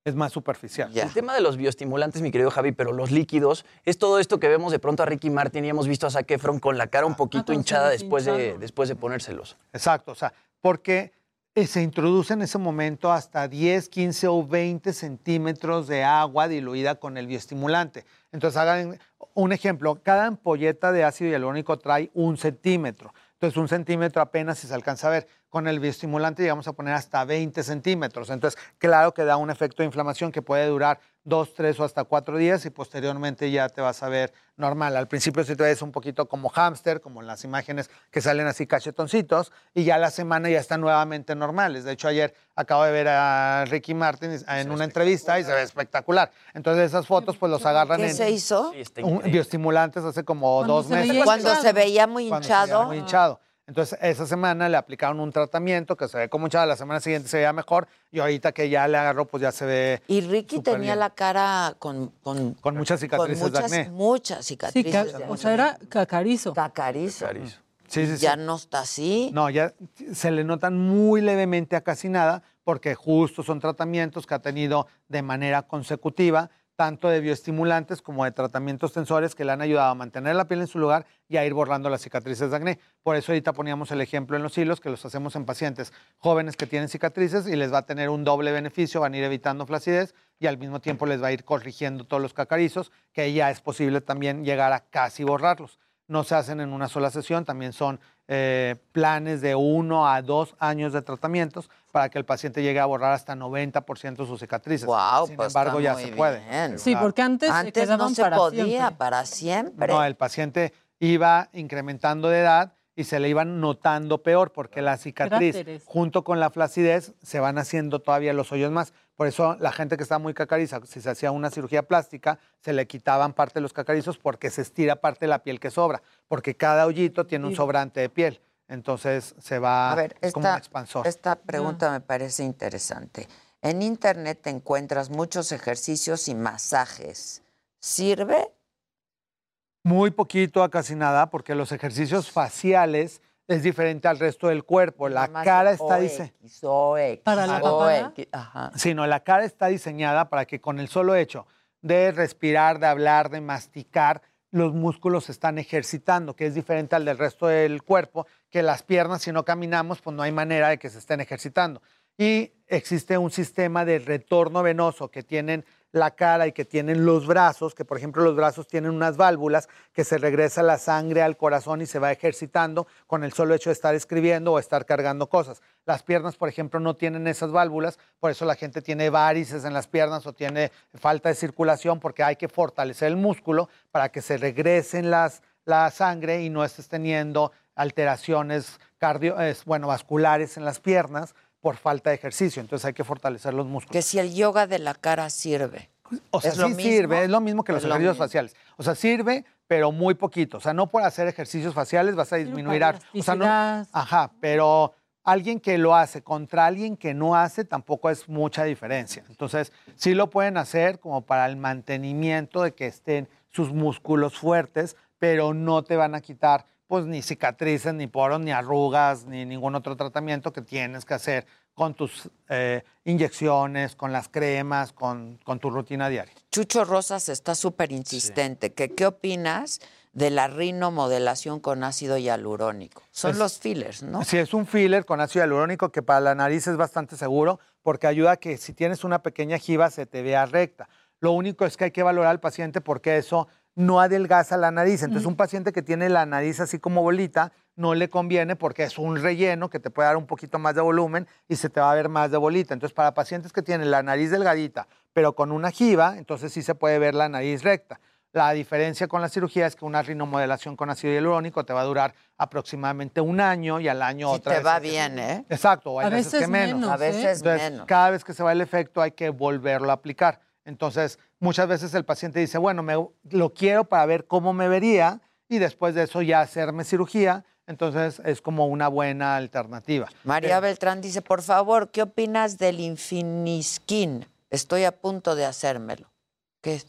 Speaker 37: Es más superficial.
Speaker 23: El tema de los bioestimulantes, mi querido Javi, pero los líquidos, es todo esto que vemos de pronto a Ricky Martin y hemos visto a Zac Efron con la cara un poquito
Speaker 37: con
Speaker 23: hinchada después de, después de ponérselos.
Speaker 37: Exacto, o sea, porque eh, se introduce en ese momento hasta 10, 15 o 20 centímetros de agua diluida con el bioestimulante. Entonces, hagan un ejemplo, cada ampolleta de ácido hialurónico trae un centímetro. Entonces, un centímetro apenas si se alcanza a ver. Con el bioestimulante llegamos a poner hasta 20 centímetros. Entonces, claro que da un efecto de inflamación que puede durar dos, tres o hasta cuatro días y posteriormente ya te vas a ver normal. Al principio sí te ves un poquito como hámster, como en las imágenes que salen así cachetoncitos, y ya la semana ya están nuevamente normales. De hecho, ayer acabo de ver a Ricky Martin en una entrevista y se ve espectacular. Entonces esas fotos pues los agarran
Speaker 25: ¿Qué
Speaker 37: en...
Speaker 25: se hizo?
Speaker 37: un- bioestimulantes hace como dos
Speaker 25: se
Speaker 37: meses.
Speaker 25: Cuando hinchado. se veía muy
Speaker 37: Cuando se veía
Speaker 25: hinchado.
Speaker 37: muy hinchado. Entonces, esa semana le aplicaron un tratamiento que se ve como hinchado, la semana siguiente se veía mejor y ahorita que ya le agarró, pues ya se ve.
Speaker 25: Y Ricky tenía
Speaker 37: bien.
Speaker 25: la cara con... Con,
Speaker 37: Con muchas cicatrices
Speaker 25: con muchas,
Speaker 37: de acné.
Speaker 25: Muchas
Speaker 24: Sí,
Speaker 25: cicatrices.
Speaker 24: ca-
Speaker 25: de
Speaker 24: o sea, era cacarizo.
Speaker 25: Cacarizo.
Speaker 37: Sí, sí, sí.
Speaker 25: Ya no está así.
Speaker 37: No, ya se le notan muy levemente a casi nada porque justo son tratamientos que ha tenido de manera consecutiva, tanto de bioestimulantes como de tratamientos tensores que le han ayudado a mantener la piel en su lugar y a ir borrando las cicatrices de acné. Por eso ahorita poníamos el ejemplo en los hilos que los hacemos en pacientes jóvenes que tienen cicatrices y les va a tener un doble beneficio, van a ir evitando flacidez y al mismo tiempo les va a ir corrigiendo todos los cacarizos, que ya es posible también llegar a casi borrarlos no se hacen en una sola sesión, también son eh, planes de uno a dos años de tratamientos para que el paciente llegue a borrar hasta 90% de sus cicatrices.
Speaker 25: Wow,
Speaker 37: Sin
Speaker 25: pues
Speaker 37: embargo,
Speaker 25: está
Speaker 37: ya
Speaker 25: muy
Speaker 37: se puede.
Speaker 25: bien.
Speaker 24: Sí,
Speaker 37: Claro.
Speaker 24: porque antes, se
Speaker 25: Antes no
Speaker 24: quedaban
Speaker 25: se
Speaker 24: para
Speaker 25: podía,
Speaker 24: siempre.
Speaker 25: para siempre.
Speaker 37: No, el paciente iba incrementando de edad y se le iban notando peor porque la cicatriz
Speaker 24: Cráteres.
Speaker 37: junto con la flacidez se van haciendo todavía los hoyos más. Por eso la gente que está muy cacariza, si se hacía una cirugía plástica, se le quitaban parte de los cacarizos porque se estira parte de la piel que sobra, porque cada hoyito tiene un sobrante de piel. Entonces se va
Speaker 25: A ver,
Speaker 37: es como un expansor.
Speaker 25: esta pregunta me parece interesante. En internet te encuentras muchos ejercicios y masajes. ¿Sirve?
Speaker 37: Muy poquito a casi nada, porque los ejercicios faciales es diferente al resto del cuerpo. La cara está diseñada.
Speaker 24: ¿Para la
Speaker 25: OX,
Speaker 24: papada?
Speaker 25: Ajá.
Speaker 37: sino la cara está diseñada para que con el solo hecho de respirar, de hablar, de masticar, los músculos se están ejercitando, que es diferente al del resto del cuerpo, que las piernas, si no caminamos, pues no hay manera de que se estén ejercitando. Y existe un sistema de retorno venoso que tienen la cara y que tienen los brazos, que por ejemplo los brazos tienen unas válvulas que se regresa la sangre al corazón y se va ejercitando con el solo hecho de estar escribiendo o estar cargando cosas. Las piernas, por ejemplo, no tienen esas válvulas, por eso la gente tiene varices en las piernas o tiene falta de circulación porque hay que fortalecer el músculo para que se regresen las, la sangre y no estés teniendo alteraciones cardio, bueno, vasculares en las piernas por falta de ejercicio. Entonces hay que fortalecer los músculos.
Speaker 2: Que si el yoga de la cara sirve.
Speaker 37: O sea,
Speaker 2: ¿Es lo
Speaker 37: sí
Speaker 2: mismo?
Speaker 37: sirve, es lo mismo que los
Speaker 2: lo
Speaker 37: ejercicios faciales. O sea, sirve, pero muy poquito. O sea, no por hacer ejercicios faciales vas a disminuir. O sea, no, ajá, pero alguien que lo hace contra alguien que no hace tampoco es mucha diferencia. Entonces, sí lo pueden hacer como para el mantenimiento de que estén sus músculos fuertes, pero no te van a quitar pues ni cicatrices, ni poros, ni arrugas, ni ningún otro tratamiento que tienes que hacer con tus eh, inyecciones, con las cremas, con, con tu rutina diaria.
Speaker 2: Chucho Rosas está súper insistente. que ¿Qué opinas de la rinomodelación con ácido hialurónico? Son
Speaker 37: Es-
Speaker 2: los fillers, ¿no?
Speaker 37: Sí, es un filler con ácido hialurónico que para la nariz es bastante seguro porque ayuda a que si tienes una pequeña jiba se te vea recta. Lo único es que hay que valorar al paciente porque eso no adelgaza la nariz. Entonces, un paciente que tiene la nariz así como bolita no le conviene porque es un relleno que te puede dar un poquito más de volumen y se te va a ver más de bolita. Entonces, para pacientes que tienen la nariz delgadita, pero con una jiba, entonces sí se puede ver la nariz recta. La diferencia con la cirugía es que una rinomodelación con ácido hialurónico te va a durar aproximadamente un año y al año
Speaker 2: Si
Speaker 37: otra
Speaker 2: te
Speaker 37: vez
Speaker 2: va bien, ¿eh?
Speaker 37: Exacto, o hay
Speaker 24: A
Speaker 37: veces,
Speaker 24: veces
Speaker 37: que menos.
Speaker 24: menos,
Speaker 2: A veces
Speaker 37: Entonces,
Speaker 2: menos.
Speaker 37: cada vez que se va el efecto hay que volverlo a aplicar. Entonces, muchas veces el paciente dice, bueno, me, lo quiero para ver cómo me vería y después de eso ya hacerme cirugía. Entonces, es como una buena alternativa.
Speaker 2: María Beltrán dice, por favor, ¿qué opinas del Infiniskin? Estoy a punto de hacérmelo. ¿Qué es?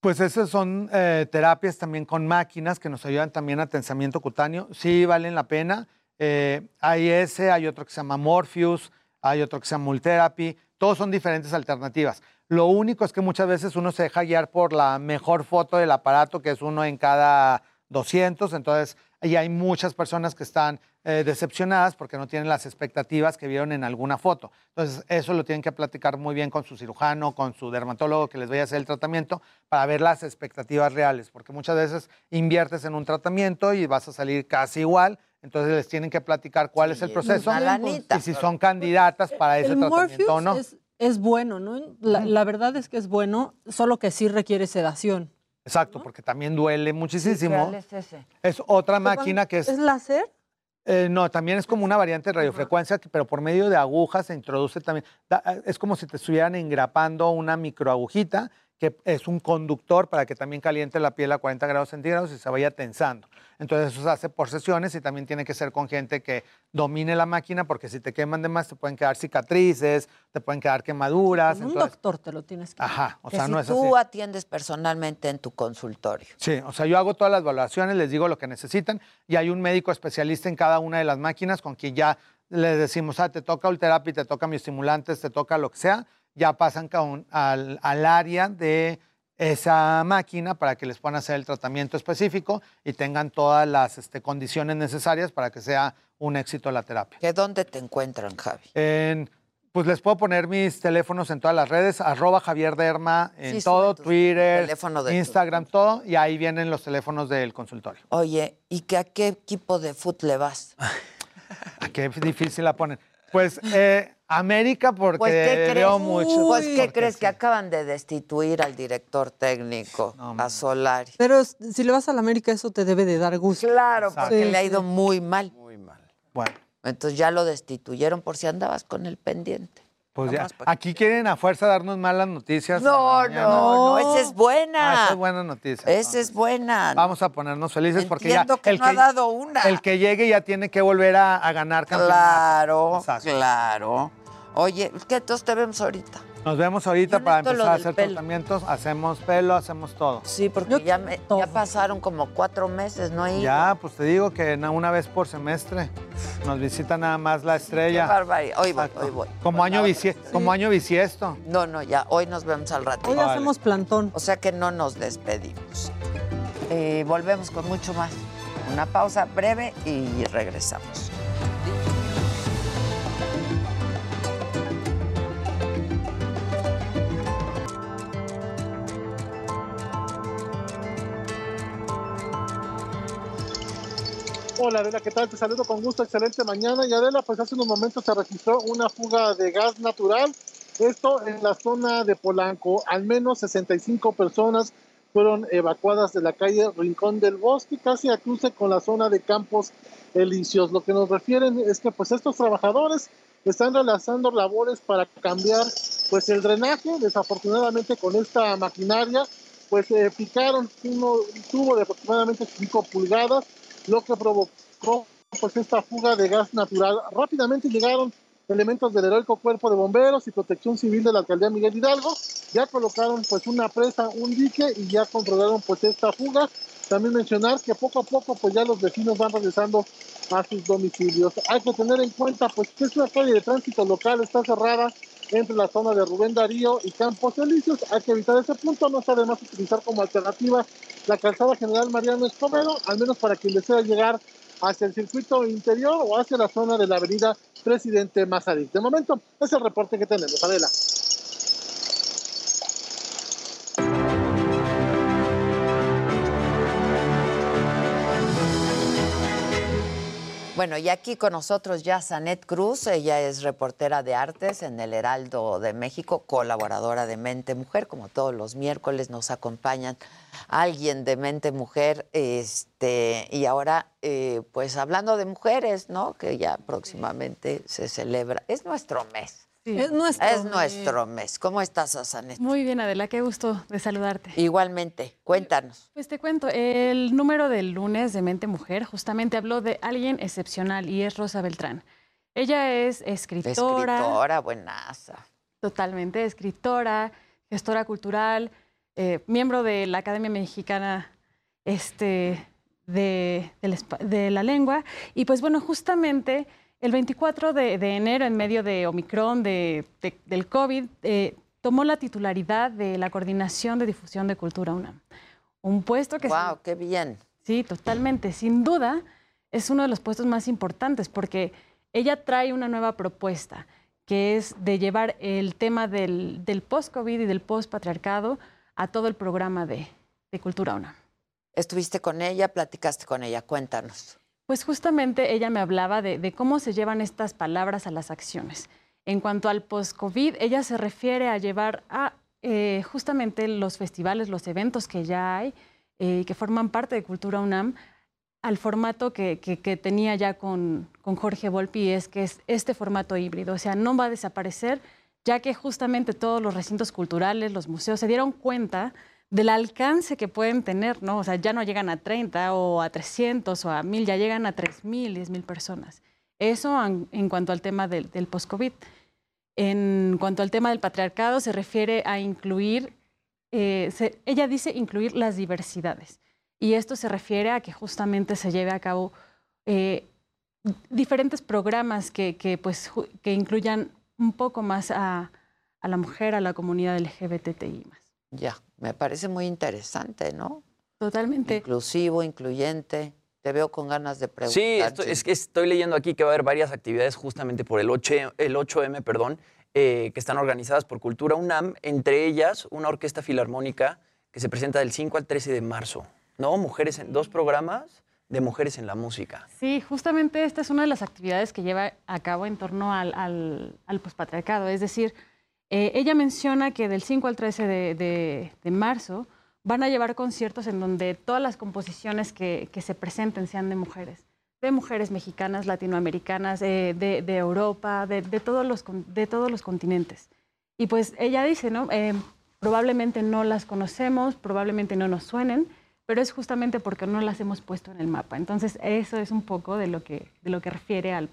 Speaker 37: Pues esas son eh, terapias también con máquinas que nos ayudan también a tensamiento cutáneo. Sí valen la pena. Eh, hay ese, hay otro que se llama Morpheus, hay otro que se llama Multherapy. Todos son diferentes alternativas. Lo único es que muchas veces uno se deja guiar por la mejor foto del aparato, que es uno en cada 200. Entonces, ahí hay muchas personas que están eh, decepcionadas porque no tienen las expectativas que vieron en alguna foto. Entonces, eso lo tienen que platicar muy bien con su cirujano, con su dermatólogo que les vaya a hacer el tratamiento para ver las expectativas reales, porque muchas veces inviertes en un tratamiento y vas a salir casi igual. Entonces les tienen que platicar cuál es el
Speaker 2: es
Speaker 37: proceso y si son candidatas para ese
Speaker 24: el
Speaker 37: tratamiento o no.
Speaker 24: Es, es bueno, ¿no? La, la verdad es que es bueno, solo que sí requiere sedación.
Speaker 37: Exacto, porque también duele muchísimo.
Speaker 2: ¿Cuál es ese?
Speaker 37: Es otra máquina que es...
Speaker 24: ¿Es láser?
Speaker 37: Eh, no, también es como una variante de radiofrecuencia, que- pero por medio de agujas se introduce también. da- es como si te estuvieran engrapando una microagujita, que es un conductor para que también caliente la piel a 40 grados centígrados y se vaya tensando. Entonces eso se hace por sesiones y también tiene que ser con gente que domine la máquina, porque si te queman de más te pueden quedar cicatrices, te pueden quedar quemaduras.
Speaker 24: Con un
Speaker 37: entonces-
Speaker 24: doctor te lo tienes que
Speaker 37: Ajá, o
Speaker 2: que
Speaker 37: sea,
Speaker 2: si
Speaker 37: no es
Speaker 2: tú
Speaker 37: así.
Speaker 2: atiendes personalmente en tu consultorio.
Speaker 37: Sí, o sea, yo hago todas las valoraciones, les digo lo que necesitan y hay un médico especialista en cada una de las máquinas con quien ya les decimos, ah, te toca Ultherapy, te toca bioestimulantes, te toca lo que sea, ya pasan con- al, al área de esa máquina para que les puedan hacer el tratamiento específico y tengan todas las este, condiciones necesarias para que sea un éxito la terapia.
Speaker 2: ¿Que dónde te encuentran, Javi?
Speaker 37: En- pues les puedo poner mis teléfonos en todas las redes, arroba Javier Derma, en
Speaker 2: Sí,
Speaker 37: todo, Twitter,
Speaker 2: de tu-
Speaker 37: Instagram, todo, y ahí vienen los teléfonos del consultorio.
Speaker 2: Oye, ¿y que a qué equipo de fútbol le vas? [laughs]
Speaker 37: Qué difícil la ponen. Pues eh, América porque
Speaker 2: Pues, ¿qué crees?
Speaker 37: veo mucho.
Speaker 2: Pues, ¿qué
Speaker 37: Porque
Speaker 2: crees?
Speaker 37: sí.
Speaker 2: Que acaban de destituir al director técnico, a Solari.
Speaker 24: Pero si le vas a la América, eso te debe de dar gusto.
Speaker 2: Claro, porque
Speaker 24: Sí,
Speaker 2: le ha
Speaker 24: sí.
Speaker 2: ido muy mal.
Speaker 23: Muy mal.
Speaker 37: Bueno,
Speaker 2: Entonces ya lo destituyeron por si andabas con el pendiente.
Speaker 37: pues ya. Aquí quieren a fuerza darnos malas noticias.
Speaker 2: No, no, no, esa es buena.
Speaker 37: Ah, esa es buena noticia.
Speaker 2: Esa es buena.
Speaker 37: Vamos a ponernos felices porque ya
Speaker 2: que
Speaker 37: el
Speaker 2: no ha dado una.
Speaker 37: el que llegue ya tiene que volver a, a ganar campeonato.
Speaker 2: Claro,
Speaker 37: Exacto.
Speaker 2: claro. Oye, ¿qué entonces te vemos ahorita?
Speaker 37: Nos vemos ahorita
Speaker 2: Yo
Speaker 37: para empezar a hacer
Speaker 2: pelo.
Speaker 37: tratamientos. Hacemos pelo, hacemos todo.
Speaker 2: Sí, porque ya, me- ya pasaron como cuatro meses, ¿no? ido.
Speaker 37: Ya, pues te digo que na- una vez por semestre nos visita nada más la
Speaker 2: Qué
Speaker 37: estrella.
Speaker 2: barbaridad. Hoy voy, hoy voy.
Speaker 37: Como año, bisie- como año bisiesto.
Speaker 2: No, no, ya, hoy nos vemos al ratito.
Speaker 24: Hoy hacemos plantón.
Speaker 2: O sea que no nos despedimos.
Speaker 25: Eh, volvemos con mucho más. Una pausa breve y regresamos.
Speaker 38: Hola Adela, ¿qué tal? Te saludo con gusto, excelente mañana. Y Adela, pues hace unos momentos se registró una fuga de gas natural, esto en la zona de Polanco. Al menos 65 personas fueron evacuadas de la calle Rincón del Bosque, casi a cruce con la zona de Campos Elíseos. Lo que nos refieren es que pues estos trabajadores están realizando labores para cambiar pues el drenaje, desafortunadamente con esta maquinaria pues eh, picaron uno, un tubo de aproximadamente 5 pulgadas lo que provocó pues esta fuga de gas natural. Rápidamente llegaron elementos del heroico cuerpo de bomberos y protección civil de la alcaldía Miguel Hidalgo, ya colocaron pues una presa, un dique y ya controlaron pues esta fuga. También mencionar que poco a poco pues ya los vecinos van regresando a sus domicilios. Hay que tener en cuenta pues que es una calle de tránsito local, está cerrada entre la zona de Rubén Darío y Campos Elíseos. Hay que evitar ese punto, no está de más utilizar como alternativa la calzada general Mariano Escobedo, al menos para quien desea llegar hacia el circuito interior o hacia la zona de la avenida Presidente Mazarik. De momento, es el reporte que tenemos. Adela.
Speaker 25: Bueno, y aquí con nosotros ya Sanet Cruz, ella es reportera de artes en el Heraldo de México, colaboradora de Mente Mujer, como todos los miércoles nos acompañan alguien de Mente Mujer, este, y ahora eh, pues hablando de mujeres, ¿no? Que ya próximamente se celebra, es nuestro mes.
Speaker 24: Es nuestro
Speaker 25: Es
Speaker 24: mes.
Speaker 25: nuestro mes. ¿Cómo estás, Sanet?
Speaker 39: Muy bien, Adela, qué gusto de saludarte.
Speaker 25: Igualmente, cuéntanos.
Speaker 39: Pues te cuento, el número del lunes de Mente Mujer justamente habló de alguien excepcional y es Rosa Beltrán. Ella es escritora.
Speaker 25: Escritora, buenaza.
Speaker 39: Totalmente, escritora, gestora cultural, eh, miembro de la Academia Mexicana este, de la Lengua. Y pues bueno, justamente el 24 de, de enero, en medio de Omicron, de, de- del COVID, eh, tomó la titularidad de la Coordinación de Difusión de Cultura UNAM. Un puesto que...
Speaker 25: Wow, qué bien.
Speaker 39: Sí, totalmente. Sin duda, es uno de los puestos más importantes porque ella trae una nueva propuesta, que es de llevar el tema del, del post-COVID y del post-patriarcado a todo el programa de, de Cultura UNAM.
Speaker 25: Estuviste con ella, platicaste con ella, cuéntanos.
Speaker 39: Pues justamente ella me hablaba de, cómo se llevan estas palabras a las acciones. En cuanto al post-COVID, ella se refiere a llevar a eh, justamente los festivales, los eventos que ya hay, eh, que forman parte de Cultura UNAM, al formato que tenía ya con, con Jorge Volpi, es que es este formato híbrido. O sea, no va a desaparecer, ya que justamente todos los recintos culturales, los museos, se dieron cuenta del alcance que pueden tener, ¿no? O sea, ya no llegan a 30 o a 300 o a 1000, ya llegan a 3000, 10000 personas. Eso en, cuanto al tema del, post-COVID. En cuanto al tema del patriarcado, se refiere a incluir, eh, ella dice incluir las diversidades. Y esto se refiere a que justamente se lleve a cabo eh, diferentes programas que, que, pues, que incluyan un poco más a, a la mujer, a la comunidad LGBTI.
Speaker 25: Ya, me parece muy interesante, ¿no?
Speaker 39: Totalmente.
Speaker 25: Inclusivo, incluyente. Te veo con ganas de preguntar.
Speaker 23: Sí, esto- es que estoy leyendo aquí que va a haber varias actividades justamente por el, 8, el 8M, perdón, eh, que están organizadas por Cultura UNAM, entre ellas una orquesta filarmónica que se presenta del 5 al 13 de marzo, ¿no? Mujeres en dos programas de mujeres en la música.
Speaker 39: Sí, justamente esta es una de las actividades que lleva a cabo en torno al, al, al pospatriarcado. Es decir, eh, ella menciona que del 5 al 13 de, de- de marzo van a llevar conciertos en donde todas las composiciones que, que se presenten sean de mujeres, de mujeres mexicanas, latinoamericanas, eh, de, de Europa, todos los, de todos los continentes. Y pues ella dice, ¿no? Eh, probablemente no las conocemos, probablemente no nos suenen, pero es justamente porque no las hemos puesto en el mapa. Entonces, eso es un poco de lo que, de lo que refiere al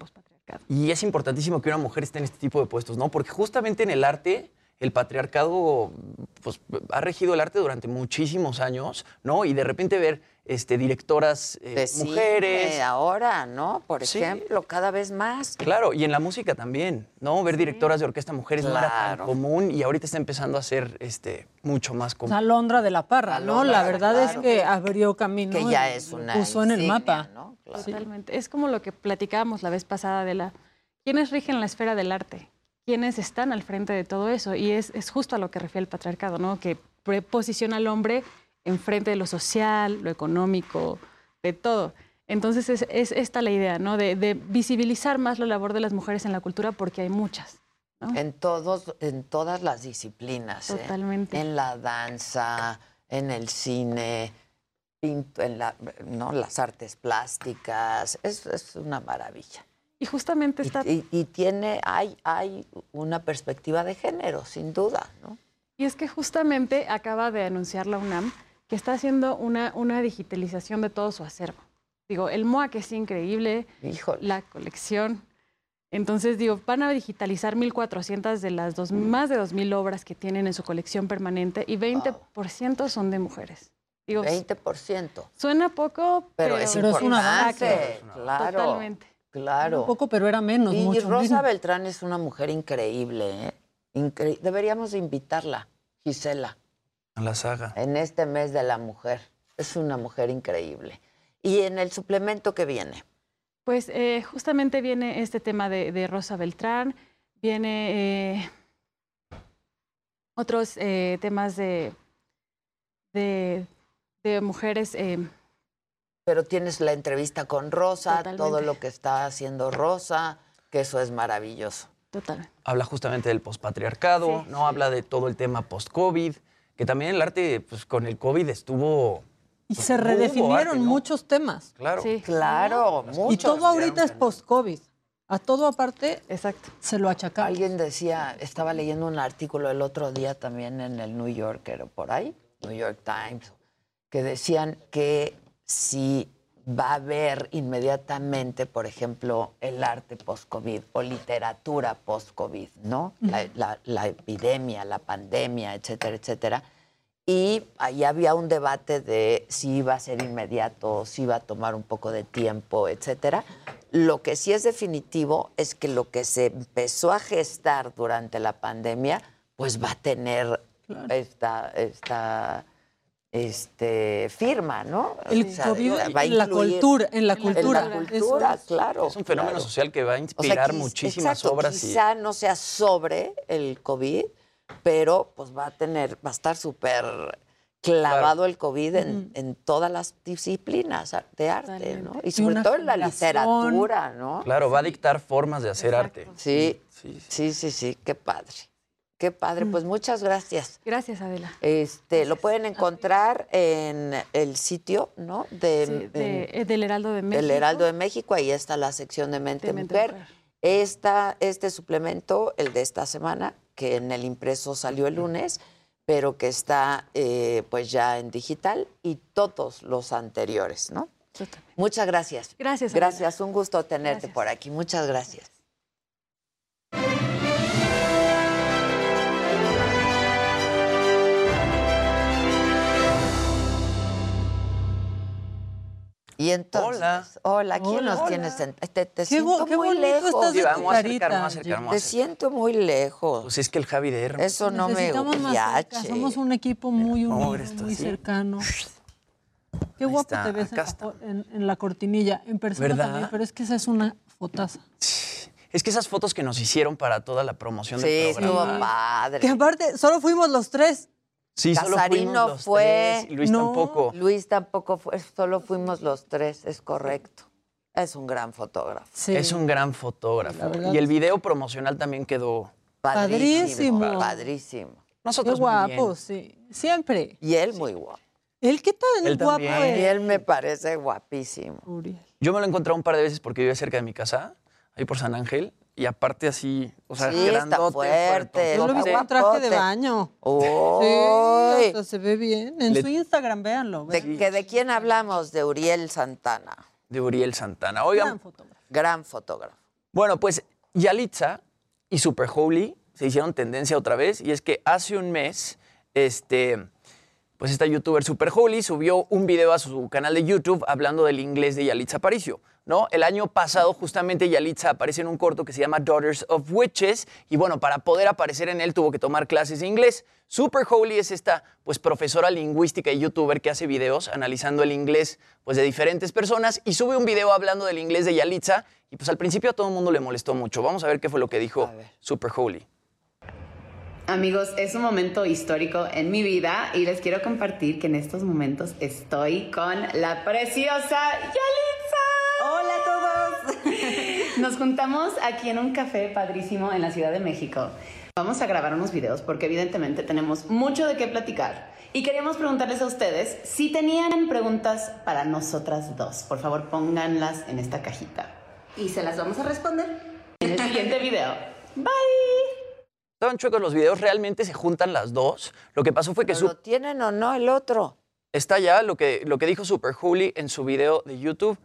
Speaker 23: Y es importantísimo que una mujer esté en este tipo de puestos, ¿no? Porque justamente en el arte el patriarcado pues, ha regido el arte durante muchísimos años, ¿no? Y de repente ver este, directoras eh,
Speaker 2: De cine
Speaker 23: mujeres.
Speaker 2: ahora, ¿no? Por
Speaker 23: Sí.
Speaker 2: ejemplo, cada vez más.
Speaker 23: Claro, y en la música también, ¿no? Ver directoras de orquesta mujeres no era tan
Speaker 2: Claro.
Speaker 23: común y ahorita está empezando a ser este, mucho más común.
Speaker 24: Alondra de la Parra, ¿no?
Speaker 2: Alondra,
Speaker 24: La verdad
Speaker 2: claro.
Speaker 24: es que abrió camino.
Speaker 2: Que ya es una
Speaker 24: Puso en el mapa.
Speaker 2: ¿no?
Speaker 39: Totalmente. Es como lo que platicábamos la vez pasada de la... ¿Quiénes rigen la esfera del arte? ¿Quiénes están al frente de todo eso? Y es, es justo a lo que refiere el patriarcado, ¿no? Que posiciona al hombre enfrente de lo social, lo económico, de todo. Entonces es, es esta la idea, ¿no? De, de visibilizar más la labor de las mujeres en la cultura porque hay muchas.
Speaker 2: En todos, en todas las disciplinas. ¿eh?
Speaker 39: Totalmente.
Speaker 2: En la danza, en el cine, pinto- en la, ¿no? las artes plásticas. Es, es una maravilla.
Speaker 39: Y justamente está...
Speaker 2: Y, y tiene, hay, hay una perspectiva de género, sin duda, ¿no?
Speaker 39: Y es que justamente acaba de anunciar la UNAM que está haciendo una, una digitalización de todo su acervo. Digo, el MOAC es increíble, la colección. Entonces, digo, van a digitalizar 1.400 de las dos, más de 2.000 obras que tienen en su colección permanente y 20% son de mujeres. Digo,
Speaker 2: 20%.
Speaker 39: Suena poco,
Speaker 2: Pero,
Speaker 39: pero,
Speaker 2: es
Speaker 24: Pero es un
Speaker 2: importante,
Speaker 24: avance.
Speaker 2: claro.
Speaker 39: Totalmente.
Speaker 2: Claro.
Speaker 24: Un poco, pero era menos.
Speaker 2: Y
Speaker 24: mucho
Speaker 2: Rosa
Speaker 24: menos.
Speaker 2: Beltrán es una mujer increíble, ¿eh? Incre- Deberíamos de invitarla, Gisela,
Speaker 23: A la saga.
Speaker 2: en este mes de la mujer. Es una mujer increíble. Y en el suplemento que viene,
Speaker 39: Pues eh, justamente viene este tema de, de Rosa Beltrán, viene eh, otros eh, temas de, de, de mujeres.
Speaker 2: Pero tienes la entrevista con Rosa,
Speaker 39: Totalmente.
Speaker 2: todo lo que está haciendo Rosa, que eso es maravilloso.
Speaker 39: Totalmente.
Speaker 23: Habla justamente del pospatriarcado, ¿no? Habla de todo el tema post-COVID, que también el arte, pues con el COVID estuvo...
Speaker 24: Y
Speaker 23: pues,
Speaker 24: se redefinieron
Speaker 23: arte, ¿no?
Speaker 24: muchos temas.
Speaker 23: Claro.
Speaker 2: Claro,
Speaker 24: Y
Speaker 2: muchos.
Speaker 24: todo ahorita es post-COVID. A todo aparte
Speaker 39: Exacto.
Speaker 24: se lo achacamos.
Speaker 2: Alguien decía, estaba leyendo un artículo el otro día también en el New Yorker o por ahí, New York Times, que decían que si va a haber inmediatamente, por ejemplo, el arte post-COVID o literatura post-COVID, ¿no? La, la- la epidemia, la pandemia, etcétera, etcétera. Y ahí había un debate de si iba a ser inmediato, si iba a tomar un poco de tiempo, etcétera. Lo que sí es definitivo es que lo que se empezó a gestar durante la pandemia, pues va a tener esta, esta este, firma, ¿no?
Speaker 24: El
Speaker 2: O sea,
Speaker 24: COVID
Speaker 2: va a
Speaker 24: en la cultura, en la cultura.
Speaker 2: En la cultura,
Speaker 24: Eso es.
Speaker 2: claro.
Speaker 23: Es un fenómeno
Speaker 2: claro.
Speaker 23: social que va a
Speaker 2: O sea,
Speaker 23: inspirar
Speaker 2: quiz-
Speaker 23: muchísimas
Speaker 2: exacto,
Speaker 23: obras. y-
Speaker 2: Quizá no sea sobre el COVID, pero pues va a tener, va a estar súper clavado el COVID en, en todas las disciplinas de arte, ¿no? Y sobre todo en la literatura, ¿no?
Speaker 23: Claro, va a dictar formas de hacer arte.
Speaker 2: Sí, sí, sí, sí, qué padre. Qué padre. Pues muchas gracias.
Speaker 39: Gracias, Adela.
Speaker 2: Este, lo pueden encontrar en el sitio, ¿no? De,
Speaker 39: Sí, de- eh, del Heraldo de México.
Speaker 2: del Heraldo de México, ahí está la sección de Mente,
Speaker 39: De Mente
Speaker 2: Mujer.
Speaker 39: Mujer.
Speaker 2: Esta, este suplemento, el de esta semana, que en el impreso salió el lunes, pero que está eh, pues ya en digital, y todos los anteriores, ¿no? Muchas gracias.
Speaker 39: Gracias. Adela.
Speaker 2: Gracias, un gusto tenerte
Speaker 39: Gracias.
Speaker 2: por aquí. Muchas gracias. Y entonces, hola, ¿quién
Speaker 24: Hola.
Speaker 2: nos
Speaker 24: Hola.
Speaker 2: tienes? en- Te, te
Speaker 24: Qué bo-
Speaker 2: siento
Speaker 24: qué
Speaker 2: muy lejos.
Speaker 24: estás de
Speaker 23: Sí, vamos a acercar, vamos a acercar, vamos a
Speaker 2: Te siento muy lejos.
Speaker 23: Pues es que el Javi de Hermes.
Speaker 2: Eso no me yache.
Speaker 24: Somos un equipo muy unido,
Speaker 23: esto
Speaker 24: muy
Speaker 23: así.
Speaker 24: cercano. Qué
Speaker 23: Ahí
Speaker 24: guapo
Speaker 23: está,
Speaker 24: te ves en en- la cortinilla. En persona
Speaker 23: ¿Verdad?
Speaker 24: también, pero es que esa es una fotaza.
Speaker 23: Es que esas fotos que nos hicieron para toda la promoción
Speaker 2: Sí,
Speaker 23: del programa.
Speaker 2: estuvo padre.
Speaker 24: Que aparte, solo fuimos los tres.
Speaker 23: Sí, fuimos los
Speaker 2: fue.
Speaker 23: tres, y Luis
Speaker 24: No.
Speaker 23: tampoco.
Speaker 2: Luis tampoco fue, solo fuimos los tres, es correcto. Es un gran fotógrafo.
Speaker 24: Sí.
Speaker 23: Es un gran fotógrafo. Y el video promocional también quedó.
Speaker 24: Padrísimo.
Speaker 2: Padrísimo.
Speaker 24: Qué
Speaker 23: Nosotros muy
Speaker 24: guapo,
Speaker 23: bien.
Speaker 24: sí. Siempre.
Speaker 2: Y él muy guapo.
Speaker 24: ¿Él qué tan
Speaker 23: Él
Speaker 24: guapo
Speaker 23: también.
Speaker 2: Y
Speaker 24: es?
Speaker 2: él me parece guapísimo.
Speaker 24: Uriel.
Speaker 23: Yo me lo he encontrado un par de veces porque vive cerca de mi casa, ahí por San Ángel. Y aparte así, o sea,
Speaker 2: Sí, está fuerte,
Speaker 24: Yo lo traje de baño.
Speaker 2: Uy.
Speaker 24: Sí, hasta se ve bien. En
Speaker 23: Le-
Speaker 24: su Instagram, véanlo.
Speaker 2: ¿De,
Speaker 24: véanlo.
Speaker 2: que ¿De quién hablamos? De Uriel Santana.
Speaker 23: de Uriel Santana. Oigan,
Speaker 24: Gran fotógrafo.
Speaker 2: Gran fotógrafo.
Speaker 23: bueno, pues Yalitza y Super Holy se hicieron tendencia otra vez y es que hace un mes, este, pues esta youtuber Super Holy subió un video a su canal de YouTube hablando del inglés de Yalitza Aparicio. ¿No? El año pasado justamente Yalitza aparece en un corto que se llama Daughters of Witches y bueno, para poder aparecer en él tuvo que tomar clases de inglés. Super Holy es esta pues profesora lingüística y youtuber que hace videos analizando el inglés pues de diferentes personas y sube un video hablando del inglés de Yalitza y pues al principio a todo el mundo le molestó mucho. Vamos a ver qué fue lo que dijo Super Holy.
Speaker 40: Amigos, es un momento histórico en mi vida y les quiero compartir que en estos momentos estoy con la preciosa Yalitza. Hola a todos. [laughs] Nos juntamos aquí en un café padrísimo en la Ciudad de México. Vamos a grabar unos videos porque evidentemente tenemos mucho de qué platicar. Y queríamos preguntarles a ustedes si tenían preguntas para nosotras dos. Por favor, pónganlas en esta cajita. Y se las vamos a responder en el siguiente [laughs] video. Bye.
Speaker 23: Estaban chuecos los videos, realmente se juntan las dos. Lo que pasó fue que
Speaker 25: ¿Pero
Speaker 23: su-
Speaker 25: ¿Lo tienen o no el otro?
Speaker 23: está ya lo que, lo que dijo Super Holy en su video de YouTube.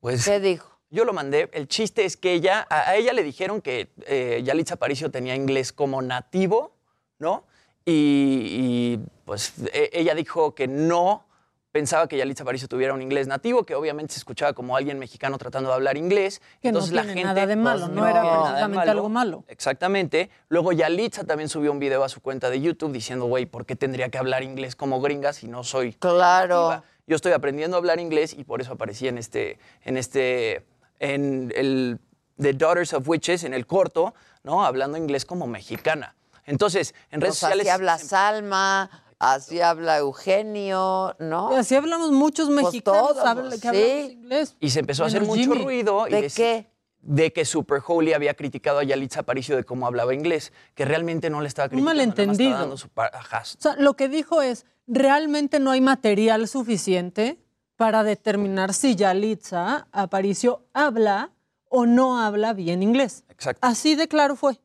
Speaker 23: Pues,
Speaker 25: ¿Qué dijo?
Speaker 23: Yo lo mandé. El chiste es que ella, a, a ella le dijeron que eh, Yalitza Aparicio tenía inglés como nativo, ¿no? Y, y, pues e- ella dijo que no pensaba que Yalitza Aparicio tuviera un inglés nativo, que obviamente se escuchaba como alguien mexicano tratando de hablar inglés.
Speaker 24: Que no
Speaker 23: Entonces la
Speaker 24: tiene
Speaker 23: gente
Speaker 24: nada de malo,
Speaker 23: pues,
Speaker 24: no era
Speaker 23: tiene
Speaker 24: precisamente algo malo.
Speaker 23: Exactamente. Luego Yalitza también subió un video a su cuenta de YouTube diciendo, güey, ¿por qué tendría que hablar inglés como gringa si no soy
Speaker 25: Claro.
Speaker 23: nativa? Yo estoy aprendiendo a hablar inglés y por eso aparecí en este, en este, en el The Daughters of Witches, en el corto, ¿no? Hablando inglés como mexicana. Entonces, en redes
Speaker 25: Pues
Speaker 23: sociales...
Speaker 25: así habla Salma, así habla Eugenio, ¿no?
Speaker 24: Y así hablamos muchos
Speaker 25: Pues
Speaker 24: mexicanos
Speaker 25: todos,
Speaker 24: habla- que
Speaker 25: sí.
Speaker 24: hablamos inglés.
Speaker 23: Y se empezó a hacer mucho
Speaker 24: Jimmy.
Speaker 23: ruido. y
Speaker 24: ¿De
Speaker 23: dec-
Speaker 24: qué?
Speaker 23: De que Super Holy había criticado a Yalitza Aparicio de cómo hablaba inglés, que realmente no le estaba
Speaker 24: Un
Speaker 23: criticando. nada más estaba
Speaker 24: malentendido.
Speaker 23: dando su
Speaker 24: O sea, lo que dijo es, realmente no hay material suficiente para determinar si Yalitza Aparicio habla o no habla bien inglés.
Speaker 23: Exacto.
Speaker 24: Así de claro fue.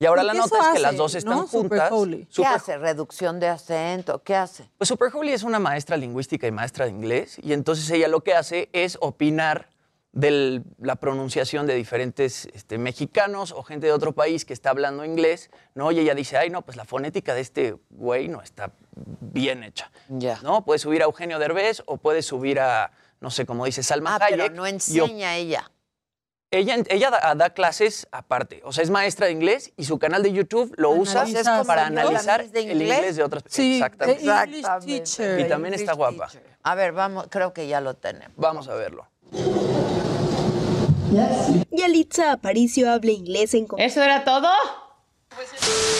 Speaker 23: Y ahora la nota es que las dos están
Speaker 24: ¿no? Super
Speaker 23: juntas.
Speaker 24: Holy.
Speaker 25: ¿Qué
Speaker 23: Super
Speaker 25: hace? ¿Reducción de acento? ¿Qué hace?
Speaker 23: Pues Super Holy es una maestra lingüística y maestra de inglés, y entonces ella lo que hace es opinar de la pronunciación de diferentes este, mexicanos o gente de otro país que está hablando inglés, ¿no? Y ella dice, ay, no, pues la fonética de este güey no está bien hecha,
Speaker 25: Ya.
Speaker 23: ¿no? Puede subir a Eugenio Derbez o puede subir a, no sé, como dice Salma
Speaker 25: Ah, pero
Speaker 23: Hayek.
Speaker 25: no enseña ella.
Speaker 23: Ella, ella da, da clases aparte, o sea, es maestra de inglés y su canal de YouTube lo usa para
Speaker 25: yo,
Speaker 23: analizar el
Speaker 25: inglés.
Speaker 23: de otras
Speaker 24: Sí,
Speaker 23: Exactamente.
Speaker 24: de English teacher.
Speaker 23: Y también está guapa.
Speaker 25: A ver, vamos, creo que ya lo tenemos.
Speaker 23: Vamos a verlo.
Speaker 41: Yalitza Aparicio habla inglés en...
Speaker 40: ¿Eso era todo?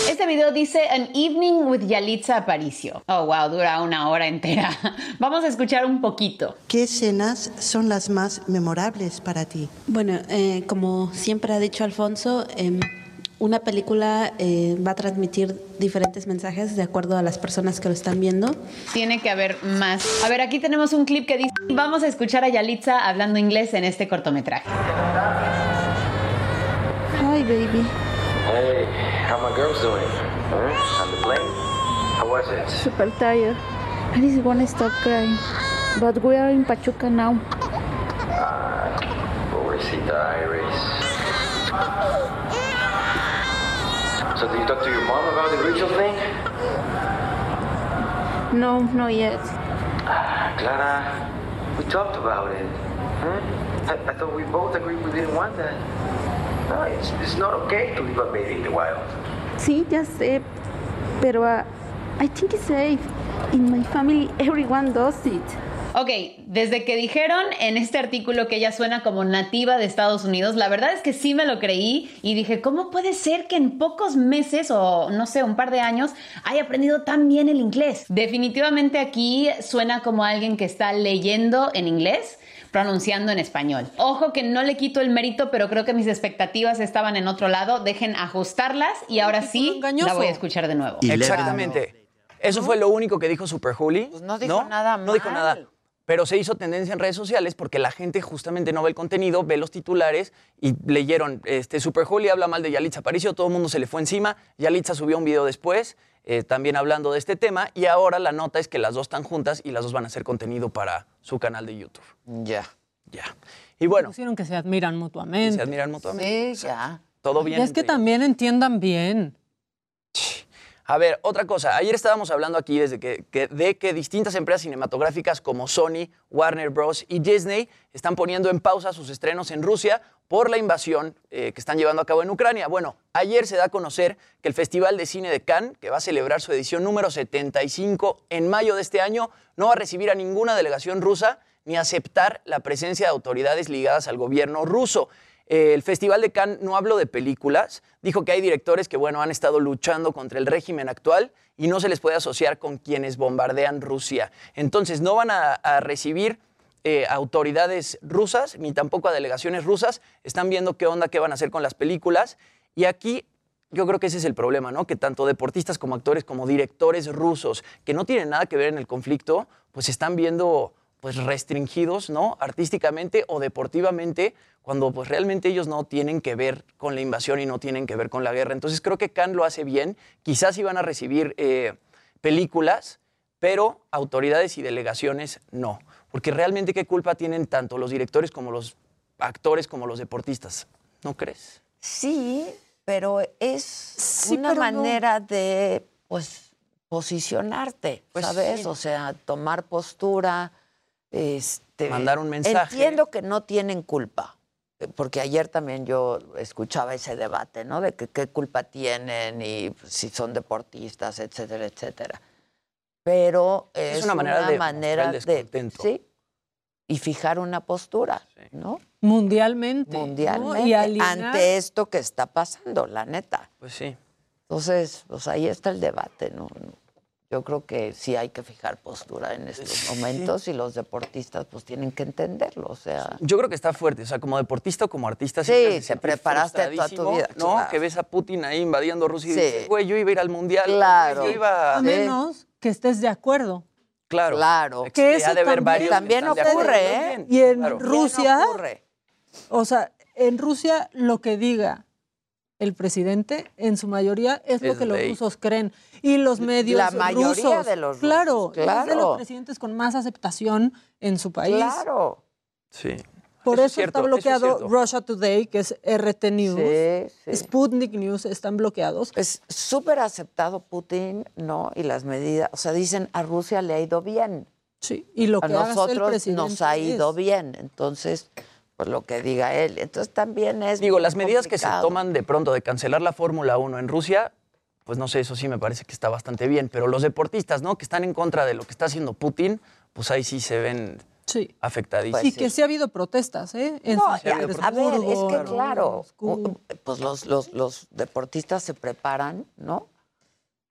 Speaker 40: Este video dice An Evening with Yalitza Aparicio. Oh, wow, dura una hora entera. [laughs] Vamos a escuchar un poquito.
Speaker 41: ¿Qué escenas son las más memorables para ti?
Speaker 42: Bueno, eh, como siempre ha dicho Alfonso, em, una película eh, va a transmitir diferentes mensajes de acuerdo a las personas que lo están viendo.
Speaker 40: Tiene que haber más. A ver, aquí tenemos un clip que dice, vamos a escuchar a Yalitza hablando inglés en este cortometraje.
Speaker 42: Hi, baby.
Speaker 43: Hey, how my girls doing? Huh? On the plane? How was it?
Speaker 42: Super tired. I just want to stop crying. But we are in Pachuca now.
Speaker 43: Pobrecita Iris. So did you talk to your mom about the ritual thing?
Speaker 42: No, not yet.
Speaker 43: Clara, we talked about it. Huh? I, I thought we both agreed we didn't want that. No, it's, it's not okay to leave a baby in the wild.
Speaker 42: Sí, ya sé. Pero uh, I think it's safe. In my family, everyone does it.
Speaker 40: Ok, desde que dijeron en este artículo que ella suena como nativa de Estados Unidos, la verdad es que sí me lo creí y dije, ¿cómo puede ser que en pocos meses o no sé, un par de años haya aprendido tan bien el inglés? Definitivamente aquí suena como alguien que está leyendo en inglés pronunciando en español. Ojo que no le quito el mérito, pero creo que mis expectativas estaban en otro lado. Dejen ajustarlas y ahora sí la voy a escuchar de nuevo.
Speaker 23: Exactamente. Eso fue lo único que dijo Super Holy.
Speaker 25: Pues no dijo nada
Speaker 23: No dijo nada. Pero se hizo tendencia en redes sociales porque la gente justamente no ve el contenido, ve los titulares y leyeron, este, Super Holy habla mal de Yalitza Aparicio, todo el mundo se le fue encima, Yalitza subió un video después, eh, también hablando de este tema, y ahora la nota es que las dos están juntas y las dos van a hacer contenido para su canal de YouTube.
Speaker 25: Ya.
Speaker 23: Ya. Y bueno,
Speaker 24: Pusieron que se admiran mutuamente.
Speaker 23: se admiran mutuamente.
Speaker 25: Sí, ya.
Speaker 23: todo bien.
Speaker 24: Y es que también entiendan bien.
Speaker 23: A ver, otra cosa. Ayer estábamos hablando aquí desde que, de que distintas empresas cinematográficas como Sony, Warner Bros. y Disney están poniendo en pausa sus estrenos en Rusia por la invasión eh, que están llevando a cabo en Ucrania. Bueno, ayer se da a conocer que el Festival de Cine de Cannes, que va a celebrar su edición número 75 en mayo de este año, no va a recibir a ninguna delegación rusa ni aceptar la presencia de autoridades ligadas al gobierno ruso. Eh, el Festival de Cannes no habló de películas, dijo que hay directores que bueno, han estado luchando contra el régimen actual y no se les puede asociar con quienes bombardean Rusia. Entonces no van a, a recibir eh, autoridades rusas ni tampoco a delegaciones rusas. Están viendo qué onda, qué van a hacer con las películas. Y aquí yo creo que ese es el problema, ¿no? Que tanto deportistas como actores como directores rusos que no tienen nada que ver en el conflicto, pues están viendo pues restringidos, ¿no? Artísticamente o deportivamente, cuando pues realmente ellos no tienen que ver con la invasión y no tienen que ver con la guerra. Entonces creo que Cannes lo hace bien. Quizás iban a recibir eh, películas, pero autoridades y delegaciones no. Porque realmente qué culpa tienen tanto los directores como los actores como los deportistas. ¿No crees?
Speaker 2: Sí, pero es una
Speaker 24: pero no.
Speaker 2: manera de, pues, posicionarte,
Speaker 23: Pues
Speaker 2: ¿sabes?
Speaker 23: sí.
Speaker 2: O sea, tomar postura, este...
Speaker 23: Mandar un mensaje.
Speaker 2: Entiendo que no tienen culpa, porque ayer también yo escuchaba ese debate, ¿no? De que qué culpa tienen y si son deportistas, etcétera, etcétera. Pero es,
Speaker 23: Es una manera de mostrar
Speaker 2: manera de- sí, y fijar una postura, ¿no?
Speaker 24: Mundialmente. ¿no?
Speaker 2: Mundialmente
Speaker 24: Y
Speaker 2: ante esto que está pasando, la neta.
Speaker 23: Pues sí.
Speaker 2: Entonces, pues ahí está el debate, ¿no? Yo creo que sí hay que fijar postura en estos momentos y los deportistas pues tienen que entenderlo, o sea...
Speaker 23: Yo creo que está fuerte, o sea, como deportista o como artista.
Speaker 2: Sí, te
Speaker 23: sentir
Speaker 2: preparaste toda tu vida,
Speaker 23: ¿no?
Speaker 2: claro.
Speaker 23: Que ves a Putin ahí invadiendo Rusia
Speaker 2: Sí.
Speaker 23: y dices, güey, yo iba a ir al mundial.
Speaker 2: Claro.
Speaker 23: Yo iba
Speaker 24: A menos que estés de acuerdo.
Speaker 23: Claro.
Speaker 2: Claro.
Speaker 24: Que
Speaker 23: ha
Speaker 24: eso
Speaker 23: de haber
Speaker 24: también-
Speaker 23: varios que
Speaker 2: También ocurre,
Speaker 23: acuerdo.
Speaker 2: ¿eh?
Speaker 23: Bien,
Speaker 24: Y en
Speaker 23: claro.
Speaker 24: Rusia,
Speaker 2: ocurre.
Speaker 24: o sea, en Rusia lo que diga el presidente, en su mayoría, es, lo que los rusos creen. Y los medios
Speaker 2: La mayoría
Speaker 24: rusos.
Speaker 2: de los rusos,
Speaker 24: claro, es de
Speaker 2: claro.
Speaker 24: los presidentes con más aceptación en su país.
Speaker 2: Claro.
Speaker 23: Sí.
Speaker 24: Por
Speaker 23: Eso
Speaker 24: eso,
Speaker 23: es cierto,
Speaker 24: está
Speaker 23: eso es
Speaker 24: bloqueado. Russia Today, que es RT News.
Speaker 2: Sí, sí.
Speaker 24: Sputnik News están bloqueados.
Speaker 2: Es súper aceptado Putin, ¿no? Y las medidas, o sea, dicen a Rusia le ha ido bien.
Speaker 24: Sí, y lo
Speaker 2: a
Speaker 24: que el
Speaker 2: nosotros nos ha ido
Speaker 24: es-
Speaker 2: bien. Entonces, pues lo que diga él. Entonces también es.
Speaker 23: Digo, las medidas que se toman de pronto de cancelar la Fórmula 1 en Rusia, pues no sé, eso sí me parece que está bastante bien. Pero los deportistas, ¿no? Que están en contra de lo que está haciendo Putin, pues ahí sí se ven
Speaker 24: Sí.
Speaker 23: afectadísimos.
Speaker 24: y que sí ha habido protestas, ¿eh? En
Speaker 2: No,
Speaker 24: San
Speaker 2: y a, ver, es que claro, pues los, los, los deportistas se preparan, ¿no?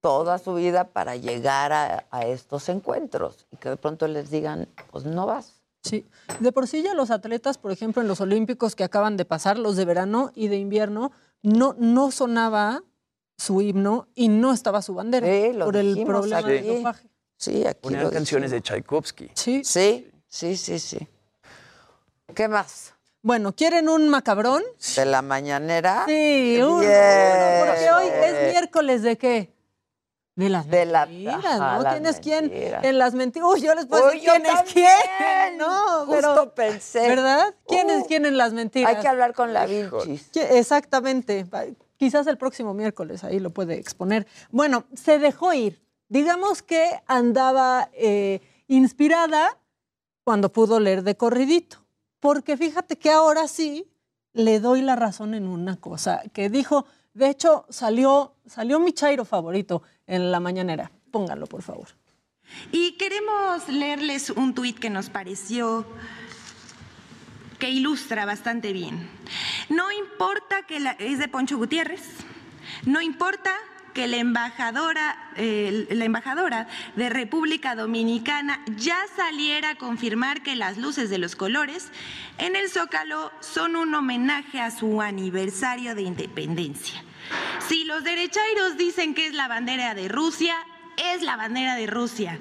Speaker 2: Toda su vida para llegar a, a estos encuentros y que de pronto les digan, pues no vas.
Speaker 24: Sí, de por sí ya los atletas, por ejemplo, en los Olímpicos que acaban de pasar, los de verano y de invierno, no, no sonaba su himno y no estaba su bandera
Speaker 2: Sí, lo
Speaker 24: por el problema
Speaker 2: aquí.
Speaker 24: del dopaje.
Speaker 2: Sí, aquí
Speaker 23: Ponían
Speaker 2: lo
Speaker 23: canciones de. Tchaikovsky.
Speaker 24: Sí.
Speaker 2: Sí, sí, sí, sí. ¿Qué más?
Speaker 24: Bueno, ¿quieren un macabrón?
Speaker 2: ¿De la mañanera?
Speaker 24: Sí, un, uno, porque hoy es miércoles de qué? De las
Speaker 2: De la-
Speaker 24: mentiras,
Speaker 2: ajá,
Speaker 24: ¿no? ¿Quién es quién? En las mentiras. Uy, yo les puedo
Speaker 2: Uy,
Speaker 24: decir quién es quién. No, pero.
Speaker 2: Justo pensé.
Speaker 24: ¿Verdad? ¿Quién es
Speaker 2: Uh,
Speaker 24: quién en las mentiras?
Speaker 2: Hay que hablar con la Vilchis.
Speaker 24: Que- Exactamente. Quizás el próximo miércoles ahí lo puede exponer. Bueno, se dejó ir. Digamos que andaba eh, inspirada cuando pudo leer de corridito. Porque fíjate que ahora sí le doy la razón en una cosa que dijo. De hecho, salió, salió mi chairo favorito en la mañanera. Póngalo, por favor.
Speaker 40: Y queremos leerles un tuit que nos pareció que ilustra bastante bien. No importa que la, es de Poncho Gutiérrez, no importa que la embajadora, la embajadora de República Dominicana ya saliera a confirmar que las luces de los colores en el Zócalo son un homenaje a su aniversario de independencia. Si los derechairos dicen que es la bandera de Rusia, es la bandera de Rusia.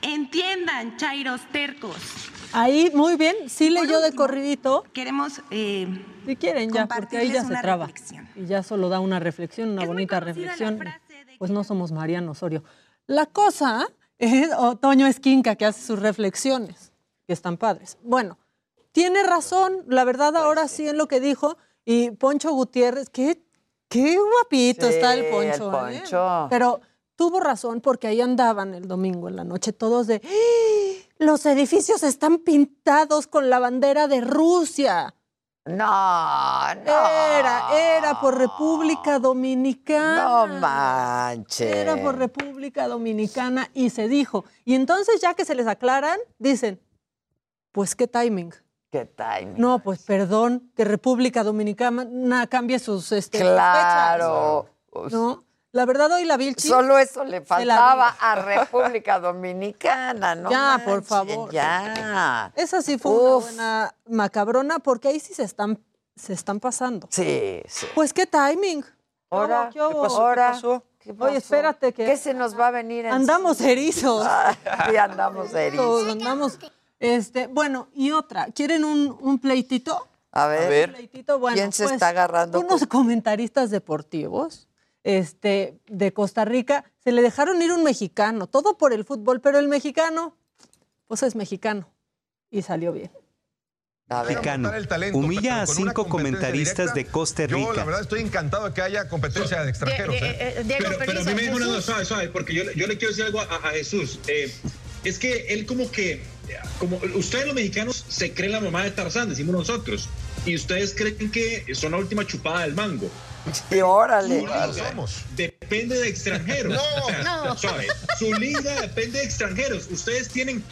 Speaker 40: Entiendan, chairos tercos.
Speaker 24: Ahí, muy bien, sí leyó de corridito.
Speaker 40: Queremos. eh,
Speaker 24: si quieren, ya, porque ahí ya se
Speaker 40: una
Speaker 24: traba.
Speaker 40: reflexión.
Speaker 24: Y ya solo da una reflexión, una bonita reflexión. Pues no somos Mariano Osorio. La cosa es Otoño Esquinca, que hace sus reflexiones, que están padres. Bueno, tiene razón, la verdad, ahora sí en lo que dijo, Y Poncho Gutiérrez, qué, qué guapito
Speaker 2: Sí,
Speaker 24: está el
Speaker 2: el
Speaker 24: Poncho. ¿eh?
Speaker 2: Poncho.
Speaker 24: Pero tuvo razón porque ahí andaban el domingo en la noche todos de, "¡Ah! Los edificios están pintados con la bandera de Rusia.
Speaker 2: No, no.
Speaker 24: Era, era por República Dominicana.
Speaker 2: No manches.
Speaker 24: Era por República Dominicana y se dijo. Y entonces ya que se les aclaran, dicen, pues qué timing.
Speaker 2: ¿Qué timing?
Speaker 24: No, pues perdón, que República Dominicana cambie sus este,
Speaker 2: Claro.
Speaker 24: fechas. ¿No? La verdad hoy la Vilchi.
Speaker 2: Solo eso le faltaba a República Dominicana, ¿no?
Speaker 24: Ya, por favor.
Speaker 2: Ya.
Speaker 24: Esa sí fue una buena macabrona porque ahí sí se están, se están pasando.
Speaker 2: Sí, sí.
Speaker 24: Pues qué timing.
Speaker 2: Ahora,
Speaker 24: ¿Qué?
Speaker 2: Ahora,
Speaker 24: ¿Qué Oye, espérate que
Speaker 2: ¿Qué se nos va a venir
Speaker 24: andamos erizos.
Speaker 2: Sí, andamos erizos.
Speaker 24: Andamos. Este, bueno, y otra, ¿quieren un, un pleitito?
Speaker 2: A ver.
Speaker 24: Un pleitito, bueno,
Speaker 2: ¿Quién se
Speaker 24: pues,
Speaker 2: está agarrando?
Speaker 24: Unos comentaristas deportivos este, de Costa Rica se le dejaron ir un mexicano, todo por el fútbol, pero el mexicano, pues es mexicano y salió bien.
Speaker 44: Mexicano. Humilla a cinco comentaristas de Costa
Speaker 12: Yo, la
Speaker 44: Rica.
Speaker 12: verdad, estoy encantado de que haya competencia de extranjeros.
Speaker 45: Eh,
Speaker 12: ¿eh?
Speaker 45: eh, Diego, pero, pero a mí me dijo una cosa, suave, suave, porque yo, le- yo le quiero decir algo a, a Jesús. Eh, es que él como que, como ustedes los mexicanos se creen la mamá de Tarzán, decimos nosotros, y ustedes creen que son la última chupada del mango. [laughs]
Speaker 2: Y órale.
Speaker 45: Su liga Depende de extranjeros.
Speaker 12: No.
Speaker 45: O sea,
Speaker 12: No.
Speaker 45: suave. Su liga depende de extranjeros. Ustedes tienen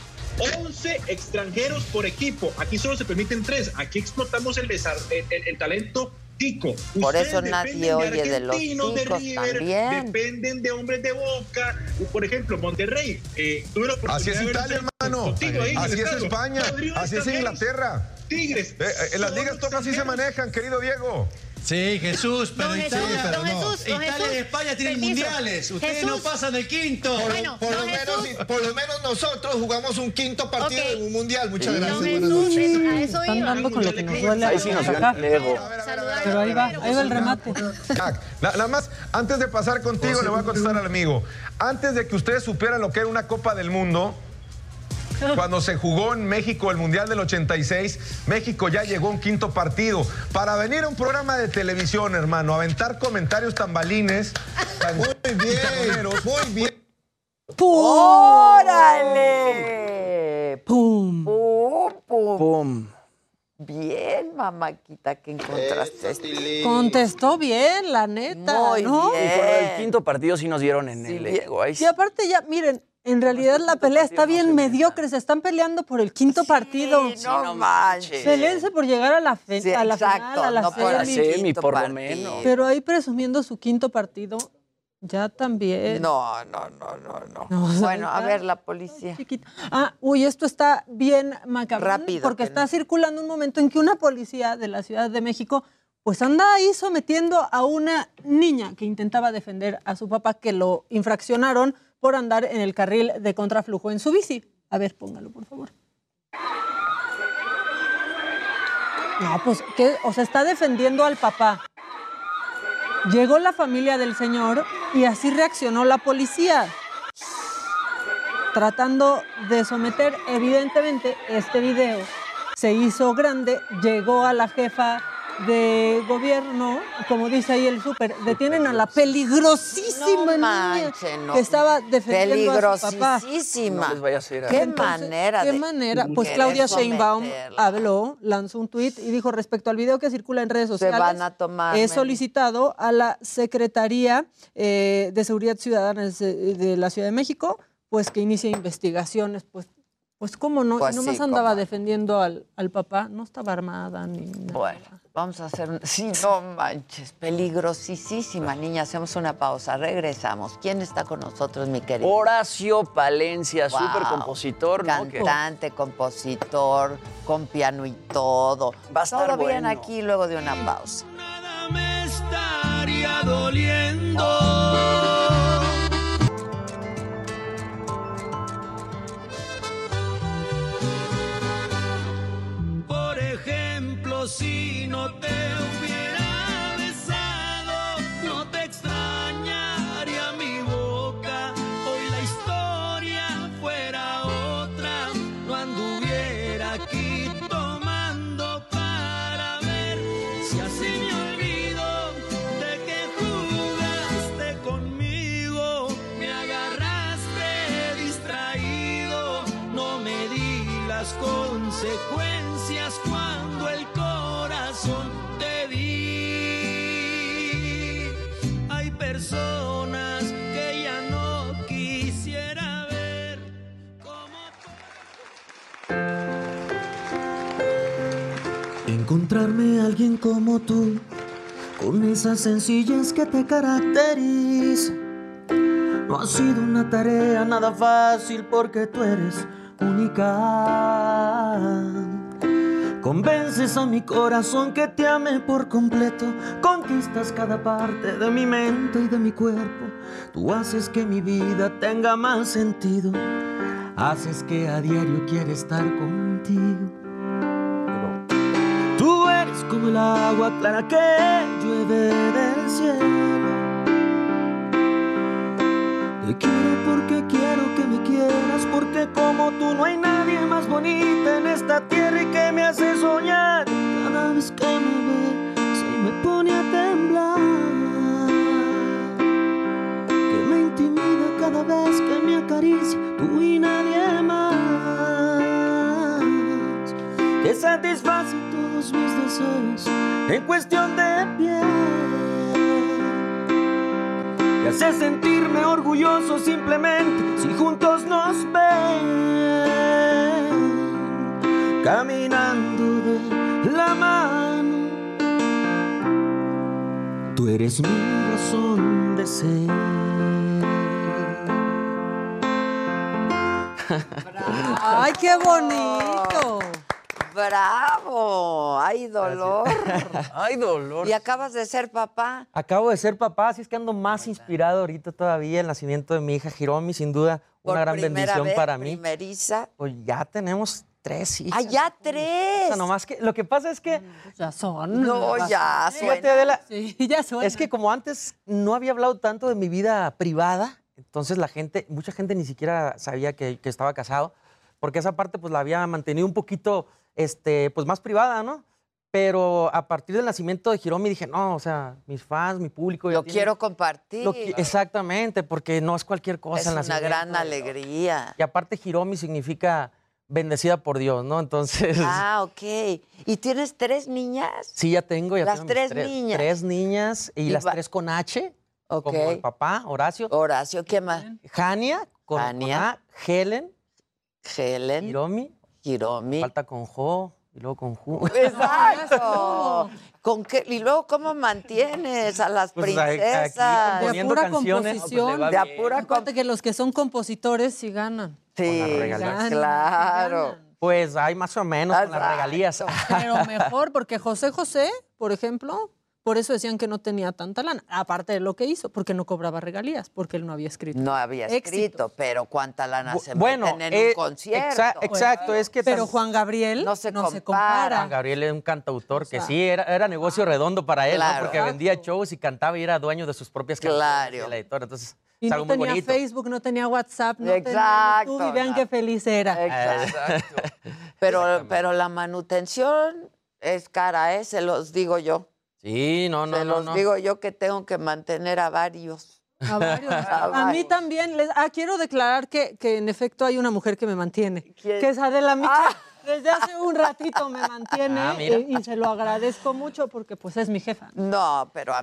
Speaker 45: 11 extranjeros por equipo. Aquí solo se permiten 3. Aquí explotamos el, desa- el, el- el talento tico.
Speaker 2: Por eso nadie
Speaker 45: dependen
Speaker 2: oye de los
Speaker 45: argentinos,
Speaker 2: ticos
Speaker 45: River,
Speaker 2: también.
Speaker 45: Dependen de hombres de boca. Por ejemplo, Monterrey. eh, tuve la oportunidad
Speaker 12: Así es
Speaker 45: de
Speaker 12: Italia, hermano.
Speaker 45: ahí
Speaker 12: Así es. España. Así es. Inglaterra.
Speaker 45: Tigres.
Speaker 12: Eh, eh, en las ligas todas así se manejan, querido Diego.
Speaker 43: Sí, Jesús, pero
Speaker 45: Don
Speaker 43: Italia,
Speaker 45: Jesús, don
Speaker 43: no.
Speaker 45: Jesús, don
Speaker 43: Italia
Speaker 45: Jesús,
Speaker 43: y España tienen
Speaker 45: permiso.
Speaker 43: mundiales. Ustedes
Speaker 45: Jesús.
Speaker 43: no pasan del quinto.
Speaker 45: Por-
Speaker 43: Bueno,
Speaker 45: por lo menos-.
Speaker 42: Por lo menos nosotros jugamos un quinto partido en un mundial. Muchas
Speaker 45: Sí.
Speaker 42: gracias.
Speaker 45: No,
Speaker 42: Buenas
Speaker 45: Jesús,
Speaker 42: noches.
Speaker 45: eso- a eso
Speaker 24: Están
Speaker 45: iba.
Speaker 24: dando con lo que nos duele.
Speaker 12: Ahí sí nos el ego.
Speaker 24: Pero ahí va, ahí va el remate.
Speaker 12: Nada más, antes de pasar contigo, le voy a contestar al amigo. Antes de que ustedes supieran lo que era una Copa del Mundo, cuando se jugó en México el Mundial del 86, México ya llegó a un quinto partido. Para venir a un programa de televisión, hermano, aventar comentarios tan balines, tan muy
Speaker 42: bien, muy bien.
Speaker 2: ¡Órale!
Speaker 24: ¡Pum!
Speaker 2: ¡Pum! ¡Pum!
Speaker 23: ¡Pum!
Speaker 2: Bien, mamáquita, que encontraste esto.
Speaker 24: Contestó bien, la neta.
Speaker 2: Muy
Speaker 24: ¿no?
Speaker 2: bien.
Speaker 23: Y con lo del quinto partido sí nos dieron en el ego. Sí.
Speaker 24: Y aparte ya, miren, en realidad la pelea está bien mediocre, se están peleando por el quinto partido.
Speaker 2: no manches.
Speaker 24: Pelense por llegar a la, fe-
Speaker 2: Sí,
Speaker 24: a la
Speaker 2: exacto,
Speaker 24: final, a la
Speaker 2: no por la
Speaker 24: semi.
Speaker 23: semi, por lo menos.
Speaker 24: Pero ahí presumiendo su quinto partido, ya también.
Speaker 2: No, no, no, no, no.
Speaker 24: No,
Speaker 2: bueno, a ver, la policía.
Speaker 24: Ah, uy, esto está bien macabro.
Speaker 2: Rápido,
Speaker 24: Porque
Speaker 2: que
Speaker 24: está
Speaker 2: no.
Speaker 24: circulando un momento en que una policía de la Ciudad de México pues anda ahí sometiendo a una niña que intentaba defender a su papá que lo infraccionaron por andar en el carril de contraflujo en su bici. A ver, póngalo, por favor. No, pues, ¿qué? O sea, está defendiendo al papá. Llegó la familia del señor y así reaccionó la policía tratando de someter, evidentemente, este video se hizo grande, llegó a la jefa de gobierno, como dice ahí el súper, detienen a la peligrosísima
Speaker 2: No
Speaker 24: niña
Speaker 2: manchen, no.
Speaker 24: que estaba defendiendo a su papá.
Speaker 2: Peligrosísima.
Speaker 23: No les vaya a hacer
Speaker 2: Qué manera
Speaker 24: ¿Qué
Speaker 2: de
Speaker 24: manera? Pues Claudia Sheinbaum
Speaker 2: someterla.
Speaker 24: habló, lanzó un tuit y dijo respecto al video que circula en redes
Speaker 2: Se
Speaker 24: sociales.
Speaker 2: van a tomar,
Speaker 24: He solicitado a la Secretaría eh, de Seguridad Ciudadana de, de la Ciudad de México, pues que inicie investigaciones, pues. Pues cómo no,
Speaker 2: Pues
Speaker 24: y nomás
Speaker 2: sí,
Speaker 24: andaba
Speaker 2: cómo.
Speaker 24: defendiendo al, al papá, no estaba armada ni nada.
Speaker 2: Bueno, vamos a hacer un... Sí, no manches, peligrosísima niña. Hacemos una pausa, regresamos. ¿Quién está con nosotros, mi querido?
Speaker 23: Horacio Palencia,
Speaker 2: Wow.
Speaker 23: súper compositor, ¿no?
Speaker 2: Cantante, compositor, con piano y todo.
Speaker 23: Va a estar
Speaker 2: todo bien aquí luego de una pausa.
Speaker 46: estaría doliendo. Si no te Encontrarme alguien como tú, con esa sencillez que te caracteriza. No ha sido una tarea nada fácil porque tú eres única. Convences a mi corazón que te ame por completo. Conquistas cada parte de mi mente y de mi cuerpo. Tú haces que mi vida tenga más sentido. Haces que a diario quiera estar contigo. Como el agua clara que llueve del cielo. Te quiero porque quiero que me quieras, porque como tú no hay nadie más bonita en esta tierra y que me hace soñar. Cada vez que me ve, se me pone a temblar. Que me intimida cada vez que me acaricia, tú y nadie más. Que satisface todos mis deseos en cuestión de piel que hace sentirme orgulloso simplemente si juntos nos ven caminando de la mano. Tú eres mi razón de ser.
Speaker 24: ¡Ay, qué bonito!
Speaker 2: ¡Bravo! ¡Ay, dolor! [laughs]
Speaker 23: ¡Ay, dolor!
Speaker 2: ¿Y acabas de ser papá?
Speaker 47: Acabo de ser papá, así es que ando más inspirado ahorita todavía. El nacimiento de mi hija Hiromi, sin duda,
Speaker 2: Por
Speaker 47: una gran bendición
Speaker 2: vez,
Speaker 47: para mí.
Speaker 2: primeriza.
Speaker 47: Pues ya tenemos tres hijas.
Speaker 2: ¡Ah, ya tres!
Speaker 47: O sea, nomás que lo que pasa es que.
Speaker 24: Ya son.
Speaker 2: No, ya
Speaker 47: Fíjate,
Speaker 2: suena.
Speaker 47: Adela,
Speaker 24: Sí, ya suena.
Speaker 47: Es que como antes no había hablado tanto de mi vida privada, entonces la gente, mucha gente ni siquiera sabía que, que estaba casado, porque esa parte pues la había mantenido un poquito, este, pues más privada, ¿no? Pero a partir del nacimiento de Hiromi dije, no, o sea, mis fans, mi público.
Speaker 2: Lo
Speaker 47: tienen-
Speaker 2: quiero compartir.
Speaker 47: lo qui- exactamente, porque no es cualquier cosa.
Speaker 2: Es una
Speaker 47: nacimiento.
Speaker 2: gran alegría.
Speaker 47: Y aparte Hiromi significa bendecida por Dios, ¿no? Entonces,
Speaker 2: Ah, ok. ¿Y tienes tres niñas?
Speaker 47: sí, ya tengo. Ya
Speaker 2: Las
Speaker 47: tengo
Speaker 2: tres
Speaker 47: tres
Speaker 2: niñas.
Speaker 47: Tres niñas y,
Speaker 2: Y
Speaker 47: las
Speaker 2: va-
Speaker 47: tres con H.
Speaker 2: Ok.
Speaker 47: Como el papá, Horacio.
Speaker 2: Horacio, ¿qué más?
Speaker 47: Jania, con,
Speaker 2: Jania.
Speaker 47: con A, Helen,
Speaker 2: Helen.
Speaker 47: Hiromi.
Speaker 2: Hiromi.
Speaker 47: Falta con Jo y luego con Ju.
Speaker 2: Exacto. ¿Con qué? Y luego, ¿cómo mantienes a las
Speaker 47: Pues, aquí
Speaker 2: princesas?
Speaker 24: De
Speaker 47: poniendo
Speaker 24: pura composición.
Speaker 47: pues, va
Speaker 2: de
Speaker 47: bien.
Speaker 2: apura
Speaker 24: Aparte que los que son compositores sí ganan.
Speaker 2: Sí,
Speaker 47: Con las regalías.
Speaker 24: Ganan,
Speaker 2: claro.
Speaker 47: Pues hay más o menos con las
Speaker 2: Exacto.
Speaker 47: regalías.
Speaker 24: Pero mejor, porque José José, por ejemplo, por eso decían que no tenía tanta lana. Aparte de lo que hizo, porque no cobraba regalías, porque él no había escrito.
Speaker 2: No había
Speaker 24: Éxitos.
Speaker 2: escrito, pero ¿cuánta lana
Speaker 47: Bu-
Speaker 2: se
Speaker 47: bueno,
Speaker 2: meten en
Speaker 47: eh,
Speaker 2: un concierto?
Speaker 47: exa- exacto, es que
Speaker 24: Pero Juan Gabriel
Speaker 2: No se
Speaker 24: compara.
Speaker 2: compara.
Speaker 47: Juan Gabriel es un cantautor que
Speaker 24: sea,
Speaker 47: sí, era, era negocio redondo para él, ¿no? Porque vendía shows y cantaba y era dueño de sus propias canciones.
Speaker 2: Claro.
Speaker 47: y el editor, entonces
Speaker 24: Y
Speaker 47: es
Speaker 24: no tenía
Speaker 47: bonito.
Speaker 24: Facebook, no tenía WhatsApp, no
Speaker 2: Exacto,
Speaker 24: tenía YouTube y vean
Speaker 2: no.
Speaker 24: qué feliz era.
Speaker 2: Exacto. Pero, pero la manutención es cara, ¿eh? Se los digo yo.
Speaker 47: Sí, no, no,
Speaker 2: Se
Speaker 47: no.
Speaker 2: los
Speaker 47: no.
Speaker 2: digo yo que tengo que mantener a varios.
Speaker 24: A, varios. [laughs]
Speaker 2: A
Speaker 24: A mí también. Les, ah, quiero declarar que, que en efecto hay una mujer que me mantiene.
Speaker 2: ¿Quién?
Speaker 24: Que es Adela Micha.
Speaker 2: Ah. [laughs]
Speaker 24: Desde hace un ratito me mantiene
Speaker 47: Ah,
Speaker 24: eh, y se lo agradezco mucho porque pues es mi jefa.
Speaker 2: No, pero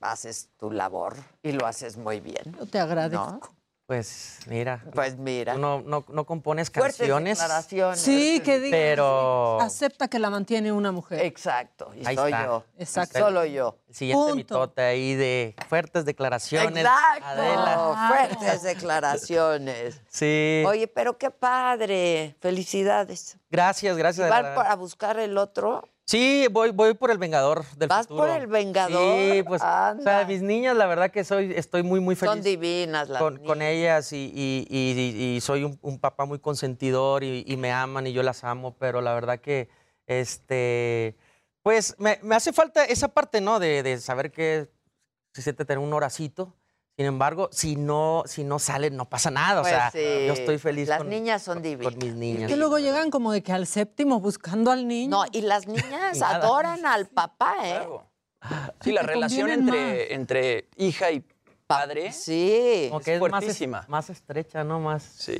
Speaker 2: haces tu labor y lo haces muy bien.
Speaker 24: Yo te agradezco.
Speaker 2: ¿no?
Speaker 47: Pues mira,
Speaker 2: Pues mira.
Speaker 47: tú no, no, no compones
Speaker 2: Fuertes
Speaker 47: canciones,
Speaker 2: declaraciones.
Speaker 24: Sí, que diga.
Speaker 47: pero
Speaker 24: Acepta que la mantiene una mujer.
Speaker 2: Exacto. Y
Speaker 47: Ahí
Speaker 2: soy
Speaker 47: está.
Speaker 2: yo.
Speaker 24: Exacto.
Speaker 2: Solo yo.
Speaker 47: el siguiente
Speaker 24: Punto.
Speaker 47: mitote ahí de fuertes declaraciones.
Speaker 2: Exacto.
Speaker 47: Adela.
Speaker 2: Fuertes declaraciones.
Speaker 47: Sí.
Speaker 2: Oye, pero qué padre. Felicidades.
Speaker 47: Gracias, gracias.
Speaker 2: ¿Van para buscar el otro?
Speaker 47: Sí, voy, voy por el Vengador del
Speaker 2: ¿Vas
Speaker 47: futuro.
Speaker 2: por el Vengador?
Speaker 47: Sí, pues, o sea, mis niñas, la verdad que soy, estoy muy, muy feliz
Speaker 2: Son divinas las
Speaker 47: con,
Speaker 2: niñas.
Speaker 47: con ellas y, y- y- y- soy un, un papá muy consentidor y, y me aman y yo las amo, pero la verdad que, este, pues, me, me hace falta esa parte, ¿no? De, de saber que se siente tener un horacito. Sin embargo, si no, si no sale, no pasa nada.
Speaker 2: Pues
Speaker 47: o sea,
Speaker 2: sí.
Speaker 47: yo estoy feliz
Speaker 2: Las
Speaker 47: con,
Speaker 2: niñas son
Speaker 47: con
Speaker 2: divinas.
Speaker 47: mis
Speaker 24: Es
Speaker 47: niñas.
Speaker 24: que luego llegan como de que al séptimo buscando al niño.
Speaker 2: No, y las niñas [laughs]
Speaker 47: Y
Speaker 2: adoran al papá, ¿eh?
Speaker 23: Claro. Sí, la relación entre, entre hija y padre
Speaker 2: Sí.
Speaker 47: Como que
Speaker 23: es
Speaker 47: es más, es-
Speaker 23: fuertísima.
Speaker 47: más estrecha, ¿no? Más.
Speaker 23: Sí.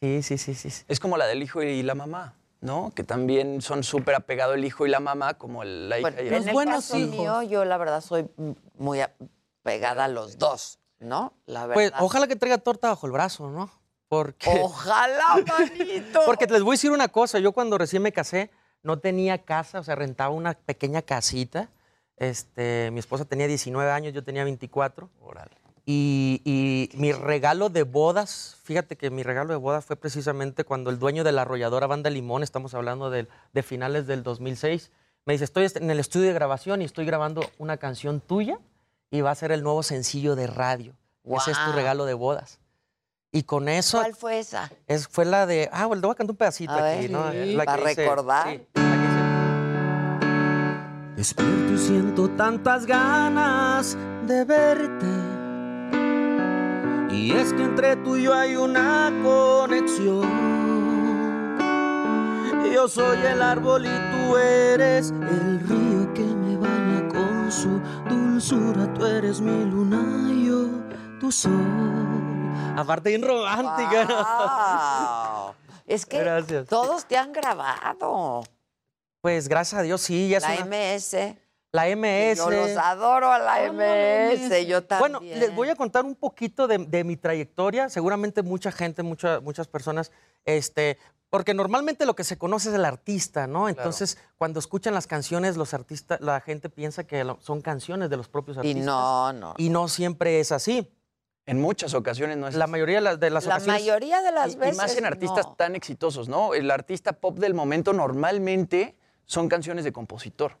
Speaker 47: Sí, sí, sí, sí. sí.
Speaker 23: Es como la del hijo y la mamá, ¿no? Que también son súper apegados el hijo y la mamá, como el- la hija
Speaker 2: Bueno,
Speaker 23: y
Speaker 2: en
Speaker 24: Los
Speaker 2: el
Speaker 24: buenos
Speaker 2: caso
Speaker 24: hijos.
Speaker 2: mío, yo la verdad soy muy a-
Speaker 25: pegada a los dos, ¿no? La verdad.
Speaker 47: Pues ojalá que traiga torta bajo el brazo, ¿no? Porque... [laughs]
Speaker 25: Ojalá, manito.
Speaker 47: Porque les voy a decir una cosa, yo cuando recién me casé no tenía casa, o sea, rentaba una pequeña casita. Este, mi esposa tenía 19 años, yo tenía 24. Y, y mi regalo de bodas, fíjate que mi regalo de bodas fue precisamente cuando el dueño de la arrolladora Banda Limón, estamos hablando del- de, finales del 2006, me dice, estoy en el estudio de grabación y estoy grabando una canción tuya y va a ser el nuevo sencillo de radio. Ese es tu regalo de bodas. Y con eso...
Speaker 25: ¿Cuál fue esa?
Speaker 47: Es, fue la de. Ah, bueno, te voy a cantar un pedacito
Speaker 25: A
Speaker 47: aquí,
Speaker 25: ver,
Speaker 47: ¿no?
Speaker 25: sí,
Speaker 47: La
Speaker 25: para
Speaker 47: que dice-
Speaker 25: recordar.
Speaker 47: sí.
Speaker 46: Despierto y siento tantas ganas de verte. Y es que entre tú y yo hay una conexión. Yo soy el árbol y tú eres el río que me baña con su Tú eres mi luna y yo tu sol.
Speaker 47: Aparte, bien.
Speaker 25: Wow. Es que
Speaker 47: Gracias.
Speaker 25: todos te han grabado.
Speaker 47: Pues gracias a Dios, sí, ya es
Speaker 25: La
Speaker 47: una-
Speaker 25: MS.
Speaker 47: La MS.
Speaker 25: Yo los adoro a la MS. Yo también.
Speaker 47: Bueno, les voy a contar un poquito de, de mi trayectoria. Seguramente mucha gente, mucha- muchas personas, este, porque normalmente lo que se conoce es el artista, ¿no? Entonces, cuando escuchan las canciones, los artistas, la gente piensa que son canciones de los propios
Speaker 25: Y
Speaker 47: artistas.
Speaker 25: no, no.
Speaker 47: Y no siempre es así.
Speaker 23: En muchas ocasiones no es
Speaker 47: La mayoría de las, de las
Speaker 25: La
Speaker 47: ocasiones.
Speaker 25: mayoría de las
Speaker 23: Y-
Speaker 25: veces.
Speaker 23: Y más en artistas
Speaker 25: no.
Speaker 23: tan exitosos, ¿no? El artista pop del momento normalmente son canciones de compositor.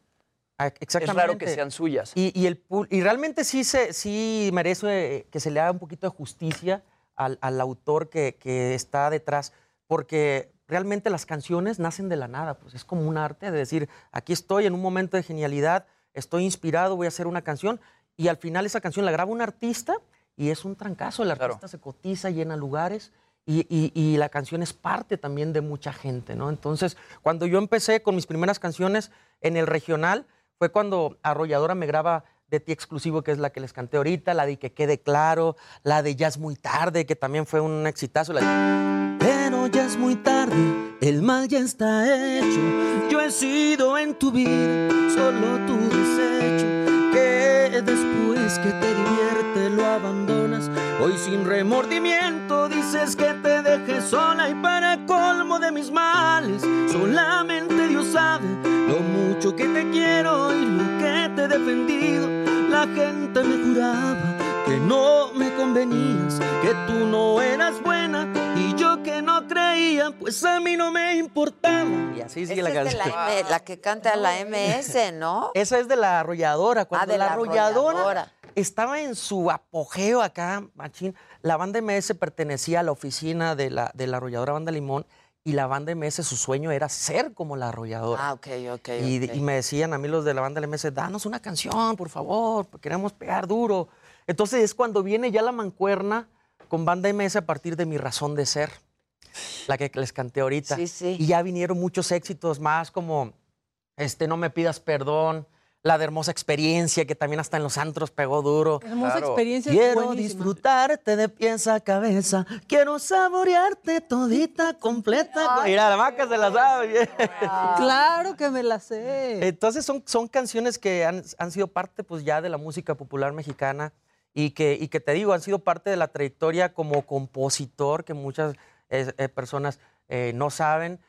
Speaker 47: Ah,
Speaker 23: Es
Speaker 47: Exactamente.
Speaker 23: raro que sean suyas.
Speaker 47: Y, y el, y realmente sí, se, sí merece que se le haga un poquito de justicia al, al autor que, que está detrás, porque realmente las canciones nacen de la nada, pues es como un arte de decir, aquí estoy en un momento de genialidad, estoy inspirado, voy a hacer una canción, y al final esa canción la graba un artista y es un trancazo, el artista se cotiza, llena lugares. Y, y- y la canción es parte también de mucha gente, ¿no? Entonces, cuando yo empecé con mis primeras canciones en el regional, fue cuando Arrolladora me graba de ti exclusivo, que es la que les canté ahorita, la de Que quede claro, la de Ya es muy tarde, que también fue un exitazo. la-
Speaker 46: Pero ya es muy tarde, el mal ya está hecho. Yo he sido en tu vida solo tu desecho. Que después que te divierte lo abandonas. Hoy sin remordimiento dices que te dejes sola y para colmo de mis males. Solamente Dios sabe lo mucho que te quiero y lo que te he defendido. La gente me juraba no me convenías, que tú no eras buena y yo que no creía, pues a mí no me importaba.
Speaker 47: Y así
Speaker 25: Esa
Speaker 47: sigue la
Speaker 25: es de
Speaker 47: canción.
Speaker 25: la, M- la que canta la MS, ¿no?
Speaker 47: Esa es de la arrolladora. Cuando
Speaker 25: Ah, de
Speaker 47: la,
Speaker 25: la
Speaker 47: arrolladora,
Speaker 25: arrolladora.
Speaker 47: estaba en su apogeo acá, machín, la banda MS pertenecía a la oficina de la, de la arrolladora Banda Limón y la banda MS, su sueño era ser como la arrolladora.
Speaker 25: Ah, ok, ok.
Speaker 47: Y,
Speaker 25: ok.
Speaker 47: y me decían a mí los de la banda MS, danos una canción, por favor, queremos pegar duro. Entonces es cuando viene ya la mancuerna con banda MS a partir de mi razón de ser, la que les canté ahorita.
Speaker 25: Sí, sí.
Speaker 47: Y ya vinieron muchos éxitos más como este No me pidas perdón, la de Hermosa Experiencia, que también hasta en los antros pegó duro.
Speaker 24: Hermosa experiencia es
Speaker 46: Quiero
Speaker 24: buenísima.
Speaker 46: disfrutarte de pies a cabeza. Quiero saborearte todita, completa.
Speaker 47: Mira, la maca se la sabe bien.
Speaker 24: Claro que me la sé.
Speaker 47: Entonces son, son canciones que han, han sido parte pues ya de la música popular mexicana y que, y que te digo, han sido parte de la trayectoria como compositor que muchas eh, personas eh, no saben,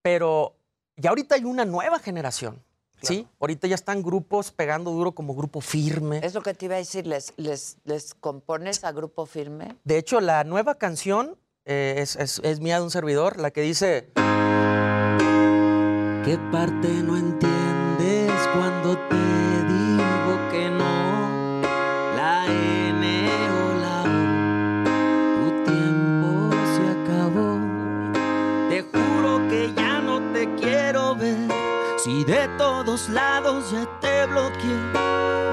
Speaker 47: pero ya ahorita hay una nueva generación, ¿sí? Ahorita ya están grupos pegando duro como Grupo Firme.
Speaker 25: Es lo que te iba a decir, ¿les, les, les compones a grupo firme?
Speaker 47: De hecho, la nueva canción eh, es, es- es mía de un servidor, la que dice...
Speaker 46: ¿Qué parte no entiendes cuando te lados ya te bloqueé,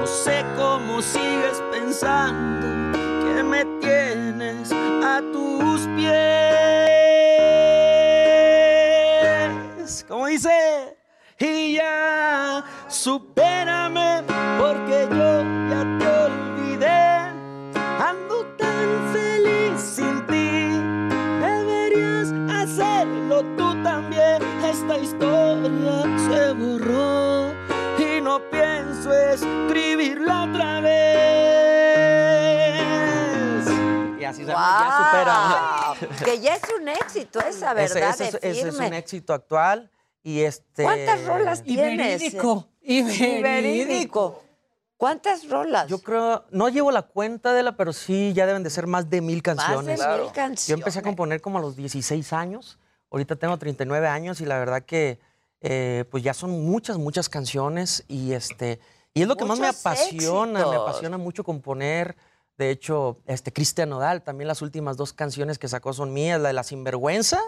Speaker 46: no sé cómo sigues pensando que me tienes a tus pies. Como dice, y ya supérame ya
Speaker 47: supera.
Speaker 2: Que ya es un éxito esa,
Speaker 47: Ese-
Speaker 2: ¿verdad?
Speaker 47: ese es-
Speaker 2: de
Speaker 47: ese es
Speaker 2: firme.
Speaker 47: un éxito actual. Y este.
Speaker 2: ¿Cuántas rolas
Speaker 24: Y
Speaker 2: tienes?
Speaker 24: verídico, y verídico.
Speaker 2: ¿Cuántas rolas?
Speaker 47: Yo creo, no llevo la cuenta de la, pero sí ya deben de ser más de mil canciones.
Speaker 2: mil Claro. canciones.
Speaker 47: Yo empecé a componer como a los 16 años. Ahorita tengo 39 años y la verdad que eh, pues ya son muchas, muchas canciones y este y es lo que más me apasiona, me apasiona mucho componer. De hecho, este Cristian Nodal, también las últimas dos canciones que sacó son mías, la de La Sinvergüenza,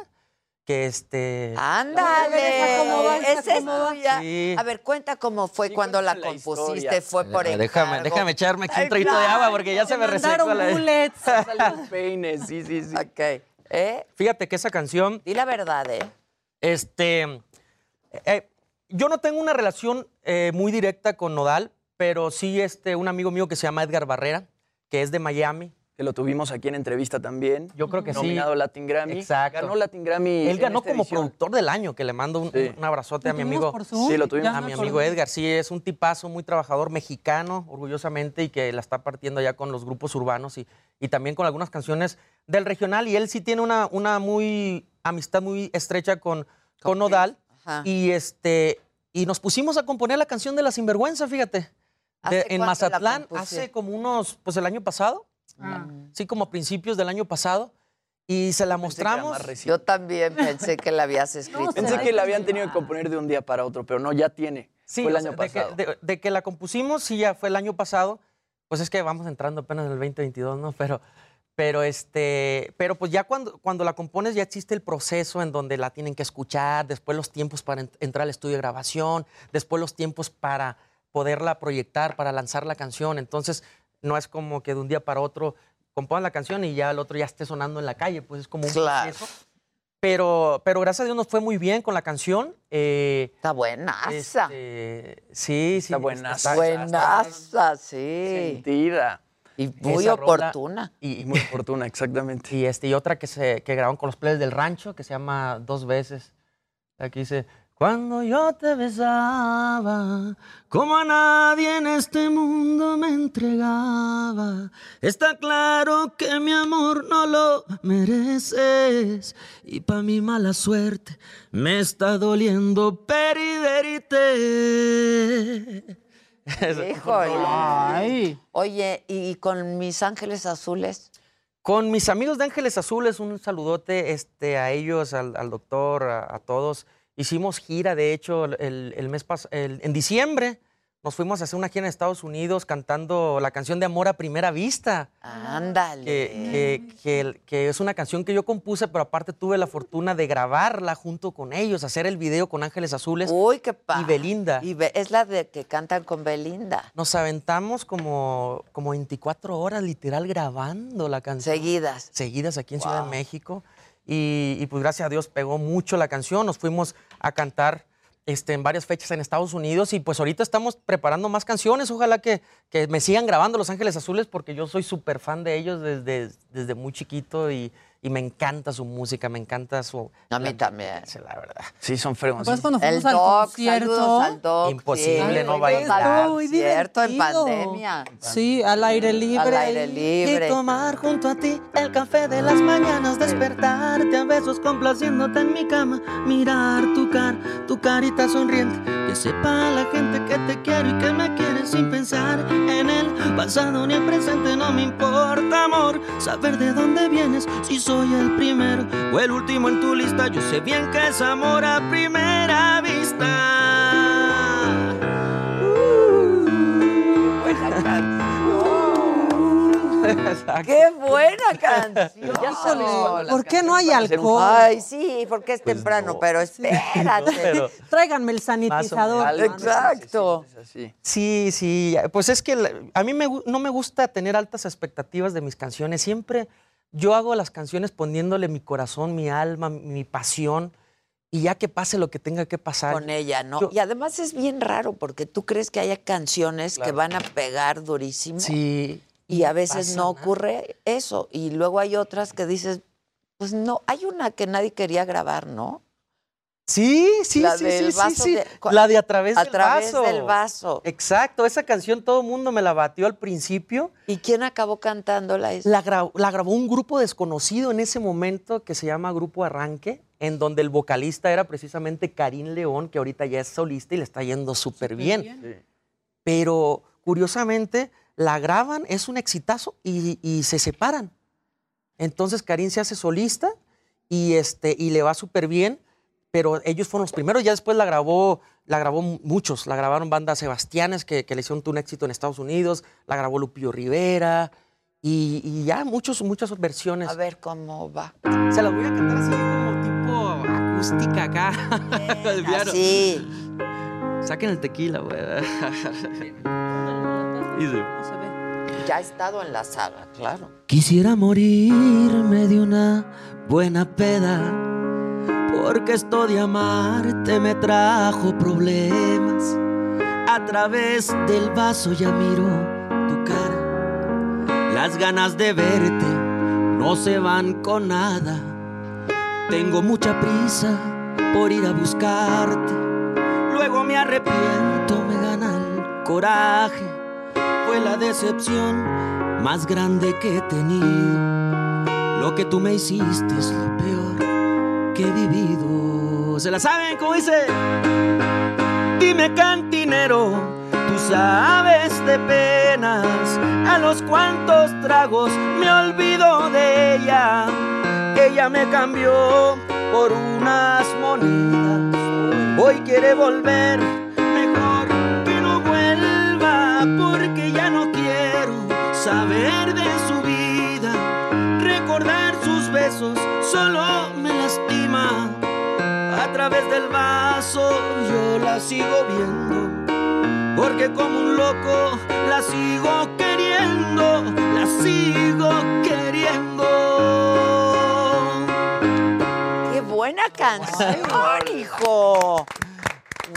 Speaker 47: que este...
Speaker 2: Ándale,
Speaker 24: ¿Cómo va?
Speaker 2: esa es tuya.
Speaker 47: Sí.
Speaker 2: A ver, cuenta cómo fue cuando la compusiste. Fue por
Speaker 47: Eh, déjame, déjame echarme aquí un traguito de agua porque ya se me resecó la...
Speaker 24: bullets. [laughs]
Speaker 23: Salen [laughs] peines, sí, sí, sí.
Speaker 2: Ok. ¿Eh?
Speaker 47: Fíjate que esa canción...
Speaker 2: Di la verdad, ¿eh?
Speaker 47: Este, eh, yo no tengo una relación eh, muy directa con Nodal, pero sí este, un amigo mío que se llama Edgar Barrera, que es de Miami.
Speaker 23: Que lo tuvimos aquí en entrevista también.
Speaker 47: Yo creo que sí.
Speaker 23: Nominado Latin Grammy.
Speaker 47: Exacto.
Speaker 23: Ganó Latin Grammy.
Speaker 47: Él ganó como
Speaker 23: edición.
Speaker 47: productor del año, que le mando un,
Speaker 23: Sí.
Speaker 47: un abrazote a
Speaker 24: ¿Lo
Speaker 47: mi amigo.
Speaker 24: por?
Speaker 23: Sí, lo tuvimos.
Speaker 47: A mi amigo Edgar, sí, es un tipazo, muy trabajador, mexicano, orgullosamente, y que la está partiendo ya con los grupos urbanos y, y también con algunas canciones del regional. Y él sí tiene una, una muy amistad muy estrecha con, con Nodal.
Speaker 2: Ajá.
Speaker 47: Y este y nos pusimos a componer la canción de la sinvergüenza, fíjate.
Speaker 2: ¿Hace
Speaker 47: De- en Mazatlán, hace como unos, pues el año pasado, sí, como a principios del año pasado, y se la
Speaker 23: Pensé
Speaker 47: mostramos.
Speaker 2: Yo también pensé que la habías [laughs] escrito.
Speaker 23: Pensé que la habían tenido que componer de un día para otro, pero no, ya tiene.
Speaker 47: Sí,
Speaker 23: Fue el
Speaker 47: o sea,
Speaker 23: año
Speaker 47: de que-
Speaker 23: pasado.
Speaker 47: De, de que la compusimos, sí, ya fue el año pasado. Pues es que vamos entrando apenas en el 2022, ¿no? Pero, pero, este, pero pues ya cuando, cuando la compones ya existe el proceso en donde la tienen que escuchar, después los tiempos para ent- entrar al estudio de grabación, después los tiempos para poderla proyectar, para lanzar la canción. Entonces, no es como que de un día para otro compongan la canción y ya el otro ya esté sonando en la calle, pues es como un
Speaker 2: Claro.
Speaker 47: proceso. Pero, pero gracias a Dios nos fue muy bien con la canción. Eh,
Speaker 2: Está buenaza.
Speaker 47: este, sí, sí.
Speaker 23: Está buenaza.
Speaker 47: está-
Speaker 2: Buenaza, sí.
Speaker 23: Sentida.
Speaker 2: Y muy
Speaker 47: Esa rola-
Speaker 2: oportuna.
Speaker 47: Y,
Speaker 23: Muy oportuna, exactamente. [laughs]
Speaker 47: y, este, y otra que, se, que grabaron con los players del rancho, que se llama Dos veces. Aquí dice, cuando yo te besaba, como a nadie en este mundo me entregaba, está claro que mi amor no lo mereces. Y pa' mi mala suerte me está doliendo periderite.
Speaker 2: Híjole. Oye, ¿y con mis ángeles azules?
Speaker 47: Con mis amigos de Ángeles Azules, un saludote este, a ellos, al, al doctor, a, a todos. Hicimos gira, de hecho, el, el mes pas- el- en diciembre nos fuimos a hacer una gira en Estados Unidos cantando la canción de Amor a Primera Vista,
Speaker 2: Ándale.
Speaker 47: que, que- que- que es una canción que yo compuse, pero aparte tuve la fortuna de grabarla junto con ellos, hacer el video con Ángeles Azules
Speaker 2: Uy, qué padre.
Speaker 47: y Belinda.
Speaker 2: Y Be- es la de que cantan con Belinda.
Speaker 47: Nos aventamos como, como 24 horas literal grabando la canción.
Speaker 2: Seguidas.
Speaker 47: seguidas aquí en Ciudad de
Speaker 2: Wow.
Speaker 47: México. Y, y, pues gracias a Dios pegó mucho la canción. Nos fuimos a cantar este, en varias fechas en Estados Unidos y pues ahorita estamos preparando más canciones. Ojalá que, que me sigan grabando Los Ángeles Azules porque yo soy súper fan de ellos desde, desde muy chiquito y, y me encanta su música, me encanta su...
Speaker 2: A mí también.
Speaker 47: La verdad.
Speaker 23: Sí, son fregos.
Speaker 24: Pues cuando
Speaker 2: El
Speaker 24: fuimos al
Speaker 2: doc,
Speaker 24: concierto.
Speaker 2: al doc.
Speaker 47: Imposible
Speaker 2: sí.
Speaker 47: no bailar.
Speaker 24: Muy
Speaker 2: Cierto, en pandemia.
Speaker 24: Sí, al aire libre.
Speaker 2: Al aire libre.
Speaker 46: Y tomar junto a ti el café de las mañanas, despertarte a besos complaciéndote en mi cama, mirar tu cara, tu carita sonriente, que sepa la gente que te quiero y que me quieres sin pensar en el pasado ni el presente, no me importa amor, saber de dónde vienes, si soy el primero o el último en tu lista, yo sé bien que es amor a primera vista.
Speaker 2: ¡Qué buena canción!
Speaker 24: ¿Por qué no hay alcohol?
Speaker 2: Ay, sí, porque es temprano, pero espérate.
Speaker 47: Pero- [laughs]
Speaker 24: Tráiganme el sanitizador.
Speaker 2: Exacto.
Speaker 47: Sí, sí, pues es que a mí me no me gusta tener altas expectativas de mis canciones. Siempre yo hago las canciones poniéndole mi corazón, mi alma, mi pasión y ya que pase lo que tenga que pasar.
Speaker 2: Con ella, ¿no?
Speaker 47: Yo-
Speaker 2: y además es bien raro porque tú crees que haya canciones que van a pegar durísimo.
Speaker 47: Sí.
Speaker 2: Y a veces no
Speaker 47: nada.
Speaker 2: ocurre eso. Y luego hay otras que dices, pues no, hay una que nadie quería grabar, ¿no?
Speaker 47: Sí, sí,
Speaker 25: La
Speaker 47: sí,
Speaker 25: del
Speaker 47: sí,
Speaker 25: vaso
Speaker 47: sí,
Speaker 25: de-
Speaker 47: La de a través
Speaker 25: A
Speaker 47: del
Speaker 25: través
Speaker 47: vaso.
Speaker 25: del vaso.
Speaker 47: Exacto, esa canción todo el mundo me la batió al principio.
Speaker 25: ¿Y quién acabó cantándola?
Speaker 47: La, gra- la grabó un grupo desconocido en ese momento que se llama Grupo Arranque, en donde el vocalista era precisamente Karim León, que ahorita ya es solista y le está yendo súper bien. Pero curiosamente la graban, es un exitazo y, y se separan. Entonces Karim se hace solista y, este, y le va súper bien, pero ellos fueron los primeros, ya después la grabó, la grabó mu- muchos, la grabaron banda Sebastianes, que, que le hicieron un éxito en Estados Unidos, la grabó Lupillo Rivera, y, y ya muchos, muchas versiones.
Speaker 25: A ver cómo va.
Speaker 47: Se las voy a cantar así como tipo acústica acá. [laughs]
Speaker 25: así.
Speaker 47: Saquen el tequila, güey. [laughs] Dice,
Speaker 25: Ya ha estado en la saga, claro.
Speaker 46: Quisiera morirme de una buena peda, porque esto de amarte me trajo problemas. A través del vaso ya miro tu cara, las ganas de verte no se van con nada. Tengo mucha prisa por ir a buscarte, luego me arrepiento, me gana el coraje. Fue la decepción más grande que he tenido. Lo que tú me hiciste es lo peor que he vivido. ¿Se la saben? ¿Cómo dice? Dime cantinero, tú sabes de penas, a los cuantos tragos me olvido de ella. Ella me cambió por unas monedas, hoy quiere volver, mejor que no vuelva, porque saber de su vida, recordar sus besos solo me lastima. A través del vaso yo la sigo viendo, porque como un loco la sigo queriendo, la sigo queriendo.
Speaker 25: ¡Qué buena canción, hijo!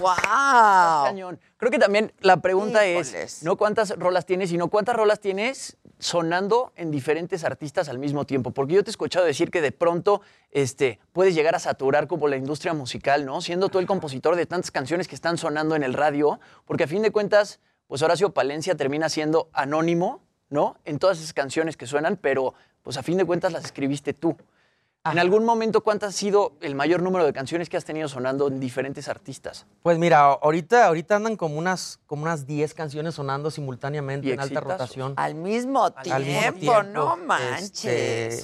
Speaker 25: ¡Wow!
Speaker 23: Cañón. Creo que también la pregunta
Speaker 25: Híjoles.
Speaker 23: es, no cuántas rolas tienes, sino cuántas rolas tienes sonando en diferentes artistas al mismo tiempo. Porque yo te he escuchado decir que de pronto este, puedes llegar a saturar como la industria musical, ¿no? Siendo tú el compositor de tantas canciones que están sonando en el radio, porque a fin de cuentas, pues Horacio Palencia termina siendo anónimo, ¿no? En todas esas canciones que suenan, pero pues a fin de cuentas las escribiste tú. En algún momento, ¿cuánto ha sido el mayor número de canciones que has tenido sonando en diferentes artistas?
Speaker 47: Pues mira, ahorita, ahorita andan como unas, como unas 10 canciones sonando simultáneamente en alta rotación.
Speaker 25: Al mismo tiempo,
Speaker 47: Al mismo tiempo,
Speaker 25: no manches.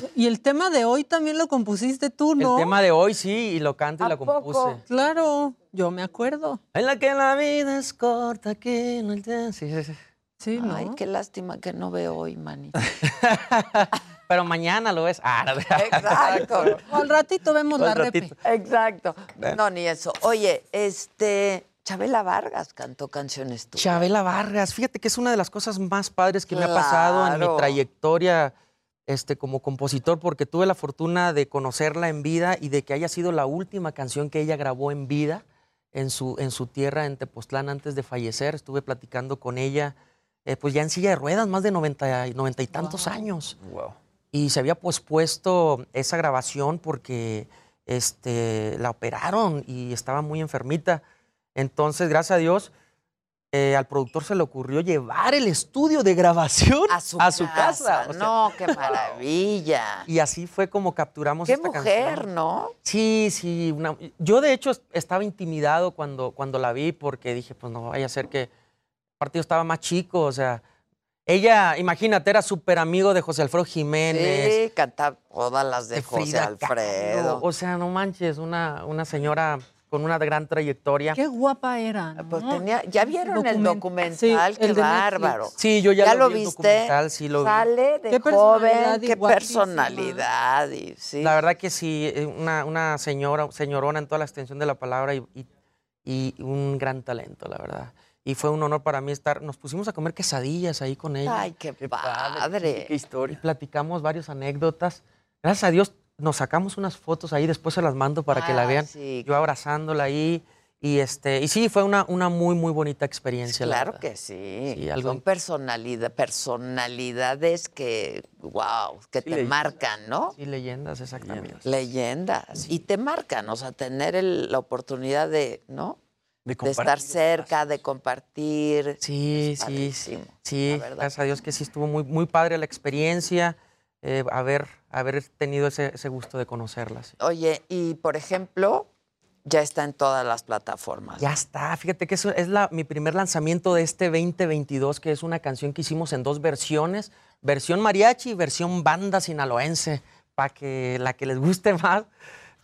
Speaker 47: este,
Speaker 24: Y el tema de hoy también lo compusiste tú,
Speaker 47: el
Speaker 24: ¿no?
Speaker 47: tema de hoy sí, y lo canto y
Speaker 24: ¿A
Speaker 47: la compuse.
Speaker 24: poco? Claro, yo me acuerdo.
Speaker 47: En la que la vida es corta, que no entiendes. Sí, sí, sí.
Speaker 24: Sí, ¿no?
Speaker 25: Ay, qué lástima que no veo hoy, manita. [laughs]
Speaker 47: Pero mañana lo ves. Ah, no. [laughs] [laughs]
Speaker 25: Exacto.
Speaker 24: O al ratito vemos la
Speaker 47: Al ratito.
Speaker 25: Exacto. No, ni eso. Oye, este, Chabela Vargas cantó canciones tuyas.
Speaker 47: Chabela Vargas, fíjate que es una de las cosas más padres que me ha pasado en mi trayectoria este, como compositor, porque tuve la fortuna de conocerla en vida y de que haya sido la última canción que ella grabó en vida en su, en su tierra, en Tepoztlán, antes de fallecer. Estuve platicando con ella, eh, pues ya en silla de ruedas, más de 90, y- 90 y tantos años.
Speaker 23: Wow.
Speaker 47: Y se había pospuesto esa grabación porque este, la operaron y estaba muy enfermita. Entonces, gracias a Dios, eh, al productor se le ocurrió llevar el estudio de grabación
Speaker 25: A su,
Speaker 47: casa.
Speaker 25: casa.
Speaker 47: o sea,
Speaker 25: no, qué [laughs] maravilla.
Speaker 47: y así fue como capturamos
Speaker 25: Qué
Speaker 47: esta
Speaker 25: mujer,
Speaker 47: canción.
Speaker 25: ¿no?
Speaker 47: Sí, sí. una- yo, de hecho, est- estaba intimidado cuando, cuando la vi porque dije, pues no vaya a ser que... Aparte, yo estaba más chico, o sea... Ella, imagínate, era súper amigo de José Alfredo Jiménez.
Speaker 25: Sí, cantaba todas las de,
Speaker 47: de
Speaker 25: José
Speaker 47: Frida
Speaker 25: Alfredo.
Speaker 47: O sea, no manches, una, una señora con una gran trayectoria.
Speaker 24: Qué guapa era. ¿no?
Speaker 25: Pues tenía, ¿ya vieron el
Speaker 24: Document-
Speaker 25: documental?
Speaker 24: Sí,
Speaker 25: qué
Speaker 24: el
Speaker 25: bárbaro.
Speaker 47: Sí, yo ya,
Speaker 25: lo,
Speaker 47: vi el
Speaker 25: viste.
Speaker 47: documental, sí lo vi.
Speaker 25: Sale de
Speaker 24: Qué
Speaker 25: joven, qué
Speaker 24: guapísima.
Speaker 25: personalidad. Y, sí.
Speaker 47: La verdad que sí, eh, una, una señora, señorona en toda la extensión de la palabra y, y- y un gran talento, la verdad. Y fue un honor para mí estar, nos pusimos a comer quesadillas ahí con ella.
Speaker 25: Ay, qué, padre.
Speaker 23: Qué historia.
Speaker 47: Platicamos varias anécdotas. Gracias a Dios nos sacamos unas fotos ahí, después se las mando para que la
Speaker 25: Ah,
Speaker 47: vean.
Speaker 25: sí.
Speaker 47: Yo abrazándola ahí Y, este, y sí, fue una, una muy, muy bonita experiencia. la
Speaker 2: Claro que sí.
Speaker 47: Sí, algo-
Speaker 2: Son personalidad, personalidades que, wow, que te
Speaker 47: leyendas.
Speaker 2: marcan, ¿no?
Speaker 47: Sí, leyendas, exactamente.
Speaker 2: Leyendas. Y te marcan, o sea, tener el- la oportunidad de, ¿no?
Speaker 47: De
Speaker 2: estar cerca, de compartir.
Speaker 47: Sí, sí, sí. Gracias a Dios que sí estuvo muy, muy padre la experiencia, eh, haber, haber tenido ese, ese gusto de conocerlas.
Speaker 2: Oye, y por ejemplo, ya está en todas las plataformas.
Speaker 47: Ya está, fíjate que eso es la, mi primer lanzamiento de este 2022, que es una canción que hicimos en dos versiones, versión mariachi y versión banda sinaloense, para que la que les guste [laughs] más.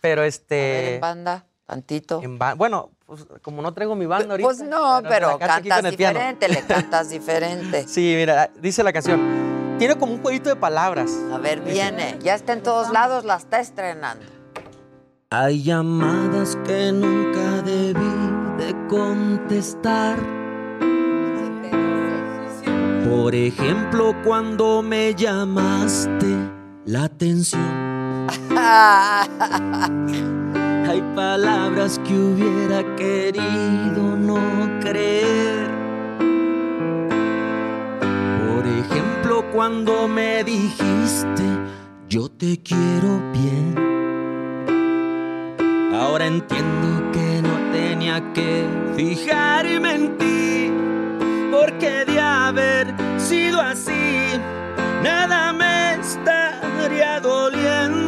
Speaker 47: Pero
Speaker 2: A ver,
Speaker 47: este...
Speaker 2: en banda, tantito.
Speaker 47: en ba- bueno, pues como no traigo mi banda ahorita.
Speaker 2: Pues no, pero cantas
Speaker 47: el piano.
Speaker 2: diferente, le cantas diferente. [laughs]
Speaker 47: Sí, mira, dice la canción. Tiene como un jueguito de palabras.
Speaker 2: A ver, viene. Ya está en todos lados, la está estrenando.
Speaker 46: Hay llamadas que nunca debí de contestar. Por ejemplo, cuando me llamaste la atención. [laughs] Hay palabras que hubiera querido no creer. Por ejemplo, cuando me dijiste, yo te quiero bien. Ahora entiendo que no tenía que fijarme en ti, porque de haber sido así, nada me estaría doliendo.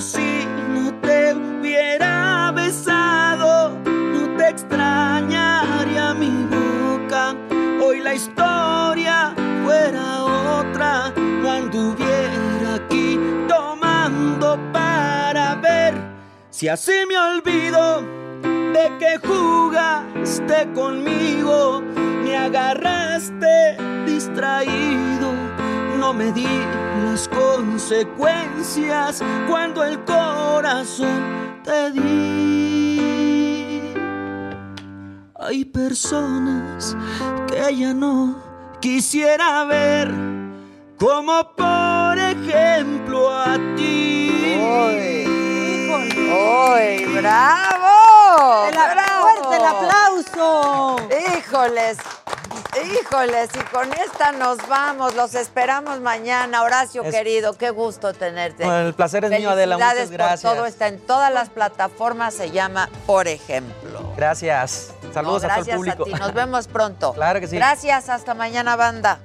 Speaker 46: Si no te hubiera besado, no te extrañaría mi boca. Hoy la historia fuera otra, no anduviera aquí tomando para ver si así me olvido de que jugaste conmigo, me agarraste distraído, no me di las consecuencias cuando el corazón te di. Hay personas que ya no quisiera ver, como por ejemplo a ti.
Speaker 2: ¡Uy, bravo!
Speaker 24: El- fuerte el
Speaker 2: aplauso! Híjoles, híjoles, y con esta nos vamos. Los esperamos mañana. Horacio,
Speaker 47: Es-
Speaker 2: querido, qué gusto tenerte.
Speaker 47: No, el placer es mío, Adela, muchas
Speaker 2: Felicidades por
Speaker 47: gracias.
Speaker 2: todo. Está en todas las plataformas. Se llama Por Ejemplo.
Speaker 47: Gracias. Saludos
Speaker 2: No,
Speaker 47: a todo el
Speaker 2: gracias
Speaker 47: público.
Speaker 2: ti. Nos vemos pronto. [laughs]
Speaker 47: Claro que sí.
Speaker 2: Gracias. Hasta mañana, banda.